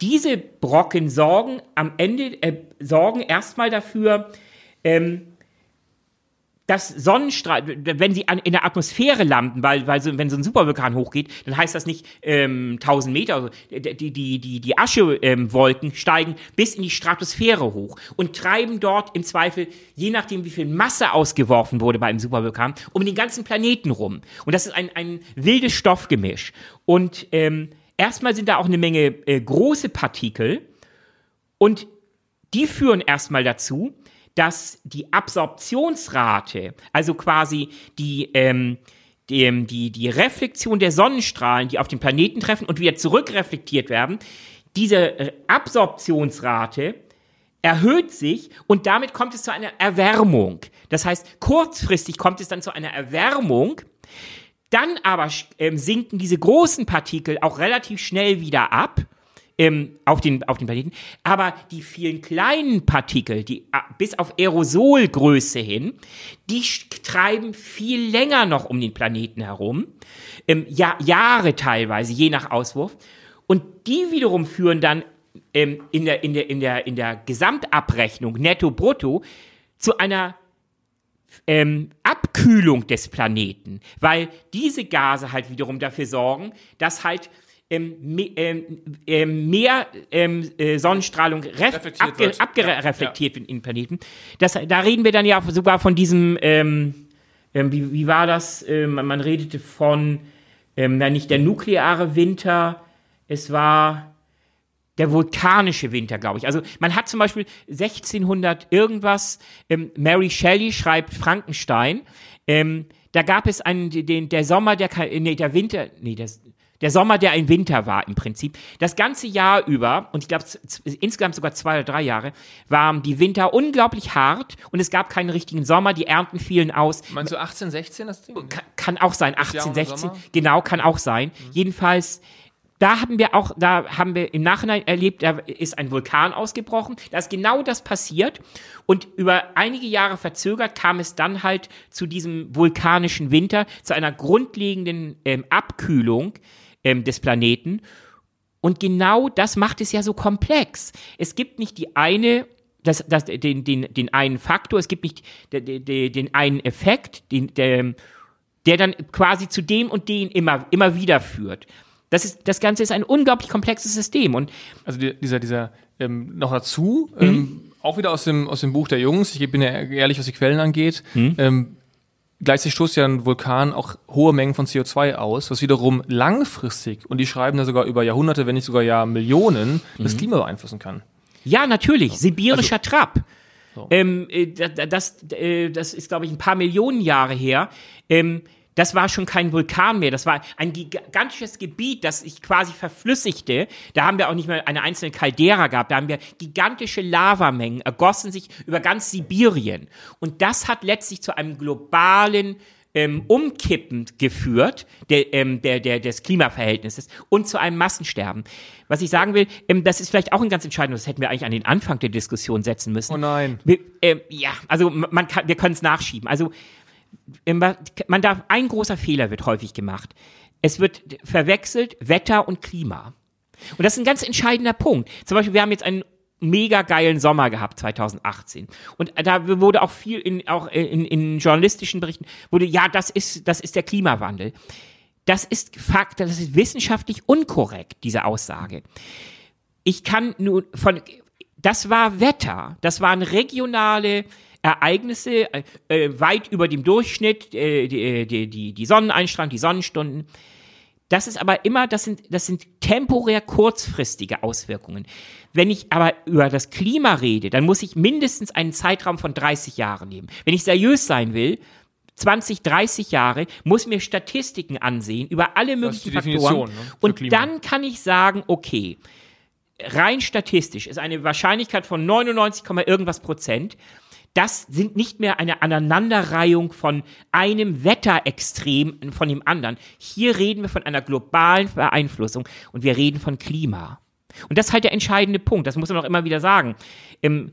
diese Brocken sorgen am Ende, äh, sorgen erstmal dafür, ähm, dass Sonnenstrahl, wenn sie in der Atmosphäre landen, weil, weil so, wenn so ein Supervulkan hochgeht, dann heißt das nicht ähm, 1000 Meter. Also die, die, die, die Aschewolken ähm, steigen bis in die Stratosphäre hoch und treiben dort im Zweifel, je nachdem wie viel Masse ausgeworfen wurde bei einem Supervulkan, um den ganzen Planeten rum. Und das ist ein, ein wildes Stoffgemisch. Und ähm, erstmal sind da auch eine Menge äh, große Partikel Und die führen erstmal dazu, dass die Absorptionsrate, also quasi die, ähm, die, die, die Reflexion der Sonnenstrahlen, die auf den Planeten treffen und wieder zurückreflektiert werden, diese Absorptionsrate erhöht sich und damit kommt es zu einer Erwärmung. Das heißt, kurzfristig kommt es dann zu einer Erwärmung, dann aber ähm, sinken diese großen Partikel auch relativ schnell wieder ab ähm, auf, den, auf den Planeten. Aber die vielen kleinen Partikel, die äh, bis auf Aerosolgröße hin, die treiben viel länger noch um den Planeten herum. Ähm, ja, Jahre teilweise, je nach Auswurf. Und die wiederum führen dann ähm, in, der, in, der, in, der, in der Gesamtabrechnung netto-brutto zu einer ähm, Abkühlung des Planeten, weil diese Gase halt wiederum dafür sorgen, dass halt ähm, ähm, mehr ähm, äh, Sonnenstrahlung reflektiert abge abgereflektiert ja. wird in den Planeten. Das, da reden wir dann ja sogar von diesem, wie, wie war das? man redete von, na, nicht der nukleare Winter, es war der vulkanische Winter, glaube ich. Also man hat zum Beispiel 1600 irgendwas, ähm, Mary Shelley schreibt Frankenstein, ähm, da gab es einen, den, der Sommer, der, nee, der Winter, nee, das, der Sommer, der ein Winter war im Prinzip. Das ganze Jahr über, und ich glaube insgesamt sogar zwei oder drei Jahre, waren die Winter unglaublich hart und es gab keinen richtigen Sommer, die Ernten fielen aus. Meinst du 1816 das Ding? Kann, kann auch sein, 1816, genau, kann auch sein. Mhm. Jedenfalls da haben wir auch, da haben wir im Nachhinein erlebt, da ist ein Vulkan ausgebrochen, da ist genau das passiert und über einige Jahre verzögert kam es dann halt zu diesem vulkanischen Winter, zu einer grundlegenden ähm, Abkühlung ähm, des Planeten und genau das macht es ja so komplex. Es gibt nicht die eine das, das, den, den, den einen Faktor, es gibt nicht den, den, den einen Effekt, den, der, der dann quasi zu dem und dem immer, immer wieder führt. Das, ist, das Ganze ist ein unglaublich komplexes System. Und also die, dieser, dieser ähm, noch dazu, mhm. ähm, auch wieder aus dem, aus dem Buch der Jungs, ich bin ja ehrlich, was die Quellen angeht, mhm. ähm, gleichzeitig stoßt ja ein Vulkan auch hohe Mengen von CO2 aus, was wiederum langfristig, und die schreiben da sogar über Jahrhunderte, wenn nicht sogar ja Millionen, das mhm. Klima beeinflussen kann. Ja, natürlich, sibirischer also, Trab. So. Ähm, äh, das, das, äh, das ist, glaube ich, ein paar Millionen Jahre her. Ähm, das war schon kein Vulkan mehr. Das war ein gigantisches Gebiet, das sich quasi verflüssigte. Da haben wir auch nicht mehr eine einzelne Caldera gehabt. Da haben wir gigantische Lavamengen, ergossen sich über ganz Sibirien. Und das hat letztlich zu einem globalen ähm, Umkippen geführt der, ähm, der, der, des Klimaverhältnisses und zu einem Massensterben. Was ich sagen will, ähm, das ist vielleicht auch ein ganz entscheidender, das hätten wir eigentlich an den Anfang der Diskussion setzen müssen. Oh nein. Wir, äh, ja, also man kann, wir können es nachschieben. Also man darf, ein großer Fehler wird häufig gemacht. Es wird verwechselt Wetter und Klima. Und das ist ein ganz entscheidender Punkt. Zum Beispiel, wir haben jetzt einen mega geilen Sommer gehabt 2018 und da wurde auch viel in auch in, in journalistischen Berichten wurde ja das ist das ist der Klimawandel das ist Fakt das ist wissenschaftlich unkorrekt diese Aussage ich kann nur von das war Wetter das waren regionale Ereignisse äh, äh, weit über dem Durchschnitt, äh, die, äh, die, die, die Sonneneinstrahlung, die Sonnenstunden. Das ist aber immer, das sind, das sind temporär kurzfristige Auswirkungen. Wenn ich aber über das Klima rede, dann muss ich mindestens einen Zeitraum von 30 Jahren nehmen. Wenn ich seriös sein will, 20, 30 Jahre, muss mir Statistiken ansehen über alle möglichen Faktoren. Ne, und Klima. dann kann ich sagen, okay, rein statistisch ist eine Wahrscheinlichkeit von 99, irgendwas Prozent, das sind nicht mehr eine Aneinanderreihung von einem Wetterextrem von dem anderen. Hier reden wir von einer globalen Beeinflussung und wir reden von Klima. Und das ist halt der entscheidende Punkt, das muss man auch immer wieder sagen. Im,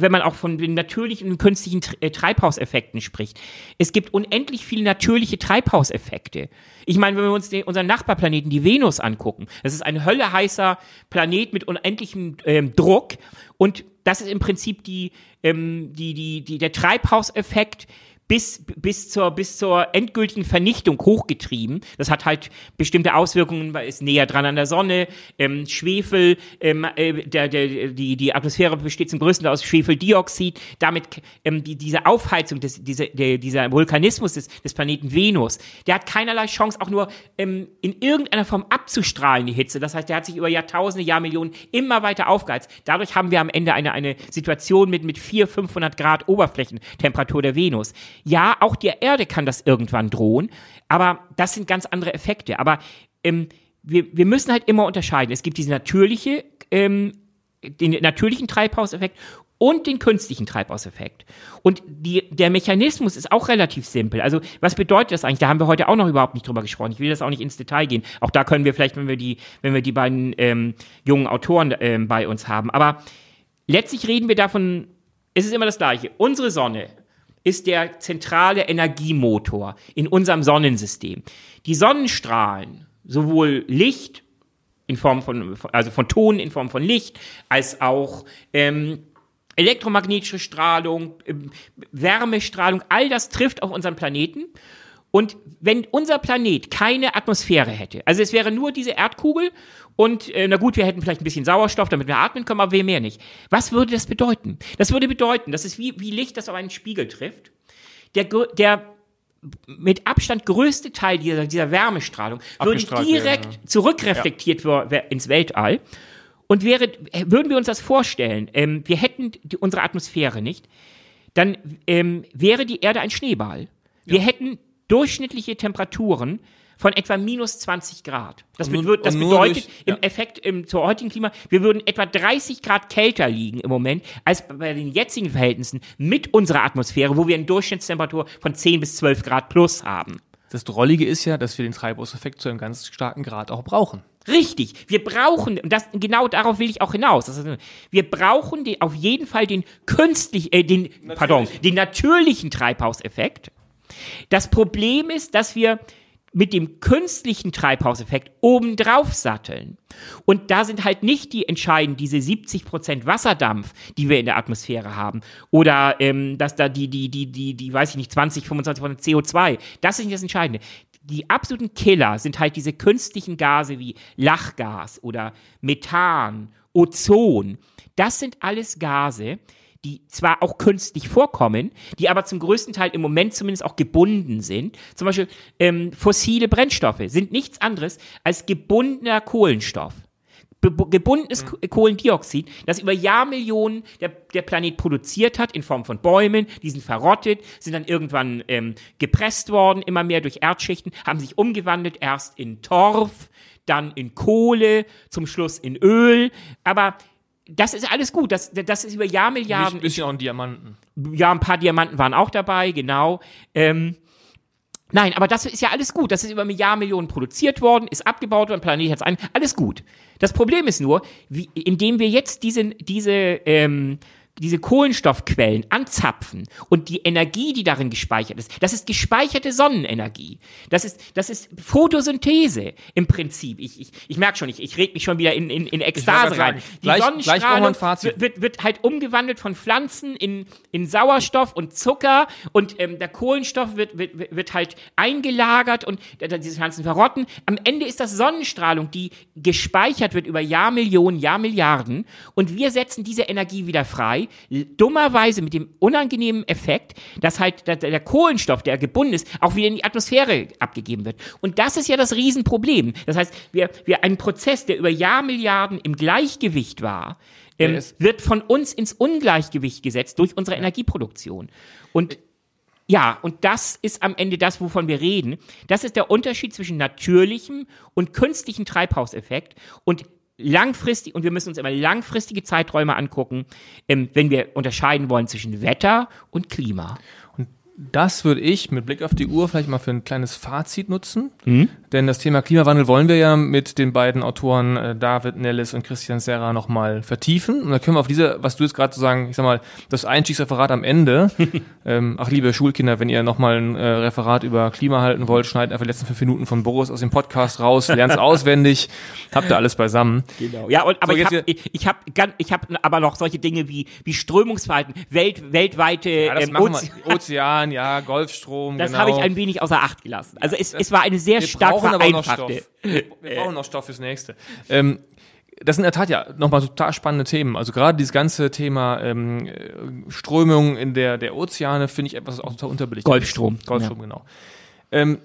wenn man auch von den natürlichen und künstlichen äh, Treibhauseffekten spricht. Es gibt unendlich viele natürliche Treibhauseffekte. Ich meine, wenn wir uns den, unseren Nachbarplaneten, die Venus, angucken, das ist ein hölleheißer Planet mit unendlichem ähm, Druck und das ist im Prinzip die, ähm, die, die, die, der Treibhauseffekt, bis, bis, zur, bis zur endgültigen Vernichtung hochgetrieben. Das hat halt bestimmte Auswirkungen, weil es näher dran an der Sonne, ähm, Schwefel, ähm, äh, der, der, die, die Atmosphäre besteht zum größten aus Schwefeldioxid, damit ähm, die, diese Aufheizung, des, diese, der, dieser Vulkanismus des, des Planeten Venus, der hat keinerlei Chance, auch nur ähm, in irgendeiner Form abzustrahlen, die Hitze. Das heißt, der hat sich über Jahrtausende, Jahrmillionen immer weiter aufgeheizt. Dadurch haben wir am Ende eine, eine Situation mit, mit 400, 500 Grad Oberflächentemperatur der Venus. Ja, auch der Erde kann das irgendwann drohen, aber das sind ganz andere Effekte. Aber ähm, wir, wir müssen halt immer unterscheiden. Es gibt diese natürliche, ähm, den natürlichen Treibhauseffekt und den künstlichen Treibhauseffekt. Und die, der Mechanismus ist auch relativ simpel. Also was bedeutet das eigentlich? Da haben wir heute auch noch überhaupt nicht drüber gesprochen. Ich will das auch nicht ins Detail gehen. Auch da können wir vielleicht, wenn wir die, wenn wir die beiden ähm, jungen Autoren ähm, bei uns haben. Aber letztlich reden wir davon, es ist immer das Gleiche. Unsere Sonne ist der zentrale Energiemotor in unserem Sonnensystem. Die Sonnenstrahlen, sowohl Licht in Form von, also von Ton in Form von Licht, als auch ähm, elektromagnetische Strahlung, ähm, Wärmestrahlung, all das trifft auf unseren Planeten. Und wenn unser Planet keine Atmosphäre hätte, also es wäre nur diese Erdkugel und äh, na gut, wir hätten vielleicht ein bisschen Sauerstoff, damit wir atmen können, aber wir mehr nicht. Was würde das bedeuten? Das würde bedeuten, das ist wie, wie Licht, das auf einen Spiegel trifft. Der, der mit Abstand größte Teil dieser, dieser Wärmestrahlung würde direkt werden, ja. zurückreflektiert ja. ins Weltall. Und wäre, würden wir uns das vorstellen, ähm, wir hätten die, unsere Atmosphäre nicht, dann ähm, wäre die Erde ein Schneeball. Wir ja. hätten durchschnittliche Temperaturen von etwa minus 20 Grad. Das, nun, be das bedeutet durch, ja. im Effekt im, zur heutigen Klima, wir würden etwa 30 Grad kälter liegen im Moment als bei den jetzigen Verhältnissen mit unserer Atmosphäre, wo wir eine Durchschnittstemperatur von 10 bis 12 Grad plus haben. Das Drollige ist ja, dass wir den Treibhauseffekt zu einem ganz starken Grad auch brauchen. Richtig, wir brauchen, und das, genau darauf will ich auch hinaus, das heißt, wir brauchen den, auf jeden Fall den künstlich, äh, den, Natürlich. pardon, den natürlichen Treibhauseffekt. Das Problem ist, dass wir mit dem künstlichen Treibhauseffekt obendrauf satteln. Und da sind halt nicht die entscheidend diese 70 Prozent Wasserdampf, die wir in der Atmosphäre haben, oder ähm, dass da die, die, die, die, die, weiß ich nicht, 20, 25 Prozent CO2. Das ist nicht das Entscheidende. Die absoluten Killer sind halt diese künstlichen Gase wie Lachgas oder Methan, Ozon. Das sind alles Gase, die zwar auch künstlich vorkommen, die aber zum größten Teil im Moment zumindest auch gebunden sind. Zum Beispiel ähm, fossile Brennstoffe sind nichts anderes als gebundener Kohlenstoff. gebundenes mhm. Kohlendioxid, das über Jahrmillionen der, der Planet produziert hat in Form von Bäumen, die sind verrottet, sind dann irgendwann ähm, gepresst worden, immer mehr durch Erdschichten, haben sich umgewandelt, erst in Torf, dann in Kohle, zum Schluss in Öl. Aber das ist alles gut. Das, das ist über Jahrmilliarden. Ein bisschen auch ein Diamanten. Ja, ein paar Diamanten waren auch dabei, genau. Ähm, nein, aber das ist ja alles gut. Das ist über Jahrmillionen produziert worden, ist abgebaut worden, Planet hat es ein. Alles gut. Das Problem ist nur, wie, indem wir jetzt diese, diese ähm, diese Kohlenstoffquellen anzapfen und die Energie, die darin gespeichert ist, das ist gespeicherte Sonnenenergie. Das ist, das ist Photosynthese im Prinzip. Ich, ich, ich merke schon, ich, ich rede mich schon wieder in, in, in Ekstase rein. Die gleich, Sonnenstrahlung gleich wird, wird, wird halt umgewandelt von Pflanzen in, in Sauerstoff und Zucker und ähm, der Kohlenstoff wird, wird, wird halt eingelagert und diese Pflanzen verrotten. Am Ende ist das Sonnenstrahlung, die gespeichert wird über Jahrmillionen, Jahrmilliarden und wir setzen diese Energie wieder frei dummerweise mit dem unangenehmen Effekt, dass halt der, der, Kohlenstoff, der gebunden ist, auch wieder in die Atmosphäre abgegeben wird. Und das ist ja das Riesenproblem. Das heißt, wir, wir einen Prozess, der über Jahrmilliarden im Gleichgewicht war, ähm, wird von uns ins Ungleichgewicht gesetzt durch unsere Energieproduktion. Und ja, und das ist am Ende das, wovon wir reden. Das ist der Unterschied zwischen natürlichem und künstlichem Treibhauseffekt. Und langfristig, und wir müssen uns immer langfristige Zeiträume angucken, ähm, wenn wir unterscheiden wollen zwischen Wetter und Klima. Und das würde ich mit Blick auf die Uhr vielleicht mal für ein kleines Fazit nutzen. Mhm. Denn das Thema Klimawandel wollen wir ja mit den beiden Autoren äh, David Nellis und Christian Serra nochmal vertiefen. Und da können wir auf diese, was du jetzt gerade so sagen, ich sag mal, das Einstiegsreferat am Ende, ähm, ach liebe Schulkinder, wenn ihr nochmal ein äh, Referat über Klima halten wollt, schneidet einfach die letzten fünf Minuten von Boris aus dem Podcast raus, lernt es auswendig, habt ihr alles beisammen. Genau. Ja, und, aber So, ich habe ich, ich hab, ich hab aber noch solche Dinge wie, wie Strömungsverhalten, Welt, weltweite Ja, ähm, machen Oze- wir. Ozean, ja, Golfstrom, Das genau. habe ich ein wenig außer Acht gelassen. Also es, es war eine sehr stark brauchen aber noch vereinfachte. Stoff. Wir brauchen noch Stoff fürs nächste. Ähm, das sind in der Tat ja nochmal total spannende Themen. Also gerade dieses ganze Thema ähm, äh, Strömung in der, der Ozeane finde ich etwas, was auch total unterbelichtet. Golfstrom. Golfstrom, genau. Ähm,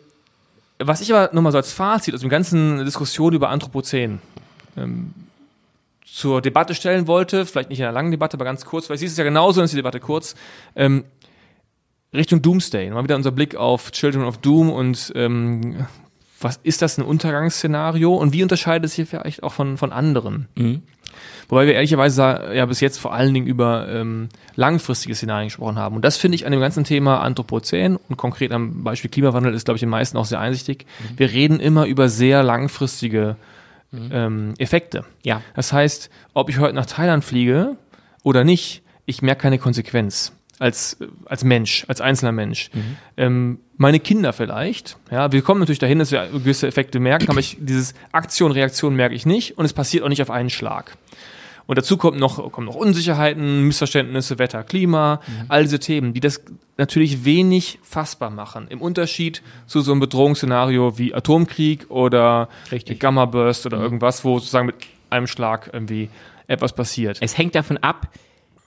was ich aber nochmal so als Fazit aus der ganzen Diskussion über Anthropozän ähm, zur Debatte stellen wollte, vielleicht nicht in einer langen Debatte, aber ganz kurz, weil siehst es ja genauso, dann ist die Debatte kurz, ähm, Richtung Doomsday. Mal wieder unser Blick auf Children of Doom und ähm, was ist das ein Untergangsszenario und wie unterscheidet es sich vielleicht auch von, von anderen? Wobei wir ehrlicherweise ja bis jetzt vor allen Dingen über ähm, langfristige Szenarien gesprochen haben. Und das finde ich an dem ganzen Thema Anthropozän und konkret am Beispiel Klimawandel ist, glaube ich, den meisten auch sehr einsichtig. Wir reden immer über sehr langfristige ähm, Effekte. Ja. Das heißt, ob ich heute nach Thailand fliege oder nicht, ich merke keine Konsequenz als, als Mensch, als einzelner Mensch. Ähm, meine Kinder vielleicht, ja, wir kommen natürlich dahin, dass wir gewisse Effekte merken, aber ich, dieses Aktion, Reaktion merke ich nicht und es passiert auch nicht auf einen Schlag. Und dazu kommt noch, kommen noch Unsicherheiten, Missverständnisse, Wetter, Klima, all diese Themen, die das natürlich wenig fassbar machen. Im Unterschied zu so einem Bedrohungsszenario wie Atomkrieg oder Richtig. Gamma-Burst oder irgendwas, wo sozusagen mit einem Schlag irgendwie etwas passiert. Es hängt davon ab,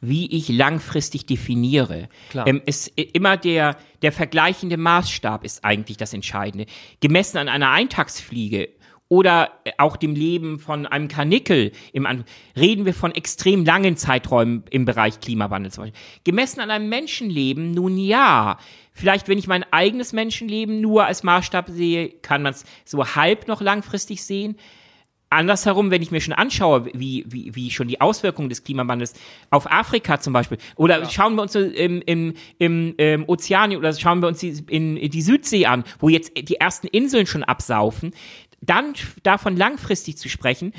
wie ich langfristig definiere. Klar. Ähm, es, immer der, der vergleichende Maßstab ist eigentlich das Entscheidende. Gemessen an einer Eintagsfliege oder auch dem Leben von einem Karnickel, im An reden wir von extrem langen Zeiträumen im Bereich Klimawandel zum Beispiel. Gemessen an einem Menschenleben, nun ja. Vielleicht, wenn ich mein eigenes Menschenleben nur als Maßstab sehe, kann man es so halb noch langfristig sehen. Andersherum, wenn ich mir schon anschaue, wie, wie, wie schon die Auswirkungen des Klimawandels auf Afrika zum Beispiel, oder schauen wir uns im, im, im ähm, Ozean oder schauen wir uns die, in, in die Südsee an, wo jetzt die ersten Inseln schon absaufen, dann davon langfristig zu sprechen,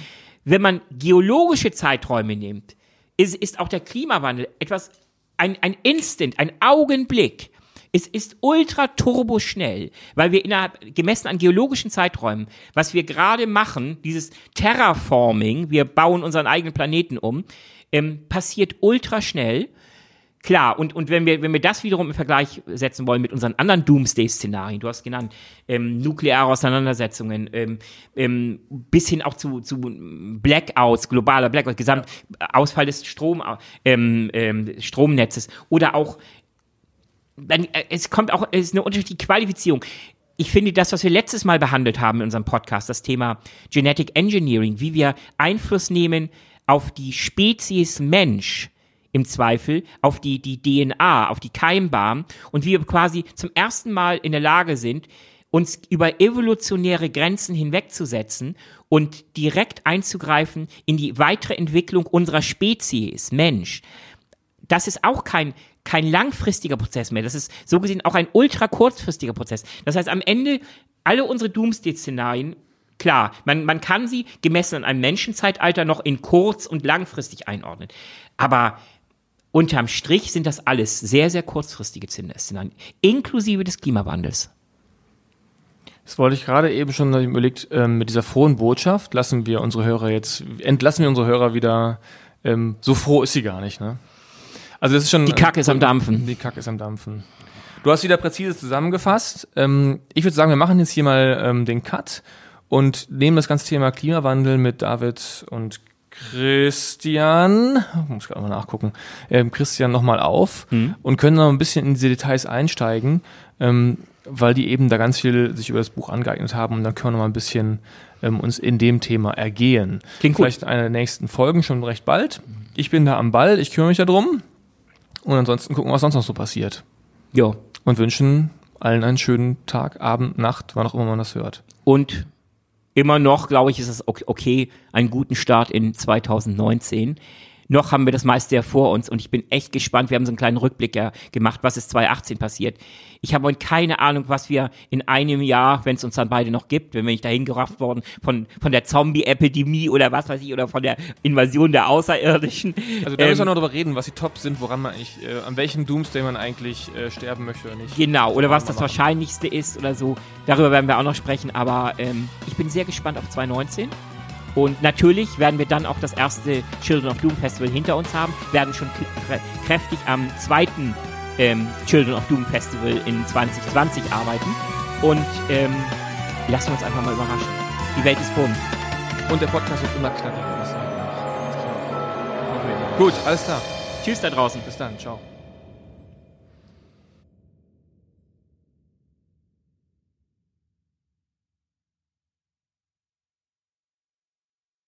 wenn man geologische Zeiträume nimmt, ist, ist auch der Klimawandel etwas, ein, ein Instant, ein Augenblick. Es ist ultra turbo schnell, weil wir innerhalb, gemessen an geologischen Zeiträumen, was wir gerade machen, dieses Terraforming, wir bauen unseren eigenen Planeten um, ähm, passiert ultra schnell. Klar, und, und wenn wir, wenn wir das wiederum im Vergleich setzen wollen mit unseren anderen Doomsday-Szenarien, du hast genannt, ähm, nukleare Auseinandersetzungen, ähm, ähm, bis hin auch zu, zu Blackouts, globaler Blackout, Gesamtausfall des Strom, ähm, ähm, Stromnetzes oder auch dann, äh, es kommt auch, es ist eine unterschiedliche Qualifizierung. Ich finde, das, was wir letztes Mal behandelt haben in unserem Podcast, das Thema Genetic Engineering, wie wir Einfluss nehmen auf die Spezies Mensch, im Zweifel, auf die, die DNA, auf die Keimbahn und wie wir quasi zum ersten Mal in der Lage sind, uns über evolutionäre Grenzen hinwegzusetzen und direkt einzugreifen in die weitere Entwicklung unserer Spezies, Mensch das ist auch kein, kein langfristiger Prozess mehr. Das ist so gesehen auch ein ultra kurzfristiger Prozess. Das heißt, am Ende, alle unsere Doomsday-Szenarien, klar, man, man kann sie gemessen an einem Menschenzeitalter noch in kurz- und langfristig einordnen. Aber unterm Strich sind das alles sehr, sehr kurzfristige Szenarien, inklusive des Klimawandels. Das wollte ich gerade eben schon überlegt, ähm, mit dieser frohen Botschaft lassen wir unsere Hörer jetzt, entlassen wir unsere Hörer wieder, ähm, so froh ist sie gar nicht, ne? Also das ist schon. Die Kacke ist am Dampfen. Die Kacke ist am Dampfen. Du hast wieder präzise zusammengefasst. Ähm, ich würde sagen, wir machen jetzt hier mal ähm, den Cut und nehmen das ganze Thema Klimawandel mit David und Christian, ich muss gerade mal nachgucken, ähm, Christian nochmal auf und können noch ein bisschen in diese Details einsteigen, ähm, weil die eben da ganz viel sich über das Buch angeeignet haben und dann können wir noch mal ein bisschen ähm, uns in dem Thema ergehen. Klingt gut. Vielleicht eine der nächsten Folgen schon recht bald. Ich bin da am Ball, ich kümmere mich darum und ansonsten gucken, was sonst noch so passiert Jo. und wünschen allen einen schönen Tag, Abend, Nacht, wann auch immer man das hört. Und immer noch, glaube ich, ist es ok- okay, einen guten Start in 2019. noch haben wir das meiste ja vor uns und ich bin echt gespannt. Wir haben so einen kleinen Rückblick ja gemacht, was ist 2018 passiert. Ich habe keine Ahnung, was wir in einem Jahr, wenn es uns dann beide noch gibt, wenn wir nicht dahin gerafft worden von, von der Zombie-Epidemie oder was weiß ich, oder von der Invasion der Außerirdischen. Also da müssen wir noch darüber reden, was die Tops sind, woran man eigentlich, äh, an welchem Doomsday man eigentlich äh, sterben möchte oder nicht. Genau, oder was Machen das mal. Wahrscheinlichste ist oder so. Darüber werden wir auch noch sprechen, aber ähm, ich bin sehr gespannt auf 2019. Und natürlich werden wir dann auch das erste Children of Doom Festival hinter uns haben, werden schon krä- kräftig am zweiten ähm, Children of Doom Festival in 2020 arbeiten. Und ähm, lassen wir uns einfach mal überraschen. Die Welt ist bunt. Und der Podcast wird immer knackiger. Gut, alles klar. Tschüss da draußen. Bis dann. Ciao.